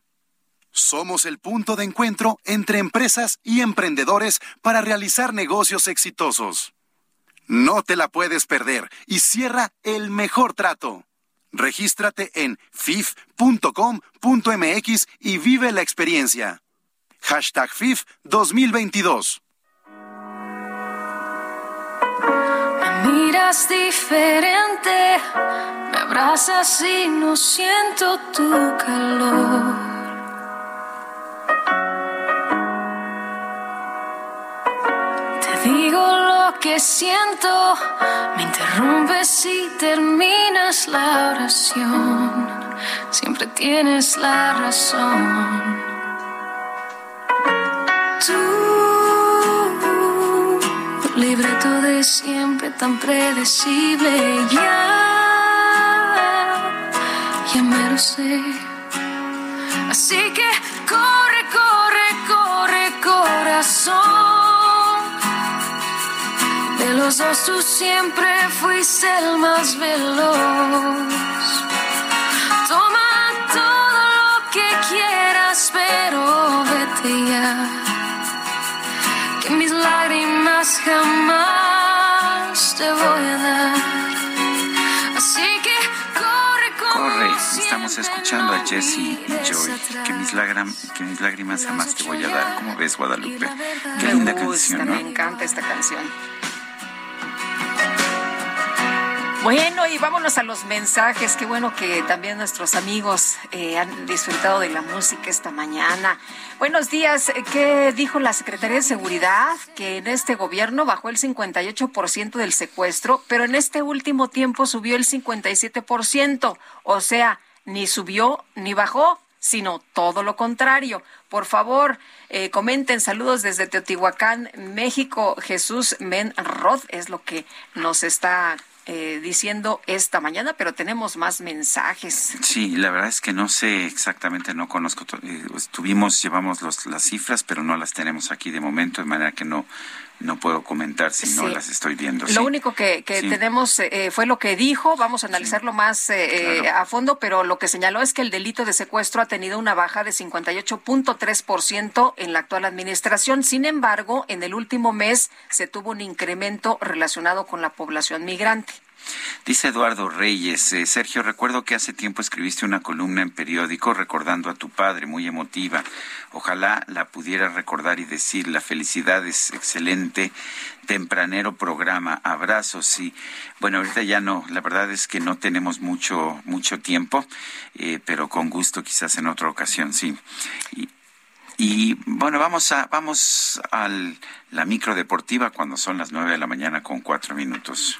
Somos el punto de encuentro entre empresas y emprendedores para realizar negocios exitosos. No te la puedes perder y cierra el mejor trato. Regístrate en fif.com.mx y vive la experiencia. Hashtag FIF 2022. Me miras diferente, me abrazas y no siento tu calor. Te digo lo que siento, me interrumpes y terminas la oración. Siempre tienes la razón. Tú, libreto de siempre tan predecible, ya, ya me lo sé. Así que corre, corre, corre, corazón. De los dos tú siempre fuiste el más veloz. Toma todo lo que quieras, pero vete ya. Que mis lágrimas jamás te voy a dar. Así que corre, corre. Corre, estamos escuchando a Jesse y Joy. Que mis, que mis lágrimas jamás te voy a dar. ¿Cómo ves, Guadalupe? Qué Me linda gusta, canción, ¿no? me encanta esta canción. Bueno, y vámonos a los mensajes. Qué bueno que también nuestros amigos eh, han disfrutado de la música esta mañana. Buenos días. ¿Qué dijo la Secretaría de Seguridad? Que en este gobierno bajó el 58% del secuestro, pero en este último tiempo subió el 57%. O sea, ni subió ni bajó sino todo lo contrario. Por favor, eh, comenten saludos desde Teotihuacán, México. Jesús Menrod es lo que nos está eh, diciendo esta mañana, pero tenemos más mensajes. Sí, la verdad es que no sé exactamente, no conozco. eh, Estuvimos, llevamos los, las cifras, pero no las tenemos aquí de momento, de manera que no, no puedo comentar si no las estoy viendo. Lo sí. único que, que Sí. tenemos eh, fue lo que dijo, vamos a analizarlo más eh, eh, a fondo, pero lo que señaló es que el delito de secuestro ha tenido una baja de 58.3% en la actual administración. Sin embargo, en el último mes se tuvo un incremento relacionado con la población migrante. Dice Eduardo Reyes, eh, Sergio, recuerdo que hace tiempo escribiste una columna en periódico recordando a tu padre, muy emotiva. Ojalá la pudiera recordar y decir, la felicidad es excelente, tempranero programa, abrazos y bueno, ahorita ya no, la verdad es que no tenemos mucho, mucho tiempo, eh, pero con gusto quizás en otra ocasión, sí. Y, y bueno, vamos a, vamos a la micro deportiva cuando son las nueve de la mañana con cuatro minutos.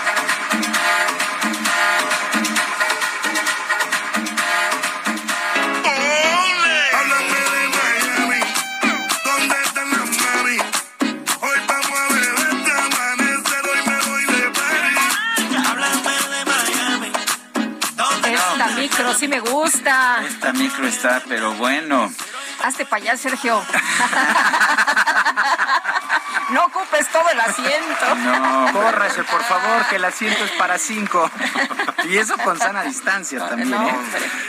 Sí me gusta. Esta micro está, pero bueno. Hazte para allá, Sergio. no ocupes todo el asiento. No, Córrase, por favor, que el asiento es para cinco. Y eso con sana distancia también, ¿eh?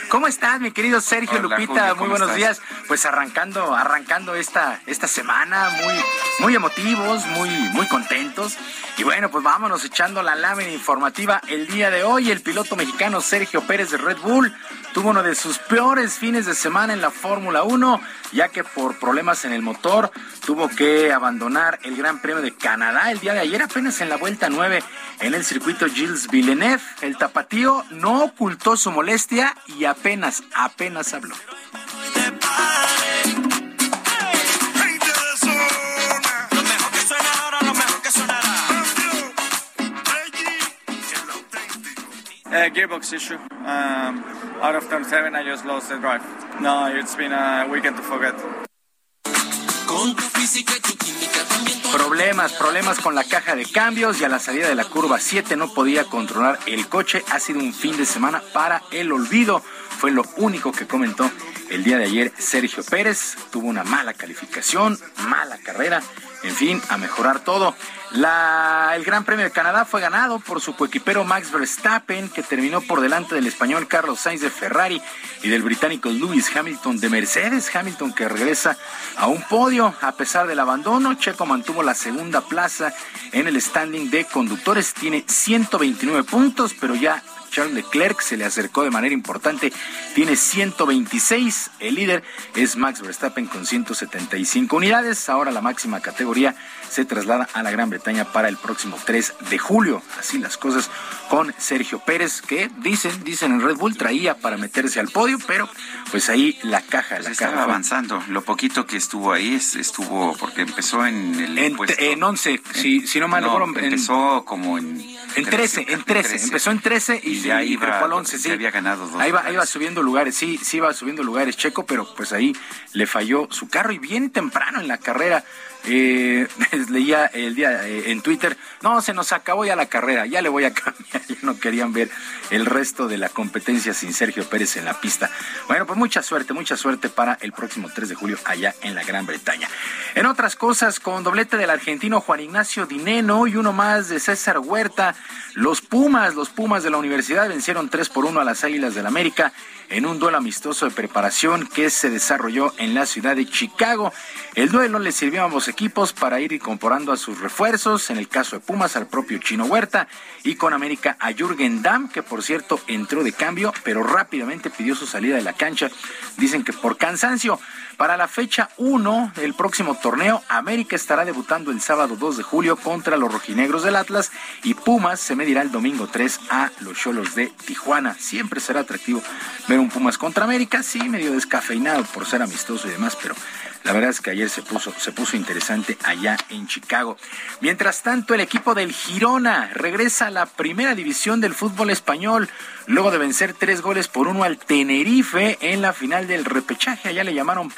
¿Cómo estás, mi querido Sergio Hola, Lupita? Julio, muy ¿cómo buenos estás? días. Pues arrancando, arrancando esta, esta semana, muy, muy emotivos, muy, muy contentos. Y bueno, pues vámonos echando la lámina informativa. El día de hoy, el piloto mexicano Sergio Pérez de Red Bull tuvo uno de sus peores fines de semana en la Fórmula 1, ya que por problemas en el motor tuvo que abandonar el Gran Premio de Canadá el día de ayer, apenas en la vuelta 9 en el circuito Gilles Villeneuve. El tapatío no ocultó su molestia y apenas, apenas habló. Uh, gearbox issue. Um, out of turn seven, I just lost the drive. No, it's been a weekend to forget. Problemas, problemas con la caja de cambios y a la salida de la curva 7 no podía controlar el coche. Ha sido un fin de semana para el olvido. Fue lo único que comentó el día de ayer Sergio Pérez. Tuvo una mala calificación, mala carrera en fin, a mejorar todo. El Gran Premio de Canadá fue ganado por su coequipero Max Verstappen, que terminó por delante del español Carlos Sainz de Ferrari y del británico Lewis Hamilton de Mercedes. Hamilton que regresa a un podio a pesar del abandono. Checo mantuvo la segunda plaza en el standing de conductores. Tiene 129 puntos, pero ya Charles Leclerc se le acercó de manera importante, tiene 126, el líder es Max Verstappen con 175 unidades, ahora la máxima categoría se traslada a la Gran Bretaña para el próximo 3 de julio, así las cosas con Sergio Pérez, que dicen, dicen en Red Bull traía para meterse al podio, pero pues ahí la caja, la pues estaba avanzando, lo poquito que estuvo ahí estuvo, porque empezó en el en, en 11, si, si no mal no, empezó como en en 13, en 13, empezó en 13 y, ya iba, al 11, sí. había ganado dos. Ahí iba, subiendo lugares, sí, sí iba subiendo lugares Checo, pero pues ahí le falló su carro y bien temprano en la carrera eh, leía el día eh, en Twitter, no, se nos acabó ya la carrera, ya le voy a cambiar, ya no querían ver el resto de la competencia sin Sergio Pérez en la pista. Bueno, pues mucha suerte, mucha suerte para el próximo 3 de julio allá en la Gran Bretaña. En otras cosas, con doblete del argentino Juan Ignacio Dineno y uno más de César Huerta, los Pumas, los Pumas de la universidad vencieron 3 por 1 a las Águilas del América en un duelo amistoso de preparación que se desarrolló en la ciudad de Chicago. El duelo le sirvió a ambos equipos para ir incorporando a sus refuerzos, en el caso de Pumas al propio Chino Huerta y con América a Jürgen Damm, que por cierto entró de cambio, pero rápidamente pidió su salida de la cancha. Dicen que por cansancio. Para la fecha 1 del próximo torneo, América estará debutando el sábado 2 de julio contra los rojinegros del Atlas y Pumas se medirá el domingo 3 a los Cholos de Tijuana. Siempre será atractivo ver un Pumas contra América, sí, medio descafeinado por ser amistoso y demás, pero la verdad es que ayer se puso, se puso interesante allá en Chicago. Mientras tanto, el equipo del Girona regresa a la primera división del fútbol español luego de vencer tres goles por uno al Tenerife en la final del repechaje. Allá le llamaron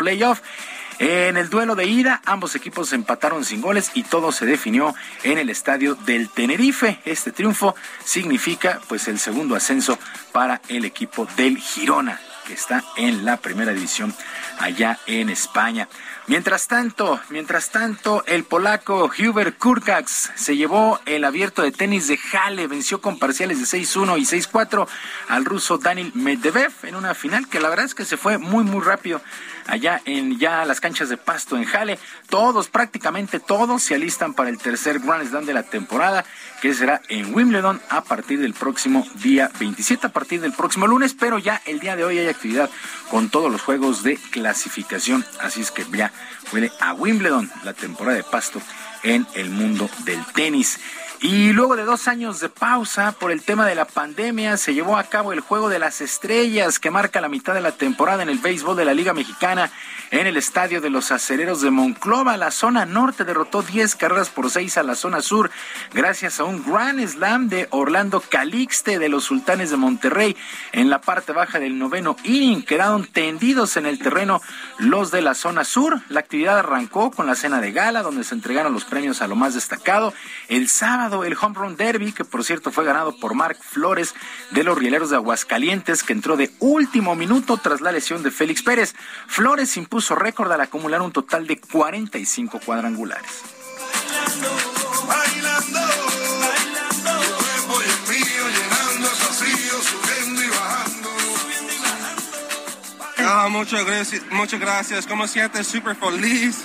En el duelo de ida, ambos equipos empataron sin goles y todo se definió en el estadio del Tenerife. Este triunfo significa pues el segundo ascenso para el equipo del Girona, que está en la primera división allá en España. Mientras tanto, mientras tanto, el polaco Hubert Kurkax se llevó el abierto de tenis de Halle, venció con parciales de 6-1 y 6-4 al ruso Daniel Medvedev en una final que la verdad es que se fue muy muy rápido allá en ya las canchas de pasto en Halle. Todos, prácticamente todos, se alistan para el tercer Grand Slam de la temporada, que será en Wimbledon a partir del próximo día 27, a partir del próximo lunes, pero ya el día de hoy hay actividad con todos los juegos de clasificación, así es que ya huele a Wimbledon, la temporada de pasto en el mundo del tenis. Y luego de dos años de pausa por el tema de la pandemia, se llevó a cabo el Juego de las Estrellas, que marca la mitad de la temporada en el béisbol de la Liga Mexicana en el estadio de los acereros de Monclova. La zona norte derrotó 10 carreras por 6 a la zona sur, gracias a un Grand Slam de Orlando Calixte de los Sultanes de Monterrey. En la parte baja del noveno inning quedaron tendidos en el terreno los de la zona sur. La actividad arrancó con la cena de gala, donde se entregaron los premios a lo más destacado. El sábado el Home Run Derby, que por cierto fue ganado por Mark Flores de los Rieleros de Aguascalientes, que entró de último minuto tras la lesión de Félix Pérez. Flores impuso récord al acumular un total de 45 cuadrangulares. Ah, muchas gracias, muchas gracias. ¿Cómo sientes? Súper feliz.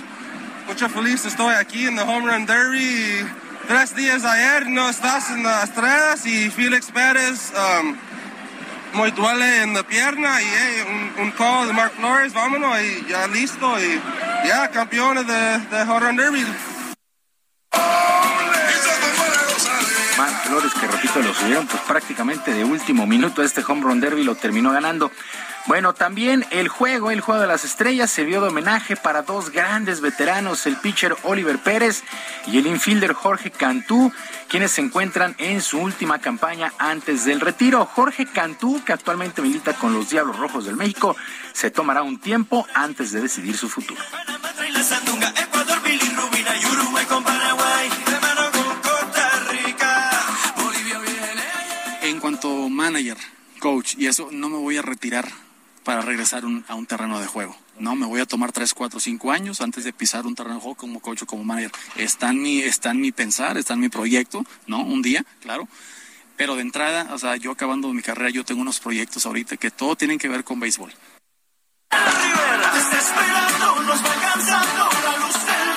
Mucho feliz estoy aquí en el Home Run Derby tres días ayer no estás en las estrellas y Félix Pérez um, muy duele en la pierna y un, un, call de Mark Flores, vámonos y ya listo y ya campeones de, de Derby. Mark Flores, que repito, lo subieron pues prácticamente de último minuto. Este home run derby lo terminó ganando. Bueno, también el juego, el juego de las estrellas, sirvió de homenaje para dos grandes veteranos, el pitcher Oliver Pérez y el infielder Jorge Cantú, quienes se encuentran en su última campaña antes del retiro. Jorge Cantú, que actualmente milita con los Diablos Rojos del México, se tomará un tiempo antes de decidir su futuro. En cuanto manager, coach, y eso no me voy a retirar para regresar a un terreno de juego. No, me voy a tomar 3, 4, 5 años antes de pisar un terreno de juego como coach o como manager. Está en mi, está en mi pensar, está en mi proyecto, ¿no? Un día, claro. Pero de entrada, o sea, yo acabando mi carrera, yo tengo unos proyectos ahorita que todo tienen que ver con béisbol.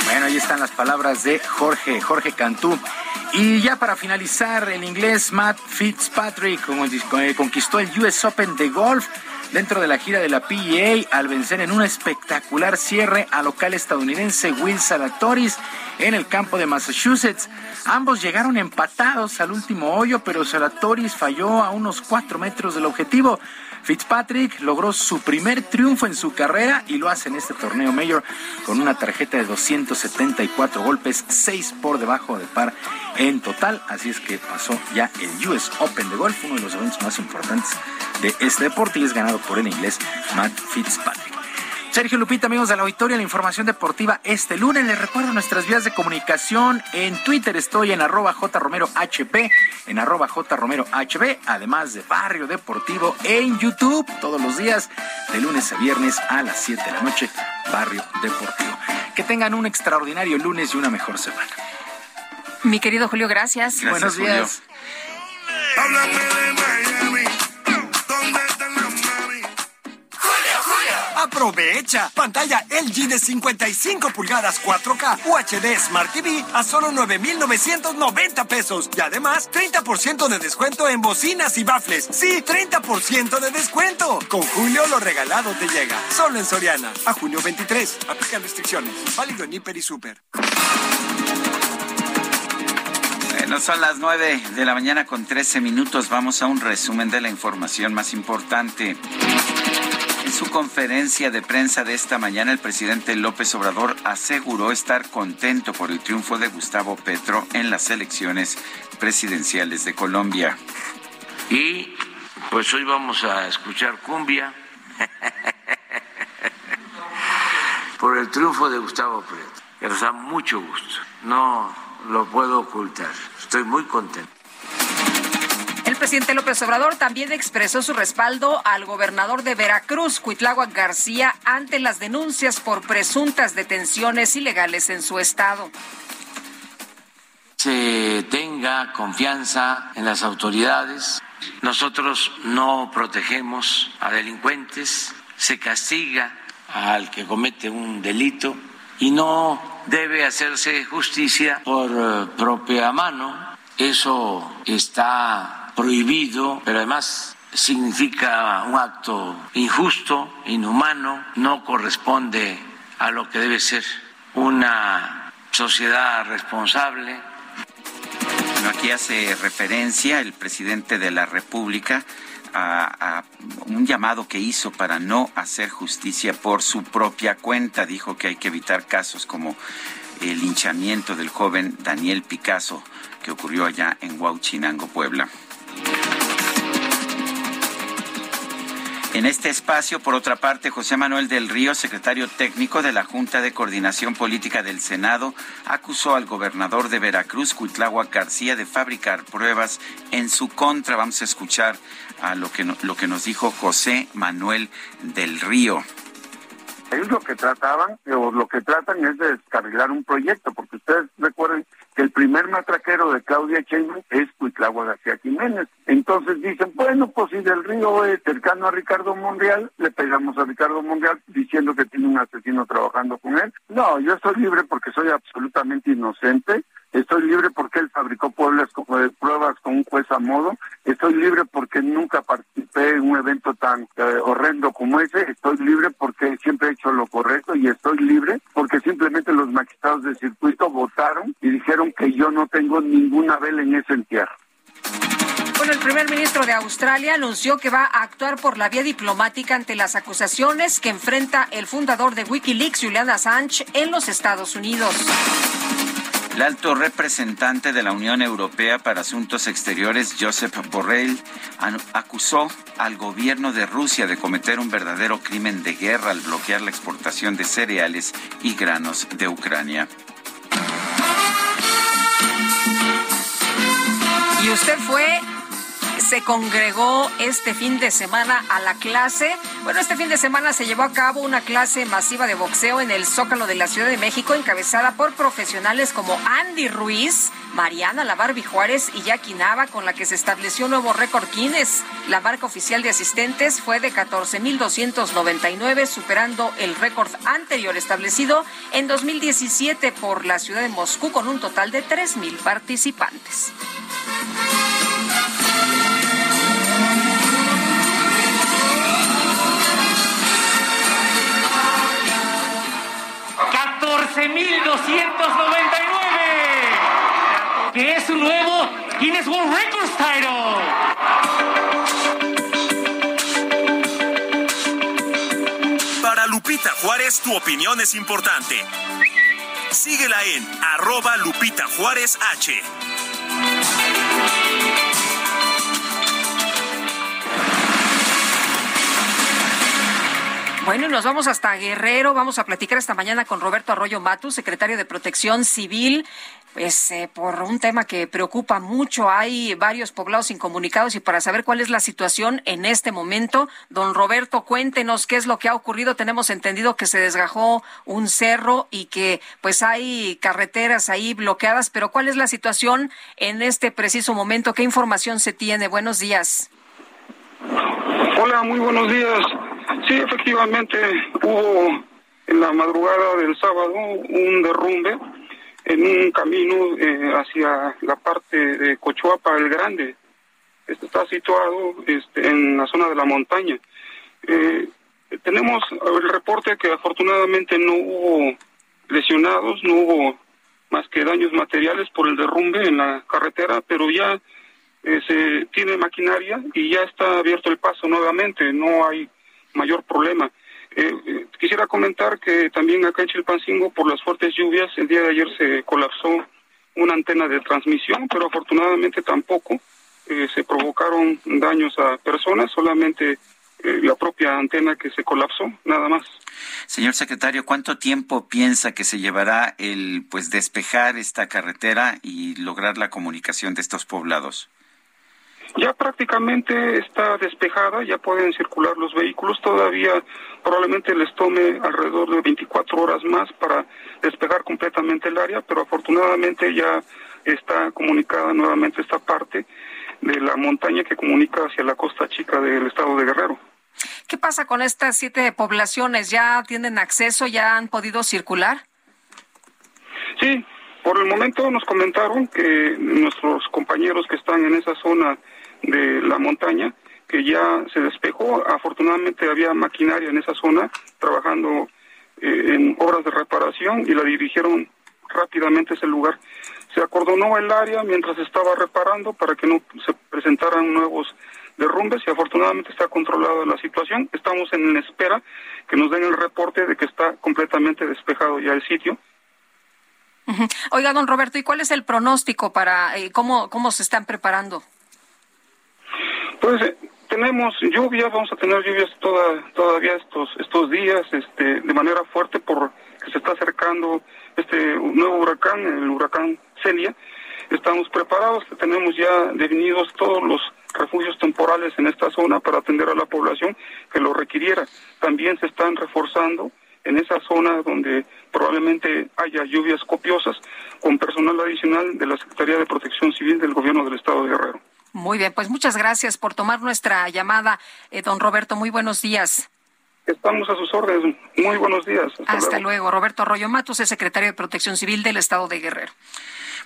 Bueno, ahí están las palabras de Jorge, Jorge Cantú. Y ya para finalizar, el inglés Matt Fitzpatrick eh, conquistó el US Open de golf dentro de la gira de la PEA al vencer en un espectacular cierre al local estadounidense Will Salatoris en el campo de Massachusetts. Ambos llegaron empatados al último hoyo, pero Salatoris falló a unos cuatro metros del objetivo. Fitzpatrick logró su primer triunfo en su carrera y lo hace en este torneo mayor con una tarjeta de 274 golpes, 6 por debajo de par en total. Así es que pasó ya el US Open de golf, uno de los eventos más importantes de este deporte y es ganado por el inglés Matt Fitzpatrick. Sergio Lupita, amigos de la auditoria, la información deportiva este lunes. Les recuerdo nuestras vías de comunicación. En Twitter estoy en arroba jromerohp, en arroba jromerohb, además de Barrio Deportivo en YouTube todos los días, de lunes a viernes a las 7 de la noche, Barrio Deportivo. Que tengan un extraordinario lunes y una mejor semana. Mi querido Julio, gracias. Buenos días. Aprovecha. Pantalla LG de 55 pulgadas 4K UHD Smart TV a solo 9,990 pesos. Y además, 30% de descuento en bocinas y bafles. Sí, 30% de descuento. Con Julio lo regalado te llega. Solo en Soriana. A junio 23. Aplican restricciones. Válido en Hiper y Super. Bueno, son las 9 de la mañana con 13 minutos. Vamos a un resumen de la información más importante. Su conferencia de prensa de esta mañana, el presidente López Obrador aseguró estar contento por el triunfo de Gustavo Petro en las elecciones presidenciales de Colombia. Y pues hoy vamos a escuchar cumbia por el triunfo de Gustavo Petro, que nos da mucho gusto. No lo puedo ocultar. Estoy muy contento. Presidente López Obrador también expresó su respaldo al gobernador de Veracruz, Cuitláhuac García, ante las denuncias por presuntas detenciones ilegales en su estado. Se tenga confianza en las autoridades. Nosotros no protegemos a delincuentes, se castiga al que comete un delito y no debe hacerse justicia por eh, propia mano. Eso está prohibido, pero además significa un acto injusto, inhumano, no corresponde a lo que debe ser una sociedad responsable. aquí hace referencia el presidente de la República a, un llamado que hizo para no hacer justicia por su propia cuenta. Dijo que hay que evitar casos como el linchamiento del joven Daniel Picasso que ocurrió allá en Huauchinango, Puebla. En este espacio, por otra parte, José Manuel del Río, secretario técnico de la Junta de Coordinación Política del Senado, acusó al gobernador de Veracruz, Cuitláhuac García, de fabricar pruebas en su contra. Vamos a escuchar a lo que, lo que nos dijo José Manuel del Río. Ellos lo que trataban, o lo que tratan es de descarrilar un proyecto, porque ustedes recuerden que el primer matraquero de Claudia Sheinbaum es Cuitláhuac García Jiménez. Entonces dicen, bueno, pues si del río es cercano a Ricardo Monreal, le pegamos a Ricardo Monreal diciendo que tiene un asesino trabajando con él. No, yo estoy libre porque soy absolutamente inocente. Estoy libre porque él fabricó pruebas, pruebas con un juez a modo. Estoy libre porque nunca participé en un evento tan eh, horrendo como ese. Estoy libre porque siempre he hecho lo correcto y estoy libre porque simplemente los magistrados del circuito votaron y dijeron que yo no tengo ninguna vela en ese entierro. Bueno, el primer ministro de Australia anunció que va a actuar por la vía diplomática ante las acusaciones que enfrenta el fundador de Wikileaks, Julian Assange, en los Estados Unidos. El alto representante de la Unión Europea para Asuntos Exteriores, Josep Borrell, acusó al gobierno de Rusia de cometer un verdadero crimen de guerra al bloquear la exportación de cereales y granos de Ucrania. Y usted fue se congregó este fin de semana a la clase. Bueno, este fin de semana se llevó a cabo una clase masiva de boxeo en el Zócalo de la Ciudad de México, encabezada por profesionales como Andy Ruiz, Mariana La Barbie Juárez y Jackie Nava, con la que se estableció nuevo récord Guinness. La marca oficial de asistentes fue de 14.299, superando el récord anterior establecido en 2017 por la ciudad de Moscú, con un total de 3.000 participantes. 14.299, que es un nuevo Guinness World Records title. Para Lupita Juárez, tu opinión es importante. Síguela en arroba Lupita Juárez H. Bueno, y nos vamos hasta Guerrero. Vamos a platicar esta mañana con Roberto Arroyo Matu, secretario de Protección Civil. Pues eh, por un tema que preocupa mucho, hay varios poblados incomunicados y para saber cuál es la situación en este momento, don Roberto, cuéntenos qué es lo que ha ocurrido. Tenemos entendido que se desgajó un cerro y que pues hay carreteras ahí bloqueadas, pero ¿cuál es la situación en este preciso momento? ¿Qué información se tiene? Buenos días. Hola, muy buenos días. Sí, efectivamente hubo en la madrugada del sábado un derrumbe en un camino eh, hacia la parte de Cochuapa el Grande. Este está situado este, en la zona de la montaña. Eh, tenemos el reporte que afortunadamente no hubo lesionados, no hubo más que daños materiales por el derrumbe en la carretera, pero ya eh, se tiene maquinaria y ya está abierto el paso nuevamente, no hay mayor problema. Eh, eh, quisiera comentar que también acá en Chilpancingo, por las fuertes lluvias, el día de ayer se colapsó una antena de transmisión, pero afortunadamente tampoco eh, se provocaron daños a personas, solamente la propia antena que se colapsó, nada más. Señor secretario, ¿cuánto tiempo piensa que se llevará el pues despejar esta carretera y lograr la comunicación de estos poblados? Ya prácticamente está despejada, ya pueden circular los vehículos, todavía probablemente les tome alrededor de 24 horas más para despejar completamente el área, pero afortunadamente ya está comunicada nuevamente esta parte de la montaña que comunica hacia la costa chica del estado de Guerrero. ¿Qué pasa con estas siete poblaciones? ¿Ya tienen acceso? ¿Ya han podido circular? Sí, por el momento nos comentaron que nuestros compañeros que están en esa zona de la montaña, que ya se despejó. Afortunadamente había maquinaria en esa zona trabajando eh, en obras de reparación y la dirigieron rápidamente ese lugar. Se acordonó el área mientras estaba reparando para que no se presentaran nuevos derrumbes y afortunadamente está controlada la situación. Estamos en espera que nos den el reporte de que está completamente despejado ya el sitio. Oiga, don Roberto, ¿y cuál es el pronóstico para eh, cómo, cómo se están preparando? Pues eh, tenemos lluvias, vamos a tener lluvias toda, todavía estos estos días, este, de manera fuerte porque se está acercando este nuevo huracán, el huracán Celia. Estamos preparados, tenemos ya definidos todos los refugios temporales en esta zona para atender a la población que lo requiriera. También se están reforzando en esa zona donde probablemente haya lluvias copiosas con personal adicional de la Secretaría de Protección Civil del Gobierno del Estado de Guerrero. Muy bien, pues muchas gracias por tomar nuestra llamada, eh, don Roberto. Muy buenos días. Estamos a sus órdenes. Muy buenos días. Hasta, luego. Roberto Arroyo Matos es secretario de Protección Civil del Estado de Guerrero.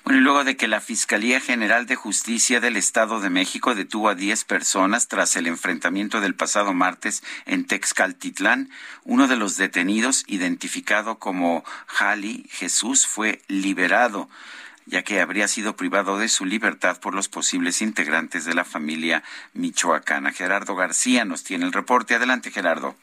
Bueno, y luego de que la Fiscalía General de Justicia del Estado de México detuvo a 10 personas tras el enfrentamiento del pasado martes en Texcaltitlán, uno de los detenidos, identificado como Jali Jesús, fue liberado ya que habría sido privado de su libertad por los posibles integrantes de la familia michoacana. Gerardo García nos tiene el reporte. Adelante, Gerardo.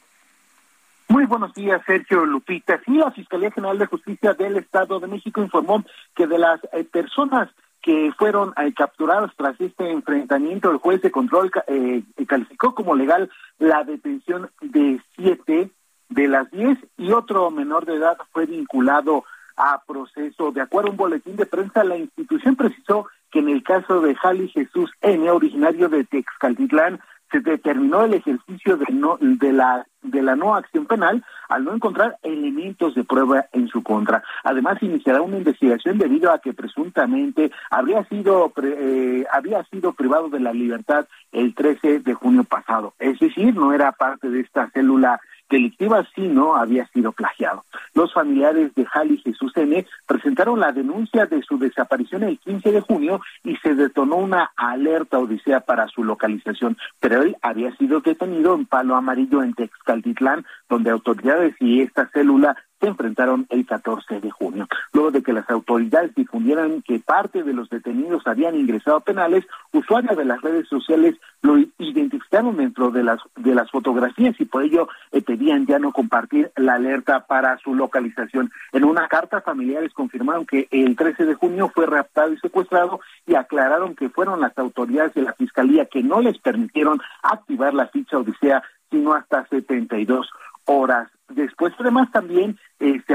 Muy buenos días, Sergio Lupita. Sí, la Fiscalía General de Justicia del Estado de México informó que de las eh, personas que fueron eh, capturadas tras este enfrentamiento, el juez de control eh, calificó como legal la detención de siete de las diez y otro menor de edad fue vinculado a proceso. De acuerdo a un boletín de prensa, la institución precisó que en el caso de Jali Jesús N., originario de Texcaltitlán, se determinó el ejercicio de, no, de, la, de la no acción penal al no encontrar elementos de prueba en su contra. Además, iniciará una investigación debido a que presuntamente habría sido, eh, había sido privado de la libertad el 13 de junio pasado. Es decir, no era parte de esta célula delictiva si no había sido plagiado. Los familiares de Jali Jesús N presentaron la denuncia de su desaparición el 15 de junio y se detonó una alerta odisea para su localización, pero él había sido detenido en Palo Amarillo en Texcaltitlán, donde autoridades y esta célula se enfrentaron el 14 de junio. Luego de que las autoridades difundieran que parte de los detenidos habían ingresado penales, usuarios de las redes sociales lo identificaron dentro de las de las fotografías y por ello eh, pedían ya no compartir la alerta para su localización. En una carta, familiares confirmaron que el 13 de junio fue raptado y secuestrado y aclararon que fueron las autoridades de la Fiscalía que no les permitieron activar la ficha Odisea sino hasta 72 horas después. Además, también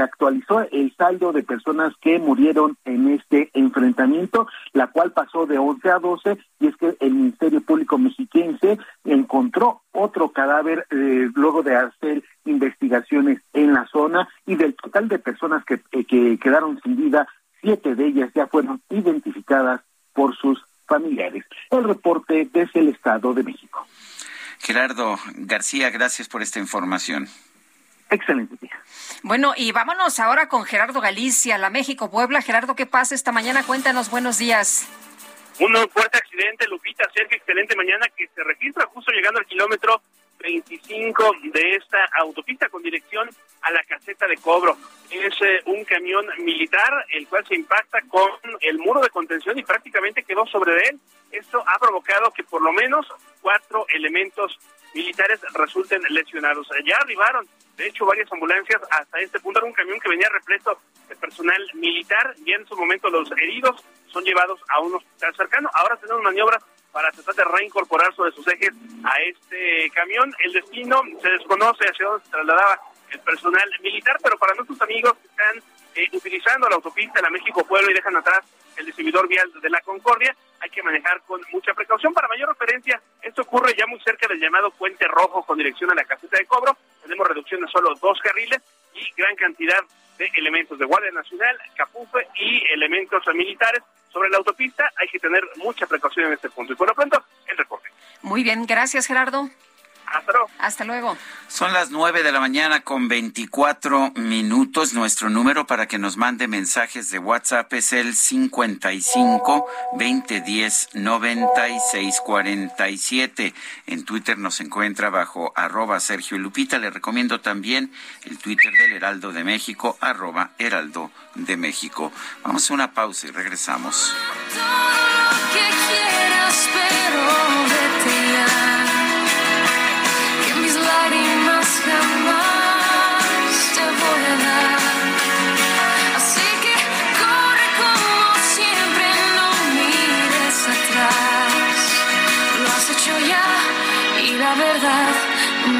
se actualizó el saldo de personas que murieron en este enfrentamiento, la cual pasó de 11 a 12, y es que el Ministerio Público Mexiquense encontró otro cadáver eh, luego de hacer investigaciones en la zona, y del total de personas que, eh, que quedaron sin vida, siete de ellas ya fueron identificadas por sus familiares. El reporte desde el Estado de México. Gerardo García, gracias por esta información. Excelente. Bueno, y vámonos ahora con Gerardo Galicia, la México Puebla. Gerardo, ¿qué pasa esta mañana? Cuéntanos, buenos días. Un fuerte accidente, Lupita, cerca excelente mañana que se registra justo llegando al kilómetro 25 de esta autopista con dirección a la caseta de cobro. Es eh, un camión militar el cual se impacta con el muro de contención y prácticamente quedó sobre él. Esto ha provocado que por lo menos cuatro elementos militares resulten lesionados. Ya arribaron, de hecho, varias ambulancias hasta este punto. Era un camión que venía repleto de personal militar y en su momento los heridos son llevados a un hospital cercano. Ahora tenemos maniobras para tratar de reincorporar sobre sus ejes a este camión. El destino se desconoce hacia dónde se trasladaba el personal militar, pero para nuestros amigos están eh, utilizando la autopista la México Pueblo y dejan atrás el distribuidor vial de la Concordia, hay que manejar con mucha precaución. Para mayor referencia, esto ocurre ya muy cerca del llamado Puente Rojo con dirección a la caseta de cobro. Tenemos reducción de solo dos carriles y gran cantidad de elementos de Guardia Nacional, Capufe y elementos militares sobre la autopista. Hay que tener mucha precaución en este punto. Y por lo pronto, el reporte. Muy bien, gracias Gerardo. Hasta luego. Hasta luego. Son las nueve de la mañana con 24 minutos. Nuestro número para que nos mande mensajes de WhatsApp es el 55 2010 96 47. En Twitter nos encuentra bajo arroba Sergio Lupita. Le recomiendo también el Twitter del Heraldo de México, arroba Heraldo de México. Vamos a una pausa y regresamos. que quieras, pero vete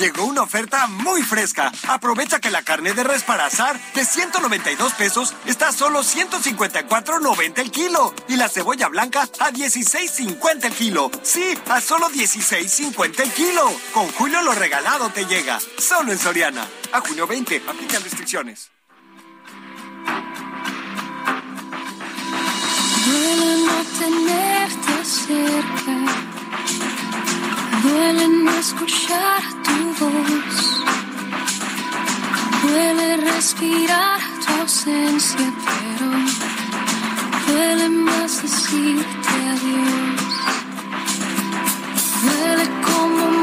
Llegó una oferta muy fresca. Aprovecha que la carne de res para asar de 192 pesos está a solo 154.90 el kilo. Y la cebolla blanca a 16.50 el kilo. Sí, a solo 16.50 el kilo. Con Julio lo regalado te llega. Solo en Soriana. A junio 20. Aplican restricciones. Duele no tenerte cerca. Duele no escuchar tu voz. Duele respirar tu ausencia, pero duele más decirte adiós. Duele como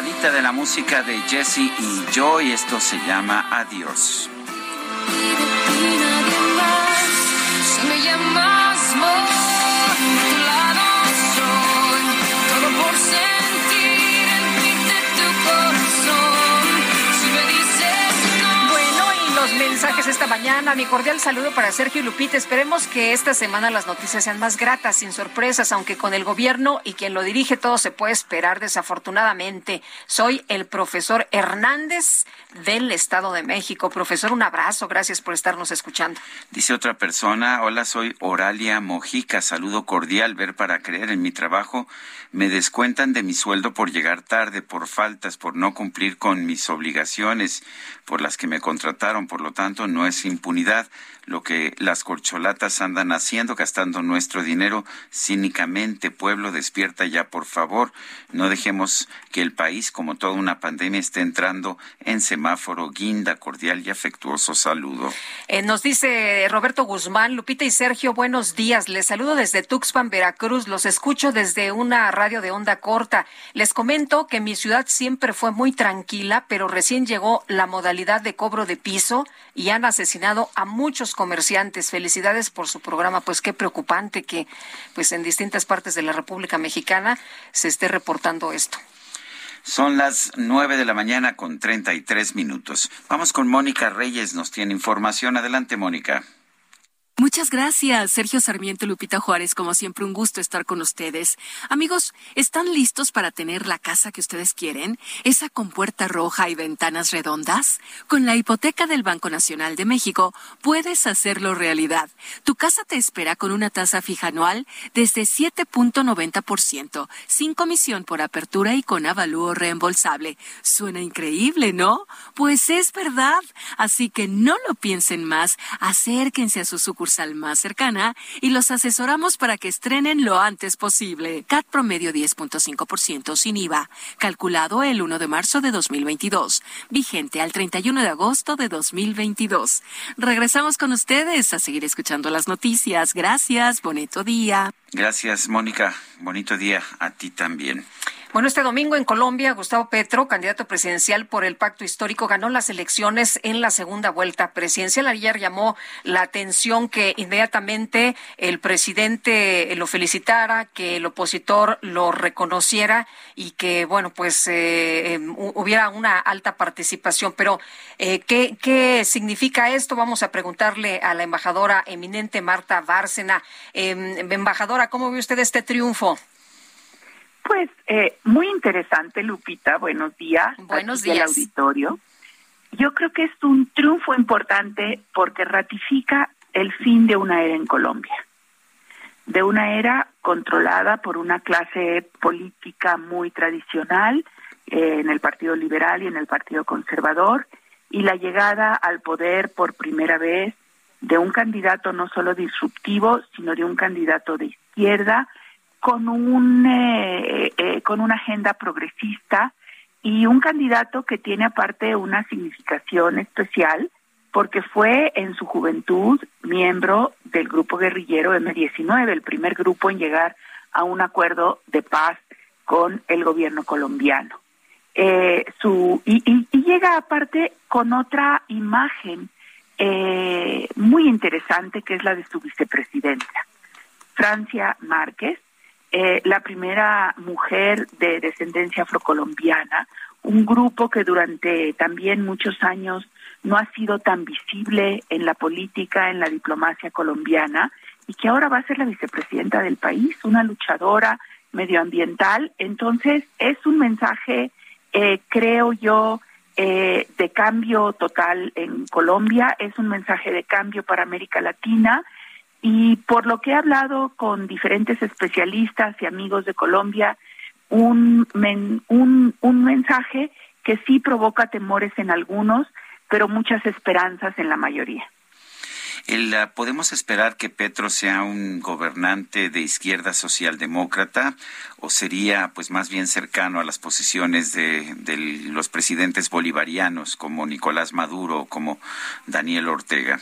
probadita de la música de Jesse y Joy, esto se llama Adiós. Mañana. Mi cordial saludo para Sergio Lupita. Esperemos que esta semana las noticias sean más gratas, sin sorpresas, aunque con el gobierno y quien lo dirige todo se puede esperar desafortunadamente. Soy el profesor Hernández del Estado de México. Profesor, un abrazo. Gracias por estarnos escuchando. Dice otra persona, hola, soy Oralia Mojica, saludo cordial, ver para creer en mi trabajo. Me descuentan de mi sueldo por llegar tarde, por faltas, por no cumplir con mis obligaciones, por las que me contrataron, por lo tanto no es impunidad lo que las corcholatas andan haciendo, gastando nuestro dinero cínicamente. Pueblo, despierta ya, por favor. No dejemos que el país, como toda una pandemia, esté entrando en semáforo guinda. Cordial y afectuoso saludo. Eh, nos dice Roberto Guzmán, Lupita y Sergio, buenos días. Les saludo desde Tuxpan, Veracruz. Los escucho desde una radio de onda corta. Les comento que mi ciudad siempre fue muy tranquila, pero recién llegó la modalidad de cobro de piso y han asesinado a muchos comerciantes. Felicidades por su programa. Pues qué preocupante que pues en distintas partes de la República Mexicana se esté reportando esto. Son las nueve de la mañana con treinta y tres minutos. Vamos con Mónica Reyes, nos tiene información. Adelante, Mónica. Muchas gracias, Sergio Sarmiento Lupita Juárez. Como siempre, un gusto estar con ustedes. Amigos, ¿están listos para tener la casa que ustedes quieren? ¿Esa con puerta roja y ventanas redondas? Con la hipoteca del Banco Nacional de México, puedes hacerlo realidad. Tu casa te espera con una tasa fija anual desde 7.90%, sin comisión por apertura y con avalúo reembolsable. Suena increíble, ¿no? Pues es verdad. Así que no lo piensen más. Acérquense a su sucursal más cercana y los asesoramos para que estrenen lo antes posible. CAT promedio 10.5% sin IVA, calculado el 1 de marzo de 2022, vigente al 31 de agosto de 2022. Regresamos con ustedes a seguir escuchando las noticias. Gracias, bonito día. Gracias, Mónica. Bonito día a ti también. Bueno, este domingo en Colombia, Gustavo Petro, candidato presidencial por el pacto histórico, ganó las elecciones en la segunda vuelta presidencial. Ayer llamó la atención que inmediatamente el presidente lo felicitara, que el opositor lo reconociera y que, bueno, pues eh, eh, hubiera una alta participación. Pero, eh, ¿qué, ¿qué significa esto? Vamos a preguntarle a la embajadora eminente Marta Bárcena. embajadora, ¿cómo ve usted este triunfo? Pues eh, muy interesante, Lupita. Buenos días. Buenos aquí del días. auditorio. Yo creo que es un triunfo importante porque ratifica el fin de una era en Colombia. de una era controlada por una clase política muy tradicional eh, en el Partido Liberal y en el Partido Conservador, y la llegada al poder por primera vez de un candidato no solo disruptivo, sino de un candidato de izquierda con un eh, eh, con una agenda progresista y un candidato que tiene aparte una significación especial porque fue en su juventud miembro del grupo guerrillero M19, el primer grupo en llegar a un acuerdo de paz con el gobierno colombiano. Eh, su, y, llega aparte con otra imagen eh, muy interesante que es la de su vicepresidenta, Francia Márquez, eh, la primera mujer de descendencia afrocolombiana, un grupo que durante también muchos años no ha sido tan visible en la política, en la diplomacia colombiana, y que ahora va a ser la vicepresidenta del país, una luchadora medioambiental. Entonces, es un mensaje, eh, creo yo, eh, de cambio total en Colombia, es un mensaje de cambio para América Latina. Y por lo que he hablado con diferentes especialistas y amigos de Colombia, un, un, un mensaje que sí provoca temores en algunos, pero muchas esperanzas en la mayoría. Ah, ¿Podemos esperar que Petro sea un gobernante de izquierda socialdemócrata o sería pues más bien cercano a las posiciones de, los presidentes bolivarianos como Nicolás Maduro o como Daniel Ortega?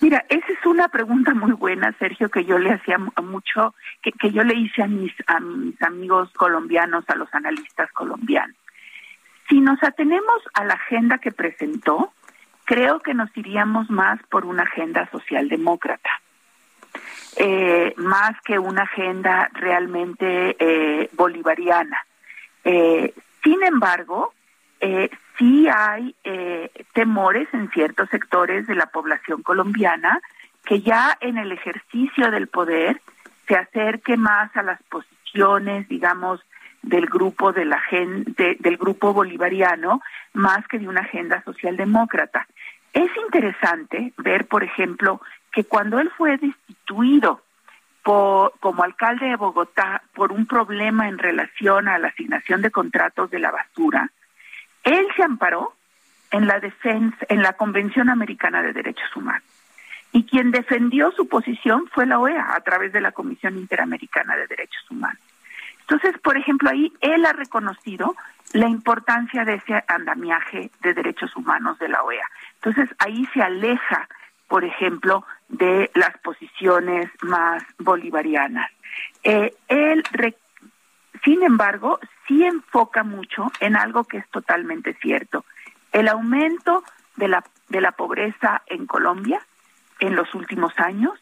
Mira, esa es una pregunta muy buena, Sergio, que yo le hacía mucho, que, que yo le hice a mis, a mis amigos colombianos, a los analistas colombianos. Si nos atenemos a la agenda que presentó, creo que nos iríamos más por una agenda socialdemócrata, eh, más que una agenda realmente eh, bolivariana. Eh, sin embargo, sí hay temores en ciertos sectores de la población colombiana que ya en el ejercicio del poder se acerque más a las posiciones, digamos, del grupo de la gente, del grupo bolivariano más que de una agenda socialdemócrata. Es interesante ver, por ejemplo, que cuando él fue destituido como alcalde de Bogotá por un problema en relación a la asignación de contratos de la basura, él se amparó en la defensa, en la Convención Americana de Derechos Humanos. Y quien defendió su posición fue la OEA a través de la Comisión Interamericana de Derechos Humanos. Entonces, por ejemplo, ahí él ha reconocido la importancia de ese andamiaje de derechos humanos de la OEA. Entonces, ahí se aleja, por ejemplo, de las posiciones más bolivarianas. Eh, él, sin embargo, sí enfoca mucho en algo que es totalmente cierto. El aumento de la, de la pobreza en Colombia en los últimos años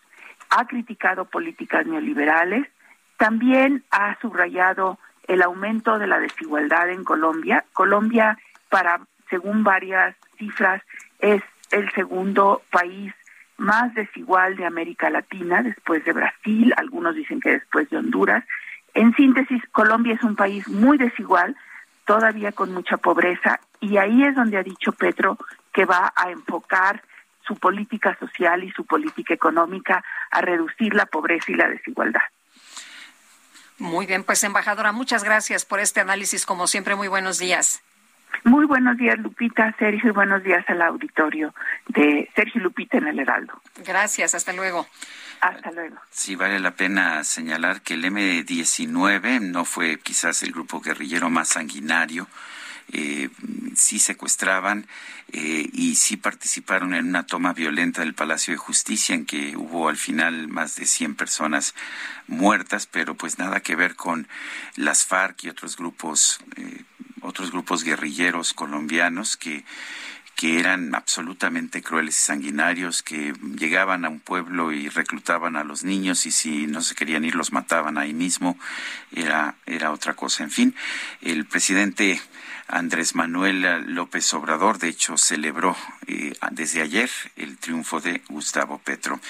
ha criticado políticas neoliberales, también ha subrayado el aumento de la desigualdad en Colombia. Colombia, para según varias cifras, es el segundo país más desigual de América Latina, después de Brasil, algunos dicen que después de Honduras. En síntesis, Colombia es un país muy desigual, todavía con mucha pobreza, y ahí es donde ha dicho Petro que va a enfocar su política social y su política económica a reducir la pobreza y la desigualdad. Muy bien, pues embajadora, muchas gracias por este análisis. Como siempre, muy buenos días. Muy buenos días, Lupita, Sergio, y buenos días al auditorio de Sergio Lupita en el Heraldo. Gracias, hasta luego. Hasta luego. Sí, vale la pena señalar que el M-19 no fue quizás el grupo guerrillero más sanguinario eh, sí secuestraban eh, y sí participaron en una toma violenta del Palacio de Justicia en que hubo al final más de 100 personas muertas, pero pues nada que ver con las FARC y otros grupos, eh, otros grupos guerrilleros colombianos que que eran absolutamente crueles y sanguinarios, que llegaban a un pueblo y reclutaban a los niños y si no se querían ir los mataban ahí mismo, era, era otra cosa. En fin, el presidente Andrés Manuel López Obrador, de hecho, celebró eh, desde ayer el triunfo de Gustavo Petro.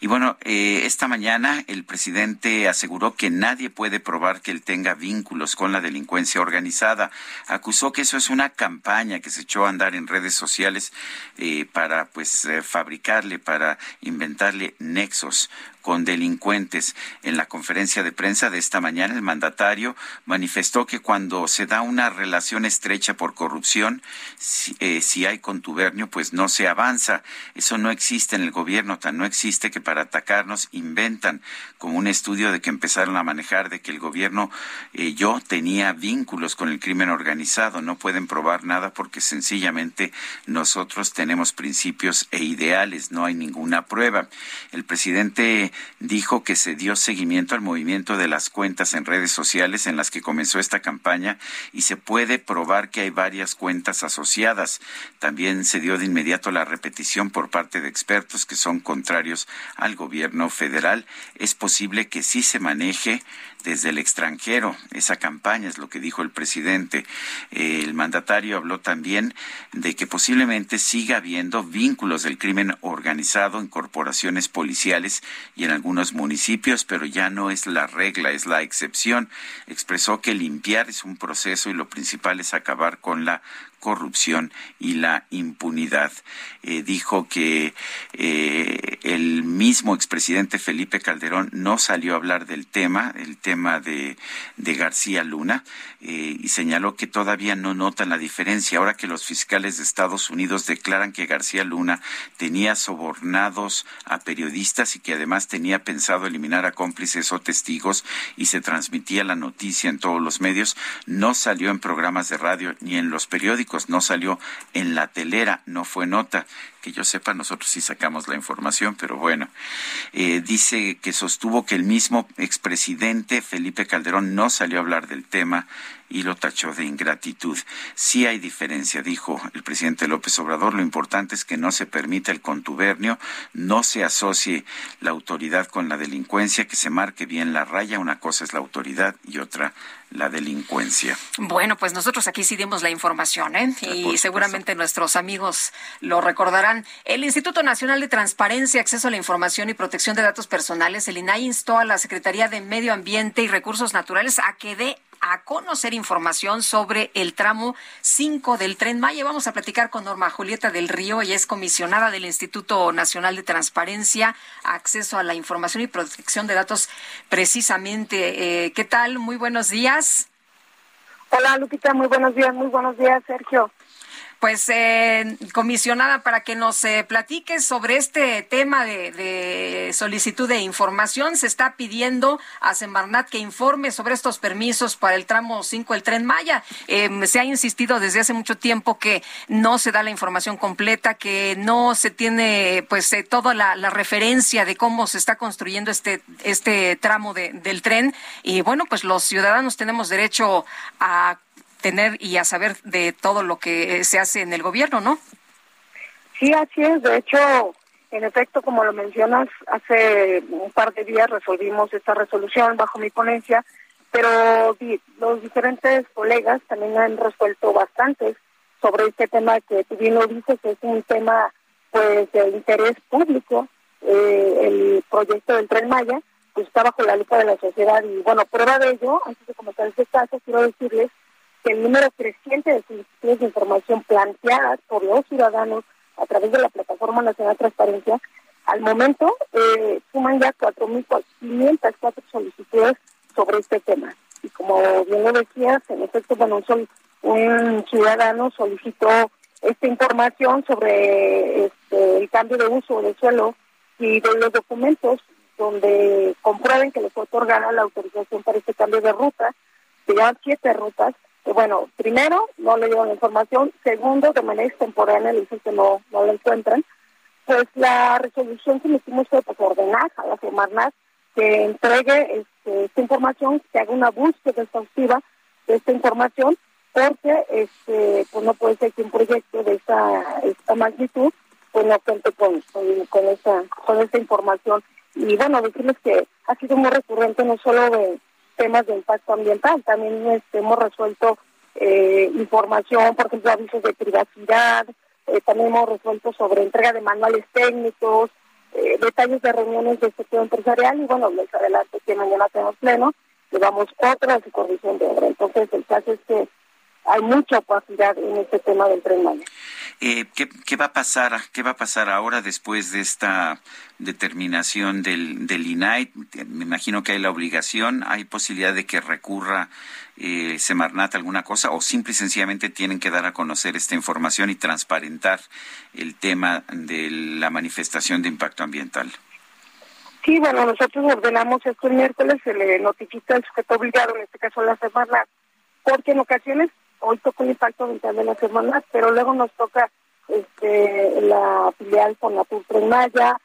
Y bueno, eh, esta mañana el presidente aseguró que nadie puede probar que él tenga vínculos con la delincuencia organizada. Acusó que eso es una campaña que se echó a andar en redes sociales eh, para pues fabricarle, para inventarle nexos con delincuentes. En la conferencia de prensa de esta mañana, el mandatario manifestó que cuando se da una relación estrecha por corrupción, si, eh, si, hay contubernio, pues no se avanza. Eso no existe en el gobierno, tan no existe que para atacarnos inventan, como un estudio de que empezaron a manejar de que el gobierno, eh, yo tenía vínculos con el crimen organizado. No pueden probar nada porque sencillamente nosotros tenemos principios e ideales, no hay ninguna prueba. El presidente dijo que se dio seguimiento al movimiento de las cuentas en redes sociales en las que comenzó esta campaña y se puede probar que hay varias cuentas asociadas. También se dio de inmediato la repetición por parte de expertos que son contrarios al gobierno federal. Es posible que sí se maneje desde el extranjero. Esa campaña es lo que dijo el presidente. El mandatario habló también de que posiblemente siga habiendo vínculos del crimen organizado en corporaciones policiales y en algunos municipios, pero ya no es la regla, es la excepción. Expresó que limpiar es un proceso y lo principal es acabar con la corrupción y la impunidad. Eh, dijo que eh, el mismo expresidente Felipe Calderón no salió a hablar del tema, el tema de, de García Luna, eh, y señaló que todavía no notan la diferencia. Ahora que los fiscales de Estados Unidos declaran que García Luna tenía sobornados a periodistas y que además tenía pensado eliminar a cómplices o testigos y se transmitía la noticia en todos los medios, no salió en programas de radio ni en los periódicos no salió en la telera, no fue nota. Que yo sepa, nosotros sí sacamos la información, pero bueno. Eh, dice que sostuvo que el mismo expresidente Felipe Calderón no salió a hablar del tema y lo tachó de ingratitud. Sí hay diferencia, dijo el presidente López Obrador. Lo importante es que no se permita el contubernio, no se asocie la autoridad con la delincuencia, que se marque bien la raya. Una cosa es la autoridad y otra la delincuencia. Bueno, pues nosotros aquí sí dimos la información, ¿eh? Y seguramente nuestros amigos lo recordarán. El Instituto Nacional de Transparencia, Acceso a la Información y Protección de Datos Personales, el INAI, instó a la Secretaría de Medio Ambiente y Recursos Naturales a que dé a conocer información sobre el tramo 5 del tren Maya. Vamos a platicar con Norma Julieta del Río, ella es comisionada del Instituto Nacional de Transparencia, Acceso a la Información y Protección de Datos, precisamente. Eh, ¿Qué tal? Muy buenos días. Hola, Lupita, muy buenos días, muy buenos días, Sergio pues eh, comisionada para que nos eh, platique sobre este tema de, solicitud de información. Se está pidiendo a Semarnat que informe sobre estos permisos para el tramo 5 del tren Maya. Em, se ha insistido desde hace mucho tiempo que no se da la información completa, que no se tiene pues eh, toda la, referencia de cómo se está construyendo este, este tramo del tren. Y bueno, pues los ciudadanos tenemos derecho a tener y a saber de todo lo que se hace en el gobierno, ¿no? Sí, así es. De hecho, en efecto, como lo mencionas, hace un par de días resolvimos esta resolución bajo mi ponencia, pero los diferentes colegas también han resuelto bastante sobre este tema que tú bien lo dices, que es un tema pues de interés público, eh, el proyecto del Tren Maya, pues está bajo la lupa de la sociedad y bueno, prueba de ello, antes de comenzar este caso, quiero decirles que el número creciente de solicitudes de información planteadas por los ciudadanos a través de la Plataforma Nacional Transparencia, al momento eh, suman ya 4.504 solicitudes sobre este tema. Y como bien lo decías, en efecto, bueno, un, un ciudadano solicitó esta información sobre este, el cambio de uso del suelo y de los documentos donde comprueben que les fue otorgada la autorización para este cambio de ruta. Se llevan siete rutas bueno, primero, no le dieron la información. Segundo, de manera extemporánea le dicen que no, no la encuentran. Pues la resolución que metimos fue pues, ordenar a la Semarnat que entregue este, esta información, que haga una búsqueda exhaustiva de esta información, porque este, pues no puede ser que un proyecto de esta, esta magnitud pues no cuente con, con, esta, con esta información. Y bueno, decirles que ha sido muy recurrente no solo de temas de impacto ambiental. También este, hemos resuelto eh, información, por ejemplo, avisos de privacidad, eh, también hemos resuelto sobre entrega de manuales técnicos, eh, detalles de reuniones del sector empresarial y bueno, les adelanto que mañana tenemos pleno, llevamos otra supervisión de obra. Entonces, el caso es que hay mucha opacidad en este tema del tren Maya. Eh, ¿qué, va a pasar? ¿Qué va a pasar ahora después de esta determinación del, del INAI? Me imagino que hay la obligación, hay posibilidad de que recurra eh, Semarnat alguna cosa o simple y sencillamente tienen que dar a conocer esta información y transparentar el tema de la manifestación de impacto ambiental. Sí, bueno, nosotros ordenamos esto el miércoles, se le notifica al sujeto obligado, en este caso la Semarnat, porque en ocasiones hoy toca el impacto ambiental de la semana, pero luego nos toca este, la filial con la Tren Maya,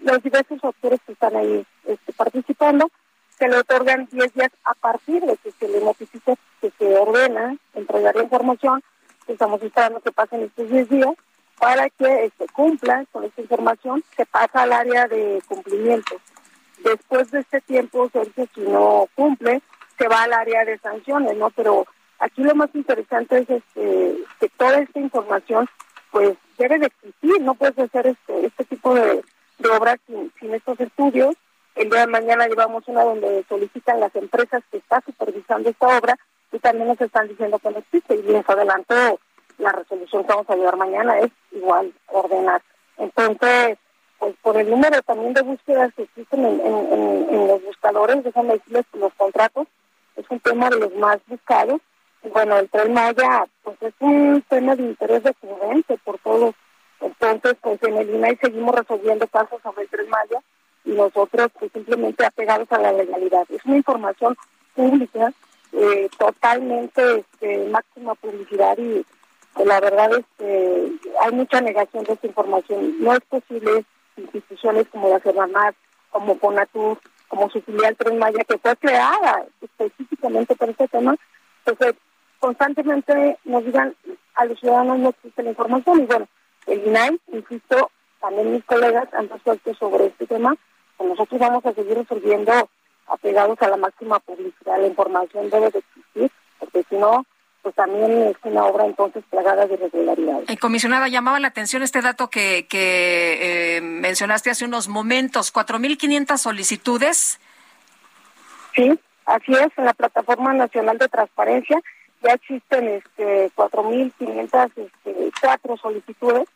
los diversos actores que están ahí este, participando, se le otorgan 10 días a partir de que se le notifique que se ordena entregar la información, estamos esperando que pasen estos 10 días, para que este, cumpla con esta información, se pasa al área de cumplimiento. Después de este tiempo, si no cumple, se va al área de sanciones, ¿no? Pero Aquí lo más interesante es este, que toda esta información pues debe de existir, no puedes hacer este, este tipo de, obras sin, estos estudios. El día de mañana llevamos una donde solicitan las empresas que están supervisando esta obra y también nos están diciendo que no existe. Y les adelanto, la resolución que vamos a llevar mañana es igual ordenar. Entonces, pues por el número también de búsquedas que existen en, en los buscadores, déjame decirles que los contratos es un tema de los más buscados bueno, el Tren Maya, pues es un tema de interés recurrente por todos. Entonces, pues en el INAI seguimos resolviendo casos sobre el Tren Maya y nosotros pues simplemente apegados a la legalidad. Es una información pública, eh, totalmente este, máxima publicidad y pues, la verdad es que hay mucha negación de esta información. No es posible instituciones como la Cervanat, como Conatur, como su filial Tren Maya, que fue creada específicamente para este tema, pues constantemente nos digan a los ciudadanos no existe la información y bueno, el INAI, insisto, también mis colegas han resuelto sobre este tema, pues nosotros vamos a seguir resolviendo apegados a la máxima publicidad, la información debe de existir, porque si no, pues también es una obra entonces plagada de irregularidades. Eh, comisionada, llamaba la atención este dato que, que eh, mencionaste hace unos momentos, 4.500 solicitudes. Sí, así es, en la Plataforma Nacional de Transparencia ya existen este 4.504 este, solicitudes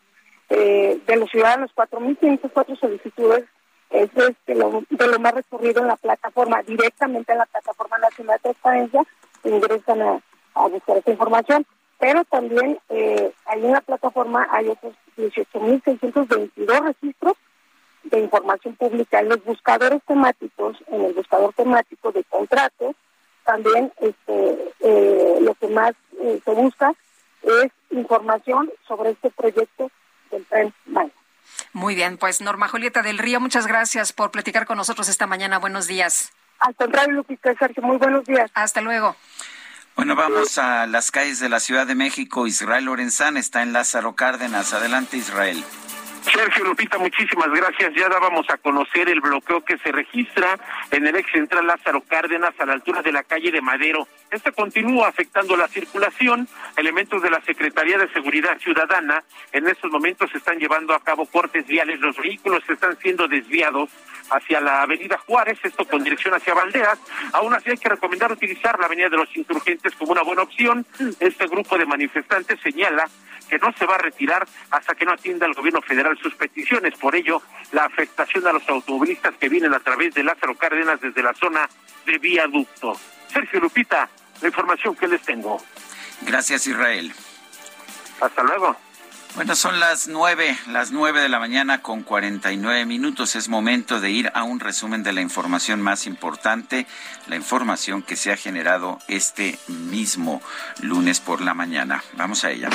eh, de los ciudadanos, 4.504 solicitudes es este, de lo más recurrido en la plataforma, directamente en la plataforma nacional de transparencia, ingresan a, buscar esa información, pero también eh, ahí en la plataforma hay otros 18.622 registros de información pública. En los buscadores temáticos, en el buscador temático de contratos, también este, eh, lo que más eh, se busca es información sobre este proyecto del tren Maya. Muy bien, pues Norma Julieta del Río, muchas gracias por platicar con nosotros esta mañana. Buenos días. Al contrario, Lupita Sergio, muy buenos días. Hasta luego. Bueno, vamos a las calles de la Ciudad de México. Israel Lorenzán está en Lázaro Cárdenas. Adelante, Israel. Sergio Lupita, muchísimas gracias. Ya dábamos a conocer el bloqueo que se registra en el ex central Lázaro Cárdenas a la altura de la calle de Madero. Este continúa afectando la circulación. Elementos de la Secretaría de Seguridad Ciudadana en estos momentos están llevando a cabo cortes viales. Los vehículos están siendo desviados hacia la avenida Juárez, esto con dirección hacia Valderas. Aún así hay que recomendar utilizar la avenida de los insurgentes como una buena opción. Este grupo de manifestantes señala que no se va a retirar hasta que no atienda el gobierno federal sus peticiones. Por ello, la afectación a los automovilistas que vienen a través de Lázaro Cárdenas desde la zona de viaducto. Sergio Lupita, la información que les tengo. Gracias, Israel. Hasta luego. Bueno, son las nueve, las nueve de la mañana con cuarenta y nueve minutos. Es momento de ir a un resumen de la información más importante, la información que se ha generado este mismo lunes por la mañana. Vamos a ella.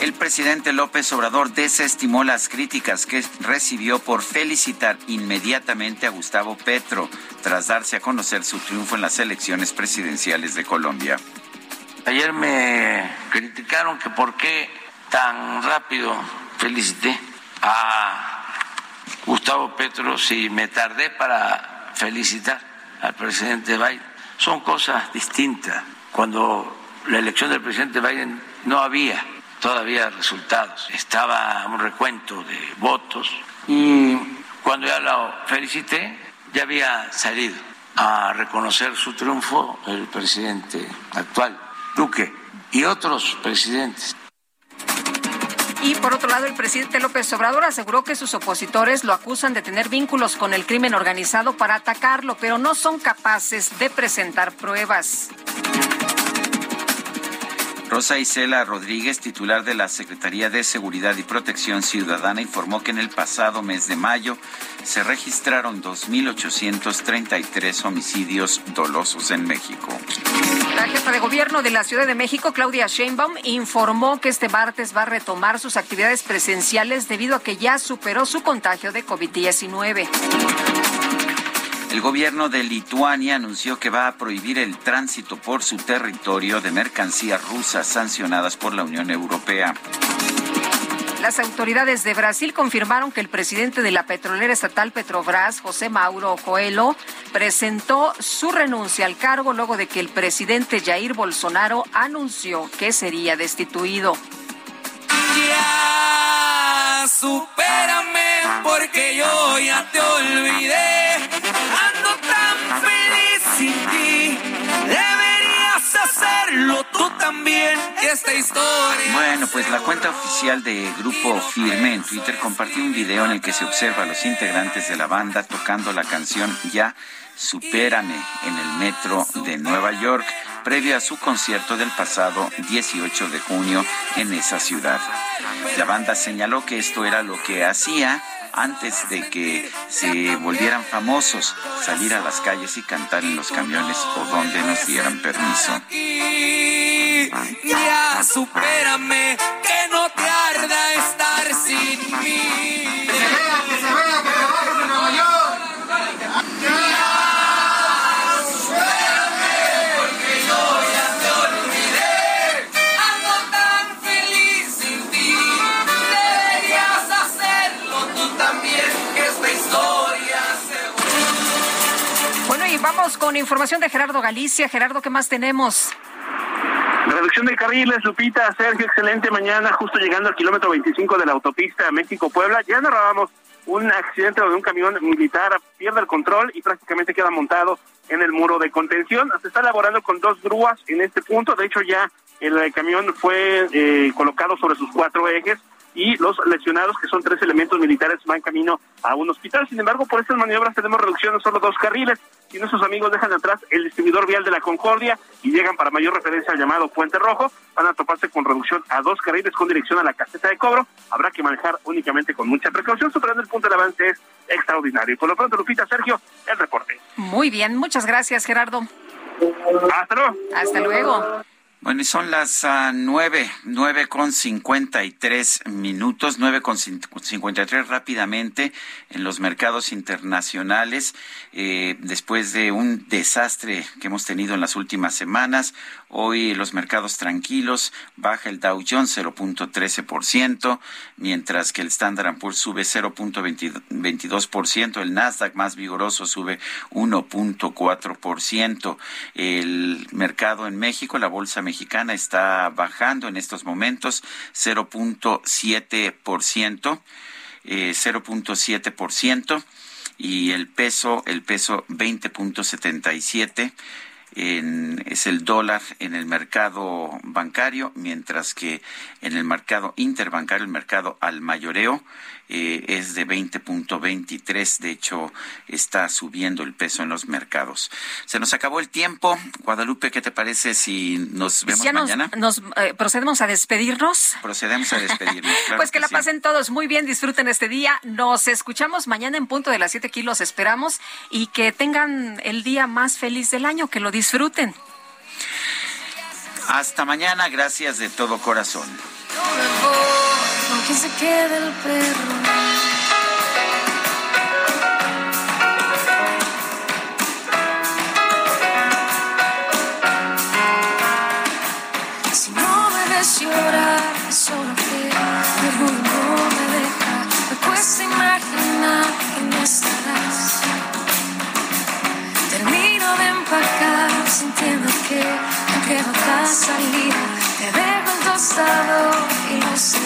El presidente López Obrador desestimó las críticas que recibió por felicitar inmediatamente a Gustavo Petro tras darse a conocer su triunfo en las elecciones presidenciales de Colombia. Ayer me criticaron que por qué tan rápido felicité a Gustavo Petro si me tardé para felicitar al presidente Biden. son cosas distintas. Cuando la elección del presidente Biden no había todavía resultados, estaba un recuento de votos y cuando ya lo felicité ya había salido a reconocer su triunfo el presidente actual, Duque, y otros presidentes. Y por otro lado, el presidente López Obrador aseguró que sus opositores lo acusan de tener vínculos con el crimen organizado para atacarlo, pero no son capaces de presentar pruebas. Rosa Isela Rodríguez, titular de la Secretaría de Seguridad y Protección Ciudadana, informó que en el pasado mes de mayo se registraron 2.833 homicidios dolosos en México. La jefa de gobierno de la Ciudad de México, Claudia Sheinbaum, informó que este martes va a retomar sus actividades presenciales debido a que ya superó su contagio de COVID-19. El gobierno de Lituania anunció que va a prohibir el tránsito por su territorio de mercancías rusas sancionadas por la Unión Europea. Las autoridades de Brasil confirmaron que el presidente de la petrolera estatal Petrobras, José Mauro Coelho, presentó su renuncia al cargo luego de que el presidente Jair Bolsonaro anunció que sería destituido. Ya, supérame porque yo ya te olvidé. Ando tan feliz sin ti. Deberías hacerlo tú también. Esta historia. Bueno, pues la cuenta oficial de Grupo Firme en Twitter compartió un video en el que se observa a los integrantes de la banda tocando la canción Ya Supérame en el metro de Nueva York, previo a su concierto del pasado 18 de junio en esa ciudad. La banda señaló que esto era lo que hacía antes de que se volvieran famosos, salir a las calles y cantar en los camiones o donde nos dieran permiso. Ya supérame, que no estar sin mí. Con información de Gerardo Galicia. Gerardo, ¿qué más tenemos? Reducción de carriles, Lupita, Sergio, excelente mañana, justo llegando al kilómetro 25 de la autopista México-Puebla. Ya narrábamos un accidente donde un camión militar pierde el control y prácticamente queda montado en el muro de contención. Se está elaborando con dos grúas en este punto. De hecho, ya el eh, camión fue eh, colocado sobre sus cuatro ejes y los lesionados, que son tres elementos militares, van camino a un hospital. Sin embargo, por estas maniobras tenemos reducción de solo dos carriles y nuestros amigos dejan atrás el distribuidor vial de la Concordia y llegan para mayor referencia al llamado Puente Rojo. Van a toparse con reducción a dos carriles con dirección a la caseta de cobro. Habrá que manejar únicamente con mucha precaución, superando el punto de avance es extraordinario. Y por lo pronto, Lupita, Sergio, el reporte. Muy bien, muchas gracias, Gerardo. Hasta luego. Hasta luego. Bueno, son las ah, nueve, nueve con cincuenta y tres minutos, nueve con cincuenta y tres rápidamente en los mercados internacionales, eh, después de un desastre que hemos tenido en las últimas semanas. Hoy los mercados tranquilos, baja el Dow Jones 0.13%, mientras que el Standard Poor's sube 0.22%, el Nasdaq más vigoroso sube 1.4%. El mercado en México, la bolsa mexicana está bajando en estos momentos 0.7%, eh, 0.7% y el peso, el peso 20.77 en, es el dólar en el mercado bancario, mientras que en el mercado interbancario, el mercado al mayoreo, eh, es de 20.23. De hecho, está subiendo el peso en los mercados. Se nos acabó el tiempo. Guadalupe, ¿qué te parece si nos vemos Ya mañana? nos, eh, procedemos a despedirnos. Procedemos a despedirnos. claro pues que, la sí. pasen todos muy bien, disfruten este día. Nos escuchamos mañana en punto de las 7 kilos, esperamos, y que tengan el día más feliz del año, que lo disfruten. Hasta mañana, gracias de todo corazón que se quede el perro. Si no me ves llorar, solo que mi orgullo no me deja. Me cuesta imaginar que no estarás. Termino de empacar, sintiendo que no queda otra salida. Te dejo en tostado y no sé.